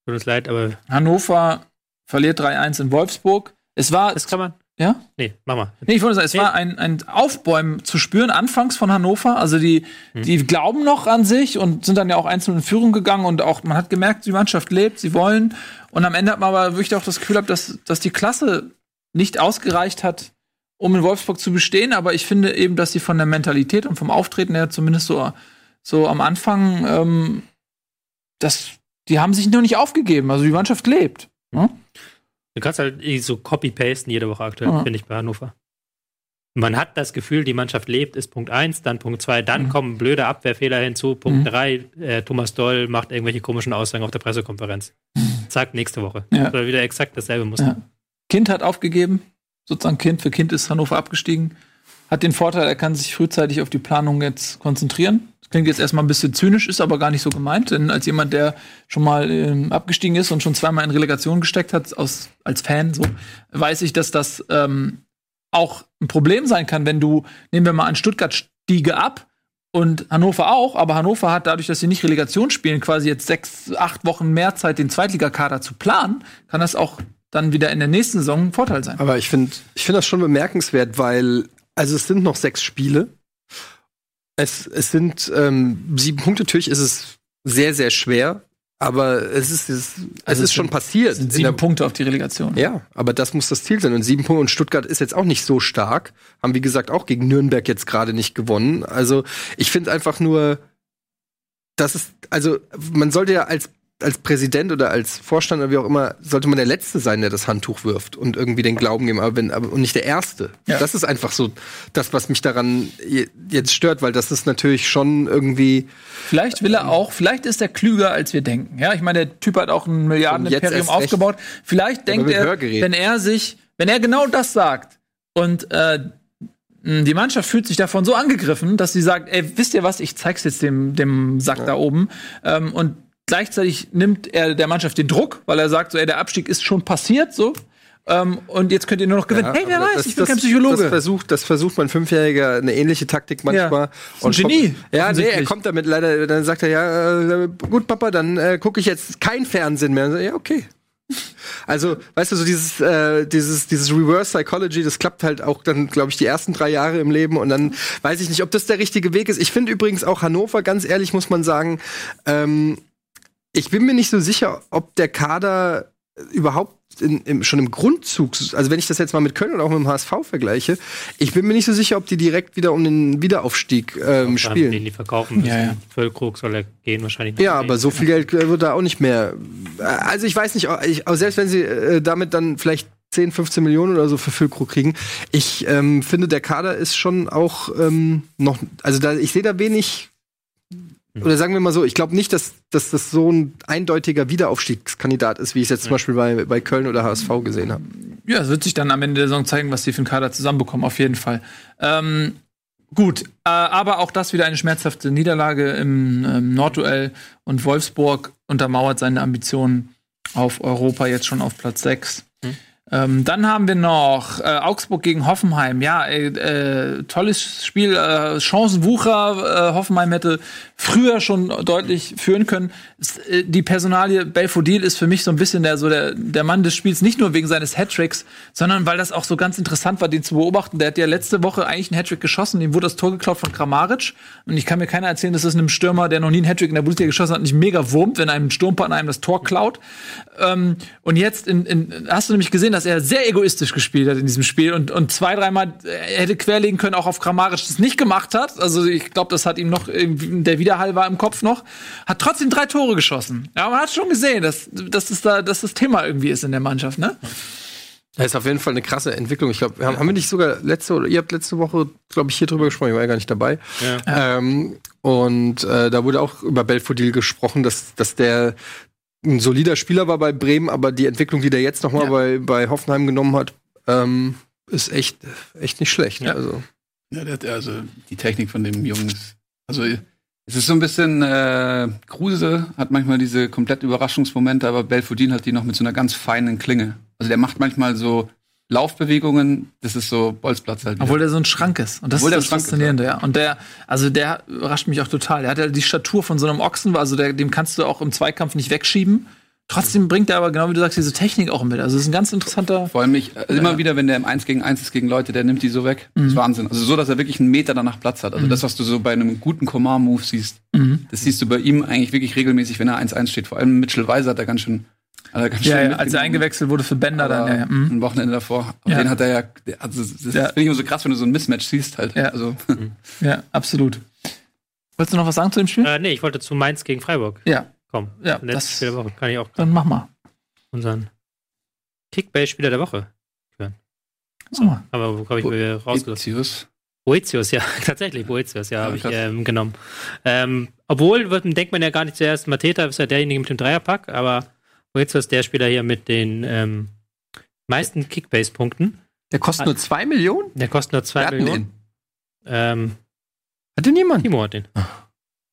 Tut uns leid, aber Hannover verliert 3-1 in Wolfsburg. Es war das kann man. Ja? Nee, mach mal. Nee, ich wollte sagen, es war ein, ein Aufbäumen zu spüren, anfangs von Hannover. Also die, die glauben noch an sich und sind dann ja auch einzeln in Führung gegangen und auch, man hat gemerkt, die Mannschaft lebt, sie wollen. Und am Ende hat man aber wirklich auch das Gefühl gehabt, dass, dass die Klasse nicht ausgereicht hat, um in Wolfsburg zu bestehen. Aber ich finde eben, dass sie von der Mentalität und vom Auftreten her zumindest so, so am Anfang, ähm, das, die haben sich noch nicht aufgegeben. Also die Mannschaft lebt. Ne? Du kannst halt eh so copy-pasten jede Woche aktuell, Ja. finde ich, bei Hannover. Man hat das Gefühl, die Mannschaft lebt, ist Punkt 1, dann Punkt 2, Mhm. dann kommen blöde Abwehrfehler hinzu. Punkt 3, äh, Thomas Doll macht irgendwelche komischen Aussagen auf der Pressekonferenz. Zack, nächste Woche. Ja. Oder wieder exakt dasselbe Muster. Ja. Kind hat aufgegeben, sozusagen Kind für Kind ist Hannover abgestiegen. Hat den Vorteil, er kann sich frühzeitig auf die Planung jetzt konzentrieren. Das klingt jetzt erstmal ein bisschen zynisch, ist aber gar nicht so gemeint, denn als jemand, der schon mal ähm, abgestiegen ist und schon zweimal in Relegation gesteckt hat, aus, als Fan, so, weiß ich, dass das ähm, auch ein Problem sein kann, wenn du, nehmen wir mal an, Stuttgart stiege ab und Hannover auch, aber Hannover hat dadurch, dass sie nicht Relegation spielen, quasi jetzt sechs, acht Wochen mehr Zeit, den Zweitligakader zu planen, kann das auch dann wieder in der nächsten Saison ein Vorteil sein. Aber ich finde ich find das schon bemerkenswert, weil, also es sind noch sechs Spiele. Es, es sind ähm, sieben Punkte. Natürlich ist es sehr, sehr schwer, aber es ist, es, Also es ist schon sind- passiert. Sind in sieben der- Punkte auf die Relegation. Ja, aber das muss das Ziel sein. Und sieben Punkte und Stuttgart ist jetzt auch nicht so stark. Haben, wie gesagt, auch gegen Nürnberg jetzt gerade nicht gewonnen. Also ich finde einfach nur, das ist, also man sollte ja als, als Präsident oder als Vorstand oder wie auch immer, sollte man der Letzte sein, der das Handtuch wirft und irgendwie den Glauben geben, aber, wenn, aber und nicht der Erste. Ja. Das ist einfach so das, was mich daran je- jetzt stört, weil das ist natürlich schon irgendwie Vielleicht will er auch, vielleicht ist er klüger, als wir denken. Ja, ich meine, der Typ hat auch ein Milliardenimperium aufgebaut. Vielleicht denkt er, wenn er sich, wenn er genau das sagt und äh, die Mannschaft fühlt sich davon so angegriffen, dass sie sagt, ey, wisst ihr was, ich zeig's jetzt dem, dem Sack da oben. Ähm, und gleichzeitig nimmt er der Mannschaft den Druck, weil er sagt, so, ey, der Abstieg ist schon passiert, so. Ähm, und jetzt könnt ihr nur noch gewinnen. hey, wer weiß, das- ich bin das- kein Psychologe. Das versucht, das versucht mein Fünfjähriger eine ähnliche Taktik manchmal. ist ein Genie, kommt- Ja, nee, er kommt damit leider, dann sagt er, ja, äh, gut, Papa, dann äh, gucke ich jetzt kein Fernsehen mehr. Und so, Ja, okay. Also, weißt du, so dieses, äh, dieses, dieses Reverse Psychology, das klappt halt auch dann, glaube ich, die ersten drei Jahre im Leben und dann weiß ich nicht, ob das der richtige Weg ist. Ich finde übrigens auch Hannover, ganz ehrlich muss man sagen, ähm, ich bin mir nicht so sicher, ob der Kader überhaupt in, im, schon im Grundzug, also wenn ich das jetzt mal mit Köln oder auch mit dem HSV vergleiche, ich bin mir nicht so sicher, ob die direkt wieder um den Wiederaufstieg ähm, Den spielen. die verkaufen müssen. Ja, ja. Füllkrug soll er gehen wahrscheinlich. Ja, aber so viel Geld äh, wird da auch nicht mehr. Äh, Also ich weiß nicht, ich, aber selbst wenn sie äh, damit dann vielleicht 10, 15 Millionen oder so für Füllkrug kriegen, ich ähm, finde, der Kader ist schon auch ähm, noch, also da, ich sehe da wenig, oder sagen wir mal so, ich glaube nicht, dass, dass das so ein eindeutiger Wiederaufstiegskandidat ist, wie ich es jetzt zum Beispiel bei, bei Köln oder HSV gesehen habe. Ja, es wird sich dann am Ende der Saison zeigen, was die für einen Kader zusammenbekommen, auf jeden Fall. Ähm, gut, äh, aber auch das wieder eine schmerzhafte Niederlage im ähm, Nordduell und Wolfsburg untermauert seine Ambitionen auf Europa jetzt schon auf Platz 6. Ähm, dann haben wir noch äh, Augsburg gegen Hoffenheim. Ja, äh, äh, tolles Spiel, äh, Chancenwucher. Äh, Hoffenheim hätte früher schon deutlich führen können. Äh, die Personalie Belfodil ist für mich so ein bisschen der, so der, der Mann des Spiels, nicht nur wegen seines Hattricks, sondern weil das auch so ganz interessant war, den zu beobachten. Der hat ja letzte Woche eigentlich einen Hattrick geschossen, ihm wurde das Tor geklaut von Kramaric. Und ich kann mir keiner erzählen, dass es einem Stürmer, der noch nie einen Hattrick in der Bundesliga geschossen hat, nicht mega wurmt, wenn einem Sturmpartner einem das Tor klaut. Ähm, und jetzt in, in, hast du nämlich gesehen, dass er sehr egoistisch gespielt hat in diesem Spiel und, und zwei, dreimal er hätte querlegen können, auch auf Kramaric das nicht gemacht hat. Also ich glaube, das hat ihm noch der Widerhall war im Kopf noch. Hat trotzdem drei Tore geschossen. Ja, man hat schon gesehen, dass, dass, das, da, dass das Thema irgendwie ist in der Mannschaft, ne? Das ist auf jeden Fall eine krasse Entwicklung. Ich glaube, haben, haben wir nicht sogar letzte oder ihr habt letzte Woche, glaube ich, hier drüber gesprochen, ich war ja gar nicht dabei. Ähm, und äh, da wurde auch über Belfodil gesprochen, dass, dass der ein solider Spieler war bei Bremen, aber die Entwicklung, die der jetzt noch mal Ja. bei, bei Hoffenheim genommen hat, ähm, ist echt, echt nicht schlecht. Ja. Also. Ja, der, der, also die Technik von dem Jungen ist. Also es ist so ein bisschen äh, Kruse hat manchmal diese komplett Überraschungsmomente, aber Belfodil hat die noch mit so einer ganz feinen Klinge. Also der macht manchmal so Laufbewegungen, das ist so Bolzplatz halt. Obwohl der so ein Schrank ist. Und das Obwohl ist das Schrank ist, Faszinierende, ja. Und der, also der überrascht mich auch total. Der hat ja die Statur von so einem Ochsen, also der, dem kannst du auch im Zweikampf nicht wegschieben. Trotzdem bringt er aber, genau wie du sagst, diese Technik auch mit. Also es ist ein ganz interessanter. Vor allem ich, also immer wieder, wenn der im 1 gegen 1 ist gegen Leute, der nimmt die so weg. Das ist Wahnsinn. Also so, dass er wirklich einen Meter danach Platz hat. Also das, was du so bei einem guten Command-Move siehst, Mhm. das siehst du bei ihm eigentlich wirklich regelmäßig, wenn er 1-1 steht. Vor allem Mitchell Weiser hat er ganz schön, er ganz Ja, schön ja, als er eingewechselt wurde für Bender dann. Ja, ja. Mhm. Ein Wochenende davor. Aber Ja. den hat er ja, also das Ja. finde ich immer so krass, wenn du so ein Mismatch siehst halt. Ja. Also, ja, absolut. Wolltest du noch was sagen zu dem Spiel? Äh, nee, ich wollte zu Mainz gegen Freiburg Ja, kommen. Ja, Letztes das- Spiel der Woche. Kann ich auch dann mach mal. unseren Kickbase-Spieler der Woche. Mach mal. Aber wo habe ich mir rausgesucht? Bezius. Boetius, ja, tatsächlich, Boetius, ja, Ja, habe ich ähm, genommen. Ähm, obwohl, wird, denkt man ja gar nicht zuerst, Mateta ist ja derjenige mit dem Dreierpack, aber Boetius ist der Spieler hier mit den ähm, meisten Kickbase-Punkten. Der kostet nur 2 Millionen? Der kostet nur Wer zwei hat denn Millionen. Ähm, Hat den jemand? Timo hat den.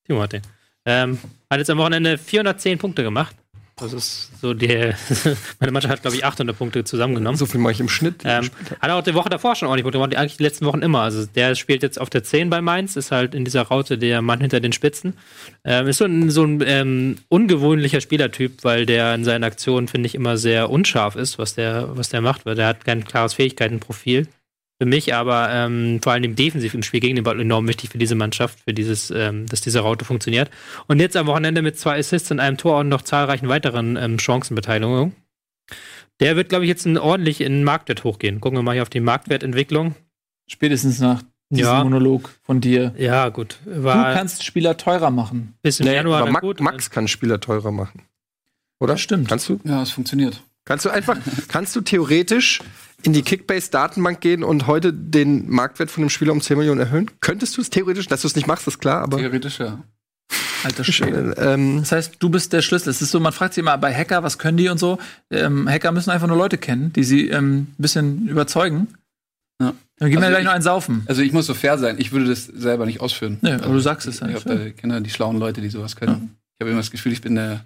Timo hat den. Ähm, hat jetzt am Wochenende 410 Punkte gemacht. Das ist so der. meine Mannschaft hat, glaube ich, 800 Punkte zusammengenommen. So viel mache ich im Schnitt. Ähm, hat er auch die Woche davor schon ordentlich Punkte gemacht, eigentlich die letzten Wochen immer. Also der spielt jetzt auf der 10 bei Mainz, ist halt in dieser Raute der Mann hinter den Spitzen. Ähm, ist so ein, so ein ähm, ungewöhnlicher Spielertyp, weil der in seinen Aktionen, finde ich, immer sehr unscharf ist, was der, was der macht, weil der hat kein klares Fähigkeitenprofil. Für mich aber ähm, vor allem defensiv im Spiel gegen den Ball enorm wichtig für diese Mannschaft, für dieses, ähm, dass diese Raute funktioniert. Und jetzt am Wochenende mit zwei Assists und einem Tor und noch zahlreichen weiteren ähm, Chancenbeteiligungen. Der wird, glaube ich, jetzt ein ordentlich in den Marktwert hochgehen. Gucken wir mal hier auf die Marktwertentwicklung. Spätestens nach diesem Ja. Monolog von dir. Ja, gut. Du War kannst Spieler teurer machen. bis im Nee, Januar aber Max, gut. Max kann Spieler teurer machen. Oder? Das stimmt. Kannst du? Ja, es funktioniert. Kannst du einfach, kannst du theoretisch in die Kickbase-Datenbank gehen und heute den Marktwert von dem Spieler um 10 Millionen erhöhen? Könntest du es theoretisch? Dass du es nicht machst, ist klar, aber. Theoretisch, ja. Alter Schwede. Ähm, Das heißt, du bist der Schlüssel. Es ist so, man fragt sich immer bei Hacker, was können die und so. Ähm, Hacker müssen einfach nur Leute kennen, die sie ähm, ein bisschen überzeugen. Ja. Dann gehen wir Also gleich ich- noch einen saufen. Also ich muss so fair sein, ich würde das selber nicht ausführen. Nee, aber du sagst es Ich halt. hab, äh, kenne die schlauen Leute, die sowas können. Ich habe immer das Gefühl, ich bin der, bin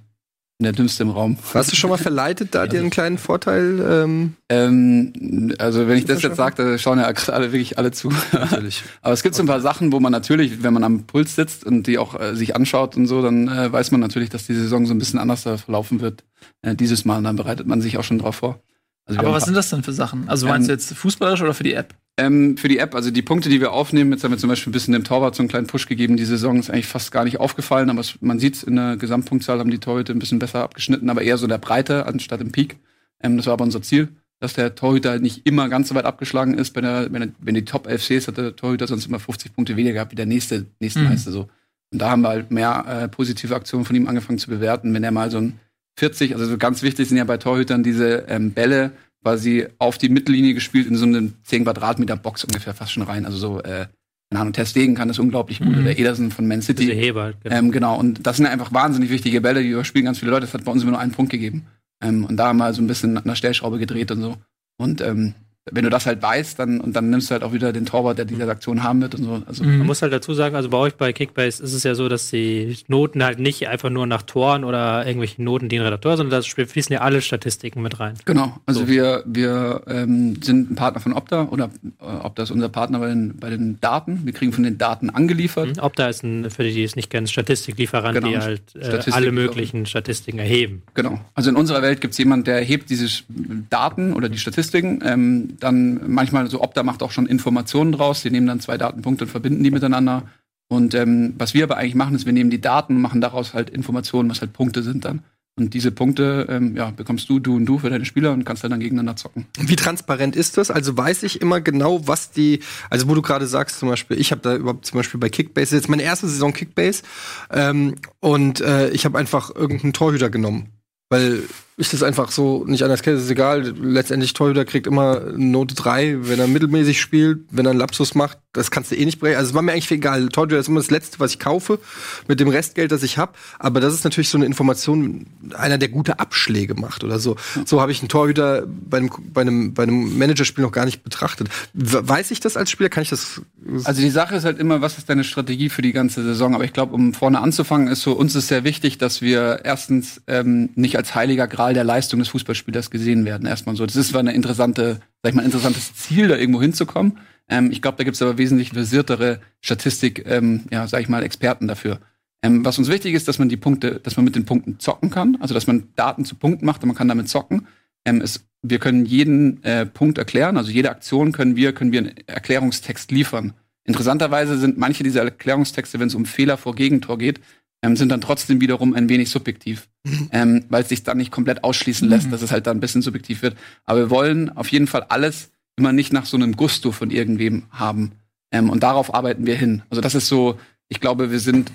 der Dümmste im Raum. warst du schon mal verleitet, da dir einen kleinen Vorteil? Ähm, Ähm, also wenn ich das jetzt sage, da schauen ja gerade alle wirklich alle zu. natürlich. Aber es gibt so ein paar Sachen, wo man natürlich, wenn man am Puls sitzt und die auch äh, sich anschaut und so, dann äh, weiß man natürlich, dass die Saison so ein bisschen anders da verlaufen wird. Äh, dieses Mal, und dann bereitet man sich auch schon drauf vor. Also Aber was sind das denn für Sachen? Also meinst du Ähm, jetzt fußballerisch oder für die App? Ähm, für die App, also die Punkte, die wir aufnehmen, jetzt haben wir zum Beispiel ein bisschen dem Torwart so einen kleinen Push gegeben. Die Saison ist eigentlich fast gar nicht aufgefallen, aber es, man sieht in der Gesamtpunktzahl haben die Torhüter ein bisschen besser abgeschnitten, aber eher so in der Breite anstatt im Peak. Ähm, das war aber unser Ziel, dass der Torhüter halt nicht immer ganz so weit abgeschlagen ist. Bei der, wenn, er, wenn die Top 11 ist, hat der Torhüter sonst immer 50 Punkte weniger gehabt wie der nächste, nächste Mhm. Meister so. Und da haben wir halt mehr äh, positive Aktionen von ihm angefangen zu bewerten. Wenn er mal so ein 40, also so ganz wichtig sind ja bei Torhütern diese ähm, Bälle, quasi auf die Mittellinie gespielt in so eine 10 Quadratmeter Box ungefähr fast schon rein. Also so, äh, keine Ahnung, Ter Stegen kann das unglaublich gut. Mhm. Oder Ederson von Man Diese City. Heber. halt, genau. Ähm, genau, und das sind einfach wahnsinnig wichtige Bälle, die überspielen ganz viele Leute. Das hat bei uns immer nur einen Punkt gegeben. Ähm, und da haben wir so ein bisschen an der Stellschraube gedreht und so. Und ähm, wenn du das halt weißt, dann und dann nimmst du halt auch wieder den Torwart, der diese Aktion haben wird und so. Also Mhm. Man muss halt dazu sagen, also bei euch bei Kickbase ist es ja so, dass die Noten halt nicht einfach nur nach Toren oder irgendwelchen Noten dienen Redakteur, sondern da fließen ja alle Statistiken mit rein. Genau, also So. wir, wir ähm, sind ein Partner von Opta oder äh, Opta ist unser Partner bei den, bei den Daten. Wir kriegen von den Daten angeliefert. Mhm. Opta ist ein, für die, die es nicht kennen, Statistiklieferant, Genau, die halt äh, alle möglichen Statistiken erheben. Genau. Also in unserer Welt gibt es jemanden, der erhebt diese Daten oder die Statistiken. Ähm, dann manchmal so Opta macht auch schon Informationen draus. Die nehmen dann zwei Datenpunkte und verbinden die miteinander. Und ähm, was wir aber eigentlich machen, ist, wir nehmen die Daten und machen daraus halt Informationen, was halt Punkte sind dann. Und diese Punkte ähm, ja, bekommst du, du und du für deine Spieler und kannst dann, dann gegeneinander zocken. Wie transparent ist das? Also weiß ich immer genau, was die, also wo du gerade sagst, zum Beispiel, ich habe da überhaupt zum Beispiel bei Kickbase, jetzt meine erste Saison Kickbase, ähm, und äh, ich habe einfach irgendeinen Torhüter genommen. Weil ich das einfach so nicht anders kenne, ist egal. Letztendlich Torhüter kriegt immer Note 3, wenn er mittelmäßig spielt, wenn er einen Lapsus macht, das kannst du eh nicht brechen. Also es war mir eigentlich egal. Torhüter ist immer das Letzte, was ich kaufe, mit dem Restgeld, das ich habe. Aber das ist natürlich so eine Information, einer, der gute Abschläge macht oder so. So habe ich einen Torhüter bei einem, bei einem, bei einem Managerspiel noch gar nicht betrachtet. We- Weiß ich das als Spieler? Kann ich das? Also die Sache ist halt immer, was ist deine Strategie für die ganze Saison? Aber ich glaube, um vorne anzufangen, ist so, uns ist sehr wichtig, dass wir erstens ähm, nicht als heiliger Gral der Leistung des Fußballspielers gesehen werden. Erstmal so. Das ist zwar eine interessante, sag ich mal, ein interessantes Ziel, da irgendwo hinzukommen. Ähm, ich glaube, da gibt es aber wesentlich versiertere Statistik, ähm, ja, sag ich mal, Experten dafür. Ähm, was uns wichtig ist, dass man die Punkte, dass man mit den Punkten zocken kann, also dass man Daten zu Punkten macht und man kann damit zocken. Ähm, es, wir können jeden äh, Punkt erklären, also jede Aktion können wir, können wir einen Erklärungstext liefern. Interessanterweise sind manche dieser Erklärungstexte, wenn es um Fehler vor Gegentor geht, ähm, sind dann trotzdem wiederum ein wenig subjektiv, ähm, weil es sich dann nicht komplett ausschließen lässt, dass es halt dann ein bisschen subjektiv wird. Aber wir wollen auf jeden Fall alles immer nicht nach so einem Gusto von irgendwem haben. Ähm, und darauf arbeiten wir hin. Also das ist so, ich glaube, wir sind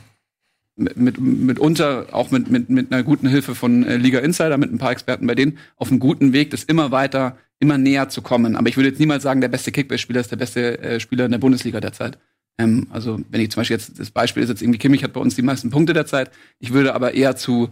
mit, mit, mitunter auch mit, mit, mit einer guten Hilfe von äh, Liga Insider, mit ein paar Experten bei denen, auf einem guten Weg, das immer weiter, immer näher zu kommen. Aber ich würde jetzt niemals sagen, der beste Kickbase-Spieler ist der beste äh, Spieler in der Bundesliga derzeit. Ähm, also wenn ich zum Beispiel jetzt, das Beispiel ist jetzt irgendwie Kimmich hat bei uns die meisten Punkte derzeit. Ich würde aber eher zu,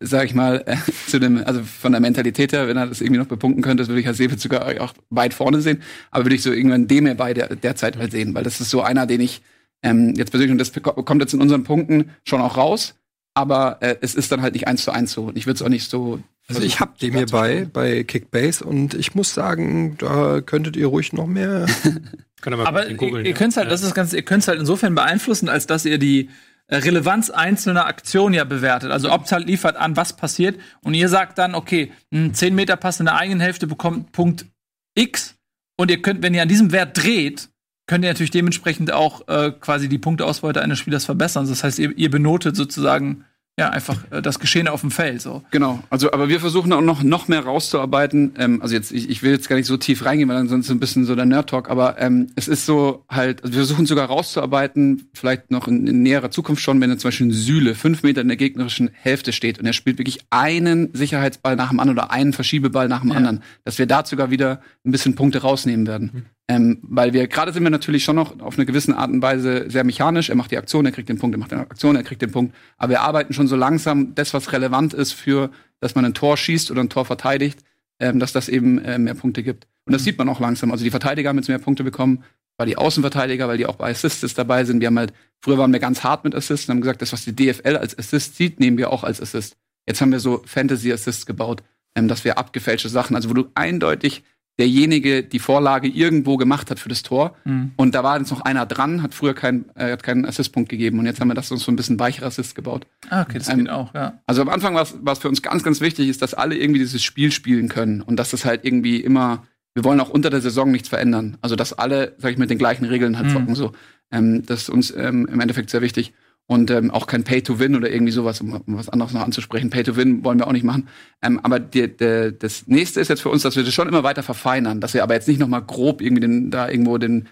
sag ich mal, äh, zu dem, also von der Mentalität her, wenn er das irgendwie noch bepunkten könnte, das würde ich als Sebe sogar auch weit vorne sehen. Aber würde ich so irgendwann dem bei der, derzeit halt sehen, weil das ist so einer, den ich ähm, jetzt persönlich, und das kommt jetzt in unseren Punkten schon auch raus, aber äh, es ist dann halt nicht eins zu eins so. Und ich würde es auch nicht so. Also ich hab dem hier bei, bei Kickbase und ich muss sagen, da könntet ihr ruhig noch mehr. Aber ihr, ihr könnt halt, das ist ganz, ihr könnt halt insofern beeinflussen, als dass ihr die äh, Relevanz einzelner Aktionen ja bewertet. Also Optal liefert an, was passiert und ihr sagt dann, okay, ein 10 Meter Pass in der eigenen Hälfte bekommt Punkt X und ihr könnt, wenn ihr an diesem Wert dreht, könnt ihr natürlich dementsprechend auch äh, quasi die Punkteausbeute eines Spielers verbessern. Das heißt, ihr, ihr benotet sozusagen ja, einfach äh, das Geschehen auf dem Feld. So. Genau, also aber wir versuchen auch noch, noch mehr rauszuarbeiten. Ähm, also jetzt, ich, ich will jetzt gar nicht so tief reingehen, weil dann sonst ein bisschen so der Nerd-Talk, aber ähm, es ist so halt, also wir versuchen sogar rauszuarbeiten, vielleicht noch in, in näherer Zukunft schon, wenn er zum Beispiel ein Süle fünf Meter in der gegnerischen Hälfte steht und er spielt wirklich einen Sicherheitsball nach dem anderen oder einen Verschiebeball nach dem Ja. anderen, dass wir da sogar wieder ein bisschen Punkte rausnehmen werden. Ähm, weil wir gerade sind wir natürlich schon noch auf eine gewisse Art und Weise sehr mechanisch. Er macht die Aktion, er kriegt den Punkt, er macht die Aktion, er kriegt den Punkt. Aber wir arbeiten schon so langsam, das, was relevant ist für, dass man ein Tor schießt oder ein Tor verteidigt, ähm, dass das eben äh, mehr Punkte gibt. Und das sieht man auch langsam. Also die Verteidiger haben jetzt mehr Punkte bekommen, weil die Außenverteidiger, weil die auch bei Assists dabei sind. Wir haben halt, früher waren wir ganz hart mit Assists und haben gesagt, das, was die DFL als Assist sieht, nehmen wir auch als Assist. Jetzt haben wir so Fantasy-Assists gebaut, ähm, dass wir abgefälschte Sachen, also wo du eindeutig derjenige die Vorlage irgendwo gemacht hat für das Tor. Mhm. Und da war jetzt noch einer dran, hat früher kein, äh, hat keinen Assistpunkt gegeben. Und jetzt haben wir das uns so ein bisschen weicher Assist gebaut. Ah, okay, das Ähm, geht auch, ja. Also am Anfang war es für uns ganz, ganz wichtig, ist, dass alle irgendwie dieses Spiel spielen können. Und dass das halt irgendwie immer, wir wollen auch unter der Saison nichts verändern. Also dass alle, sag ich, mit den gleichen Regeln halt Mhm. zocken. So. Ähm, das ist uns ähm, im Endeffekt sehr wichtig. Und ähm, auch kein Pay-to-Win oder irgendwie sowas, um, um was anderes noch anzusprechen. Pay-to-Win wollen wir auch nicht machen. Ähm, aber die, die, das nächste ist jetzt für uns, dass wir das schon immer weiter verfeinern, dass wir aber jetzt nicht noch mal grob irgendwie den, da irgendwo den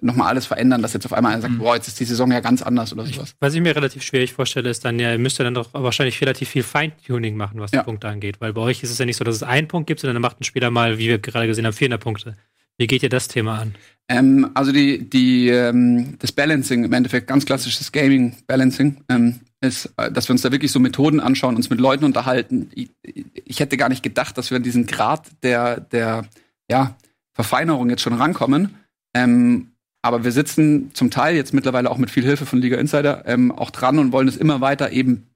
noch mal alles verändern, dass jetzt auf einmal einer sagt, Mhm. boah, jetzt ist die Saison ja ganz anders oder sowas. Was ich mir relativ schwierig vorstelle, ist dann ja, ihr müsst ja dann doch wahrscheinlich relativ viel Feintuning machen, was Ja. die Punkte angeht. Weil bei euch ist es ja nicht so, dass es einen Punkt gibt, sondern dann macht ein Spieler mal, wie wir gerade gesehen haben, 400 Punkte. Wie geht ihr das Thema an? Ähm, also die, die, ähm, das Balancing, im Endeffekt ganz klassisches Gaming-Balancing, ähm, ist, äh, dass wir uns da wirklich so Methoden anschauen, uns mit Leuten unterhalten. Ich, ich hätte gar nicht gedacht, dass wir an diesen Grad der, der ja, Verfeinerung jetzt schon rankommen. Ähm, aber wir sitzen zum Teil jetzt mittlerweile auch mit viel Hilfe von Liga Insider ähm, auch dran und wollen es immer weiter eben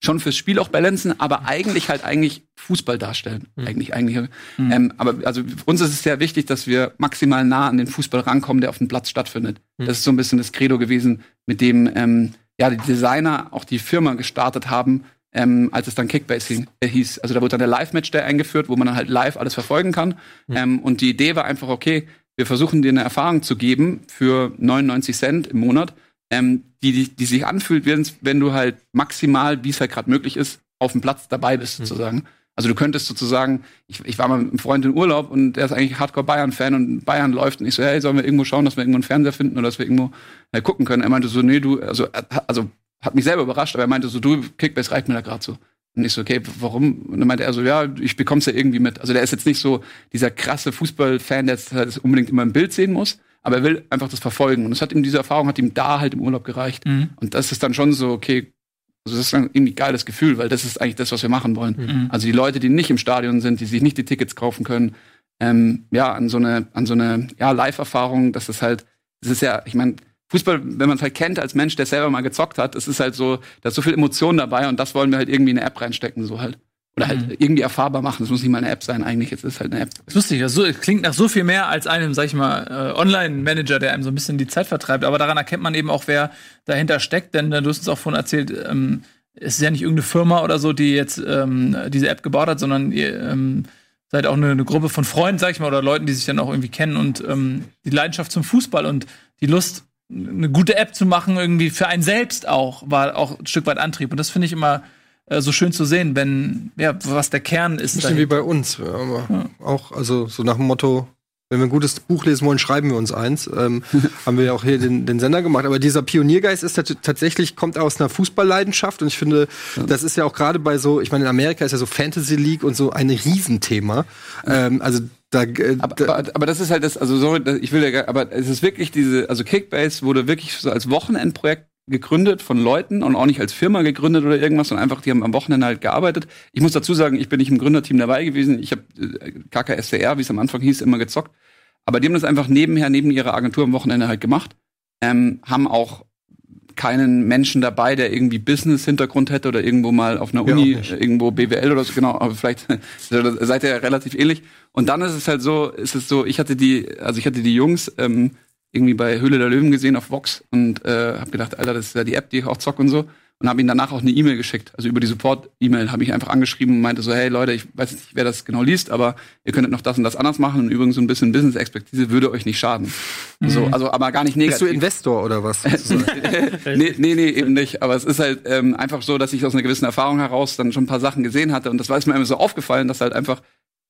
schon fürs Spiel auch balancen, aber eigentlich halt eigentlich Fußball darstellen. Mhm. Eigentlich, eigentlich. Ähm, aber also uns ist es sehr wichtig, dass wir maximal nah an den Fußball rankommen, der auf dem Platz stattfindet. Mhm. Das ist so ein bisschen das Credo gewesen, mit dem ähm, ja die Designer auch die Firma gestartet haben, ähm, als es dann Kickbase äh, hieß. Also da wurde dann der Live-Match-Day eingeführt, wo man dann halt live alles verfolgen kann. Mhm. Ähm, und die Idee war einfach, okay, wir versuchen dir eine Erfahrung zu geben für 99 Cent im Monat, ähm, die, die, die sich anfühlt, wenn, wenn du halt maximal, wie es halt gerade möglich ist, auf dem Platz dabei bist, Mhm. sozusagen. Also du könntest sozusagen, ich, ich war mal mit einem Freund in Urlaub und der ist eigentlich Hardcore Bayern-Fan und Bayern läuft und ich so, hey, sollen wir irgendwo schauen, dass wir irgendwo einen Fernseher finden oder dass wir irgendwo äh, gucken können? Er meinte so, nee, du, also, hat- also hat mich selber überrascht, aber er meinte so, du, Kickbase reicht mir da gerade so. Und ich so, okay, warum? Und dann meinte er so, ja, ich bekomm's ja irgendwie mit. Also der ist jetzt nicht so dieser krasse Fußballfan, der jetzt halt das unbedingt immer im Bild sehen muss, aber er will einfach das verfolgen. Und das hat ihm, diese Erfahrung hat ihm da halt im Urlaub gereicht. Mhm. Und das ist dann schon so, okay, also das ist dann irgendwie ein geiles Gefühl, weil das ist eigentlich das, was wir machen wollen. Mhm. Also die Leute, die nicht im Stadion sind, die sich nicht die Tickets kaufen können, ähm, ja, an so eine, an so eine ja, Live-Erfahrung, das ist halt, das ist ja, ich meine, Fußball, wenn man es halt kennt als Mensch, der selber mal gezockt hat, es ist halt so, da ist so viel Emotion dabei und das wollen wir halt irgendwie in eine App reinstecken, so halt. Oder halt irgendwie erfahrbar machen. Das muss nicht mal eine App sein, eigentlich. Jetzt ist es halt eine App. Das ist lustig, das klingt nach so viel mehr als einem, sag ich mal, äh, Online-Manager, der einem so ein bisschen die Zeit vertreibt. Aber daran erkennt man eben auch, wer dahinter steckt. Denn äh, du hast uns auch vorhin erzählt, ähm, es ist ja nicht irgendeine Firma oder so, die jetzt ähm, diese App gebaut hat, sondern ihr ähm, seid auch eine, eine Gruppe von Freunden, sag ich mal, oder Leuten, die sich dann auch irgendwie kennen und ähm, die Leidenschaft zum Fußball und die Lust, eine gute App zu machen, irgendwie für einen selbst auch, war auch ein Stück weit Antrieb. Und das finde ich immer äh, so schön zu sehen, wenn, ja, was der Kern ist. Bisschen wie bei uns. Ja, aber Auch, also so nach dem Motto, wenn wir ein gutes Buch lesen wollen, schreiben wir uns eins. Ähm, haben wir ja auch hier den, den Sender gemacht. Aber dieser Pioniergeist ist tat- tatsächlich, kommt aus einer Fußballleidenschaft. Und ich finde, das ist ja auch gerade bei so, ich meine, in Amerika ist ja so Fantasy League und so ein Riesenthema. Ähm, also da, äh, Aber, aber, aber das ist halt das, also sorry, ich will ja, gar- aber es ist wirklich diese, also Kickbase wurde wirklich so als Wochenendprojekt gegründet von Leuten und auch nicht als Firma gegründet oder irgendwas, sondern einfach, die haben am Wochenende halt gearbeitet. Ich muss dazu sagen, ich bin nicht im Gründerteam dabei gewesen. Ich habe äh, KKSCR, wie es am Anfang hieß, immer gezockt. Aber die haben das einfach nebenher, neben ihrer Agentur am Wochenende halt gemacht. Ähm, haben auch keinen Menschen dabei, der irgendwie Business-Hintergrund hätte oder irgendwo mal auf einer Ja, Uni, irgendwo BWL oder so, genau, aber vielleicht seid ihr ja relativ ähnlich. Und dann ist es halt so, ist es so, ich hatte die, also ich hatte die Jungs ähm, irgendwie bei Höhle der Löwen gesehen auf Vox und äh, habe gedacht, Alter, das ist ja die App, die ich auch zock und so. Und habe ihnen danach auch eine E-Mail geschickt. Also über die Support-E-Mail habe ich einfach angeschrieben und meinte so, hey Leute, ich weiß nicht, wer das genau liest, aber ihr könntet noch das und das anders machen. Und übrigens so ein bisschen Business-Expertise würde euch nicht schaden. So, also aber gar nicht negativ. bist du Investor oder was? sozusagen? nee, nee, nee, eben nicht. Aber es ist halt ähm, einfach so, dass ich aus einer gewissen Erfahrung heraus dann schon ein paar Sachen gesehen hatte. Und das war mir immer so aufgefallen, dass halt einfach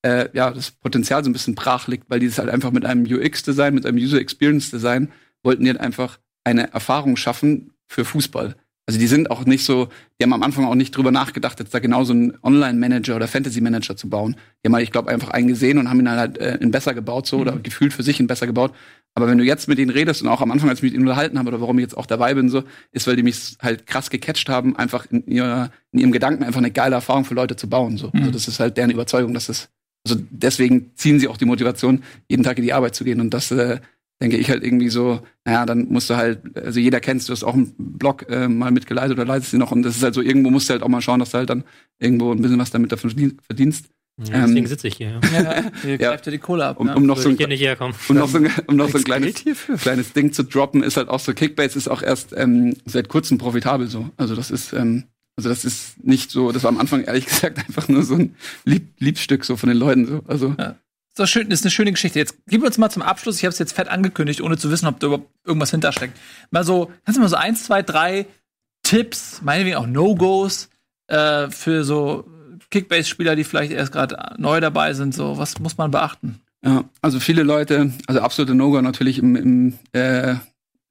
äh, ja das Potenzial so ein bisschen brach liegt, weil die es halt einfach mit einem UX-Design, mit einem User Experience-Design wollten die halt einfach eine Erfahrung schaffen für Fußball. Also die sind auch nicht so, die haben am Anfang auch nicht drüber nachgedacht, jetzt da genau so einen Online-Manager oder Fantasy-Manager zu bauen. Die haben halt, ich glaube, einfach einen gesehen und haben ihn halt äh, in besser gebaut, so oder gefühlt für sich in besser gebaut. Aber wenn du jetzt mit ihnen redest und auch am Anfang, als ich mit ihnen unterhalten habe oder warum ich jetzt auch dabei bin, so, ist, weil die mich halt krass gecatcht haben, einfach in, ihrer, in ihrem Gedanken einfach eine geile Erfahrung für Leute zu bauen. So. Also das ist halt deren Überzeugung, dass das, also deswegen ziehen sie auch die Motivation, jeden Tag in die Arbeit zu gehen. Und das äh, denke ich halt irgendwie so, naja, dann musst du halt, also jeder kennst, du hast auch einen Blog äh, mal mitgeleitet oder leitest ihn noch und das ist halt so, irgendwo musst du halt auch mal schauen, dass du halt dann irgendwo ein bisschen was damit verdienst. Ja, deswegen Ähm, sitze ich hier. Ja. Ja, hier greift ja die Kohle ab. Um, ne? um noch so ein um noch so ein, um noch so ein kleines, kleines Ding zu droppen, ist halt auch so, Kickbase ist auch erst ähm, seit kurzem profitabel so. Also das ist, ähm, also das ist nicht so, das war am Anfang ehrlich gesagt einfach nur so ein Lieb Liebstück so von den Leuten so. Also Ja. Das ist, schön, das ist eine schöne Geschichte. Jetzt gib uns mal zum Abschluss, ich habe es jetzt fett angekündigt, ohne zu wissen, ob da überhaupt irgendwas hintersteckt. Mal so, kannst du mal so eins, zwei, drei Tipps, meinetwegen auch No-Gos, äh, für so Kickbase-Spieler, die vielleicht erst gerade neu dabei sind, so, was muss man beachten? Ja, also viele Leute, also absolute No-Go natürlich im, im, äh, im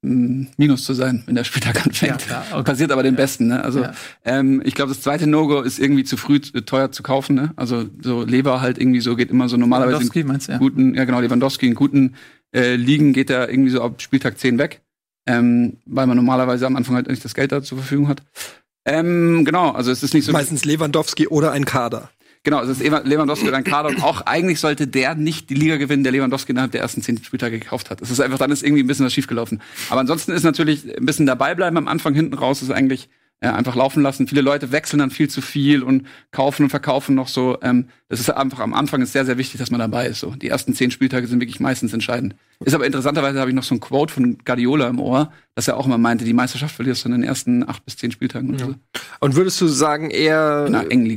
Minus zu sein, wenn der Spieltag anfängt. Ja, klar, okay. Passiert aber den Besten, ne? Also Ja. ähm, ich glaube, das zweite No-Go ist irgendwie zu früh äh, teuer zu kaufen, ne? Also so Lever halt irgendwie so geht immer so normalerweise in Lewandowski, meinst du, ja? guten, ja genau, Lewandowski in guten äh, Ligen geht er irgendwie so ab Spieltag 10 weg, ähm, weil man normalerweise am Anfang halt nicht das Geld da zur Verfügung hat. Ähm, genau, also es ist nicht so Meistens Lewandowski oder ein Kader. Genau, es ist Ewa- Lewandowski ein Kader und auch eigentlich sollte der nicht die Liga gewinnen, der Lewandowski innerhalb der ersten zehn Spieltage gekauft hat. Es ist einfach, dann ist irgendwie ein bisschen was schiefgelaufen. Aber ansonsten ist natürlich ein bisschen dabei bleiben am Anfang, hinten raus ist eigentlich äh, einfach laufen lassen. Viele Leute wechseln dann viel zu viel und kaufen und verkaufen noch so. Ähm, das ist einfach am Anfang ist sehr, sehr wichtig, dass man dabei ist. So. Die ersten zehn Spieltage sind wirklich meistens entscheidend. Ist aber interessanterweise habe ich noch so ein Quote von Guardiola im Ohr, dass er auch immer meinte, die Meisterschaft verlierst du in den ersten acht bis zehn Spieltagen. oder so. Und würdest du sagen, eher,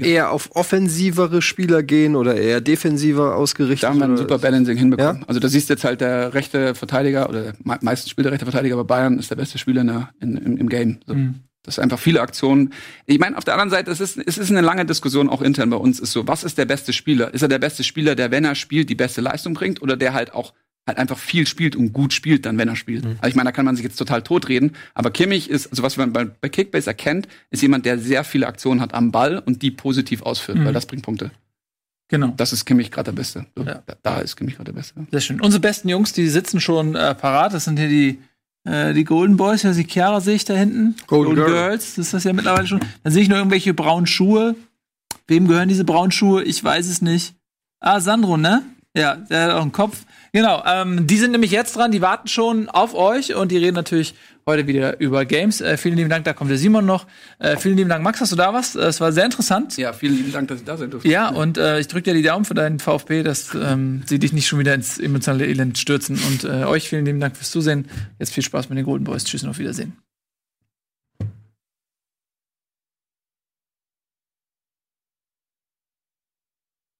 eher auf offensivere Spieler gehen oder eher defensiver ausgerichtet? Da haben wir ein super Balancing hinbekommen. Ja? Also da siehst du jetzt halt der rechte Verteidiger oder der me- meistens spielt der rechte Verteidiger, aber Bayern ist der beste Spieler in der, in, im, im Game. So. Das ist einfach viele Aktionen. Ich meine, auf der anderen Seite, es ist, es ist eine lange Diskussion auch intern bei uns, ist so, was ist der beste Spieler? Ist er der beste Spieler, der, wenn er spielt, die beste Leistung bringt oder der halt auch halt einfach viel spielt und gut spielt dann, wenn er spielt. Also ich meine, da kann man sich jetzt total totreden, aber Kimmich ist, also was man bei, bei Kickbase erkennt, ist jemand, der sehr viele Aktionen hat am Ball und die positiv ausführt, weil das bringt Punkte. Genau. Das ist Kimmich gerade der Beste. So, Ja. da, da ist Kimmich gerade der Beste. Sehr schön. Unsere besten Jungs, die sitzen schon äh, parat. Das sind hier die, äh, die Golden Boys. Ja, die Chiara sehe ich da hinten. Golden Girl. Girls. Das ist das ja mittlerweile schon. Dann sehe ich noch irgendwelche braunen Schuhe. Wem gehören diese braunen Schuhe? Ich weiß es nicht. Ah, Sandro, ne? Ja, der hat auch einen Kopf. Genau, ähm, die sind nämlich jetzt dran, die warten schon auf euch und die reden natürlich heute wieder über Games. Äh, vielen lieben Dank, da kommt der Simon noch. Äh, vielen lieben Dank, Max, hast du da was? Äh, Es war sehr interessant. Ja, vielen lieben Dank, dass ich da sein durfte. Ja, und äh, ich drücke dir die Daumen für deinen VfB, dass ähm, sie dich nicht schon wieder ins emotionale Elend stürzen. Und äh, euch vielen lieben Dank fürs Zusehen. Jetzt viel Spaß mit den Golden Boys. Tschüss und auf Wiedersehen.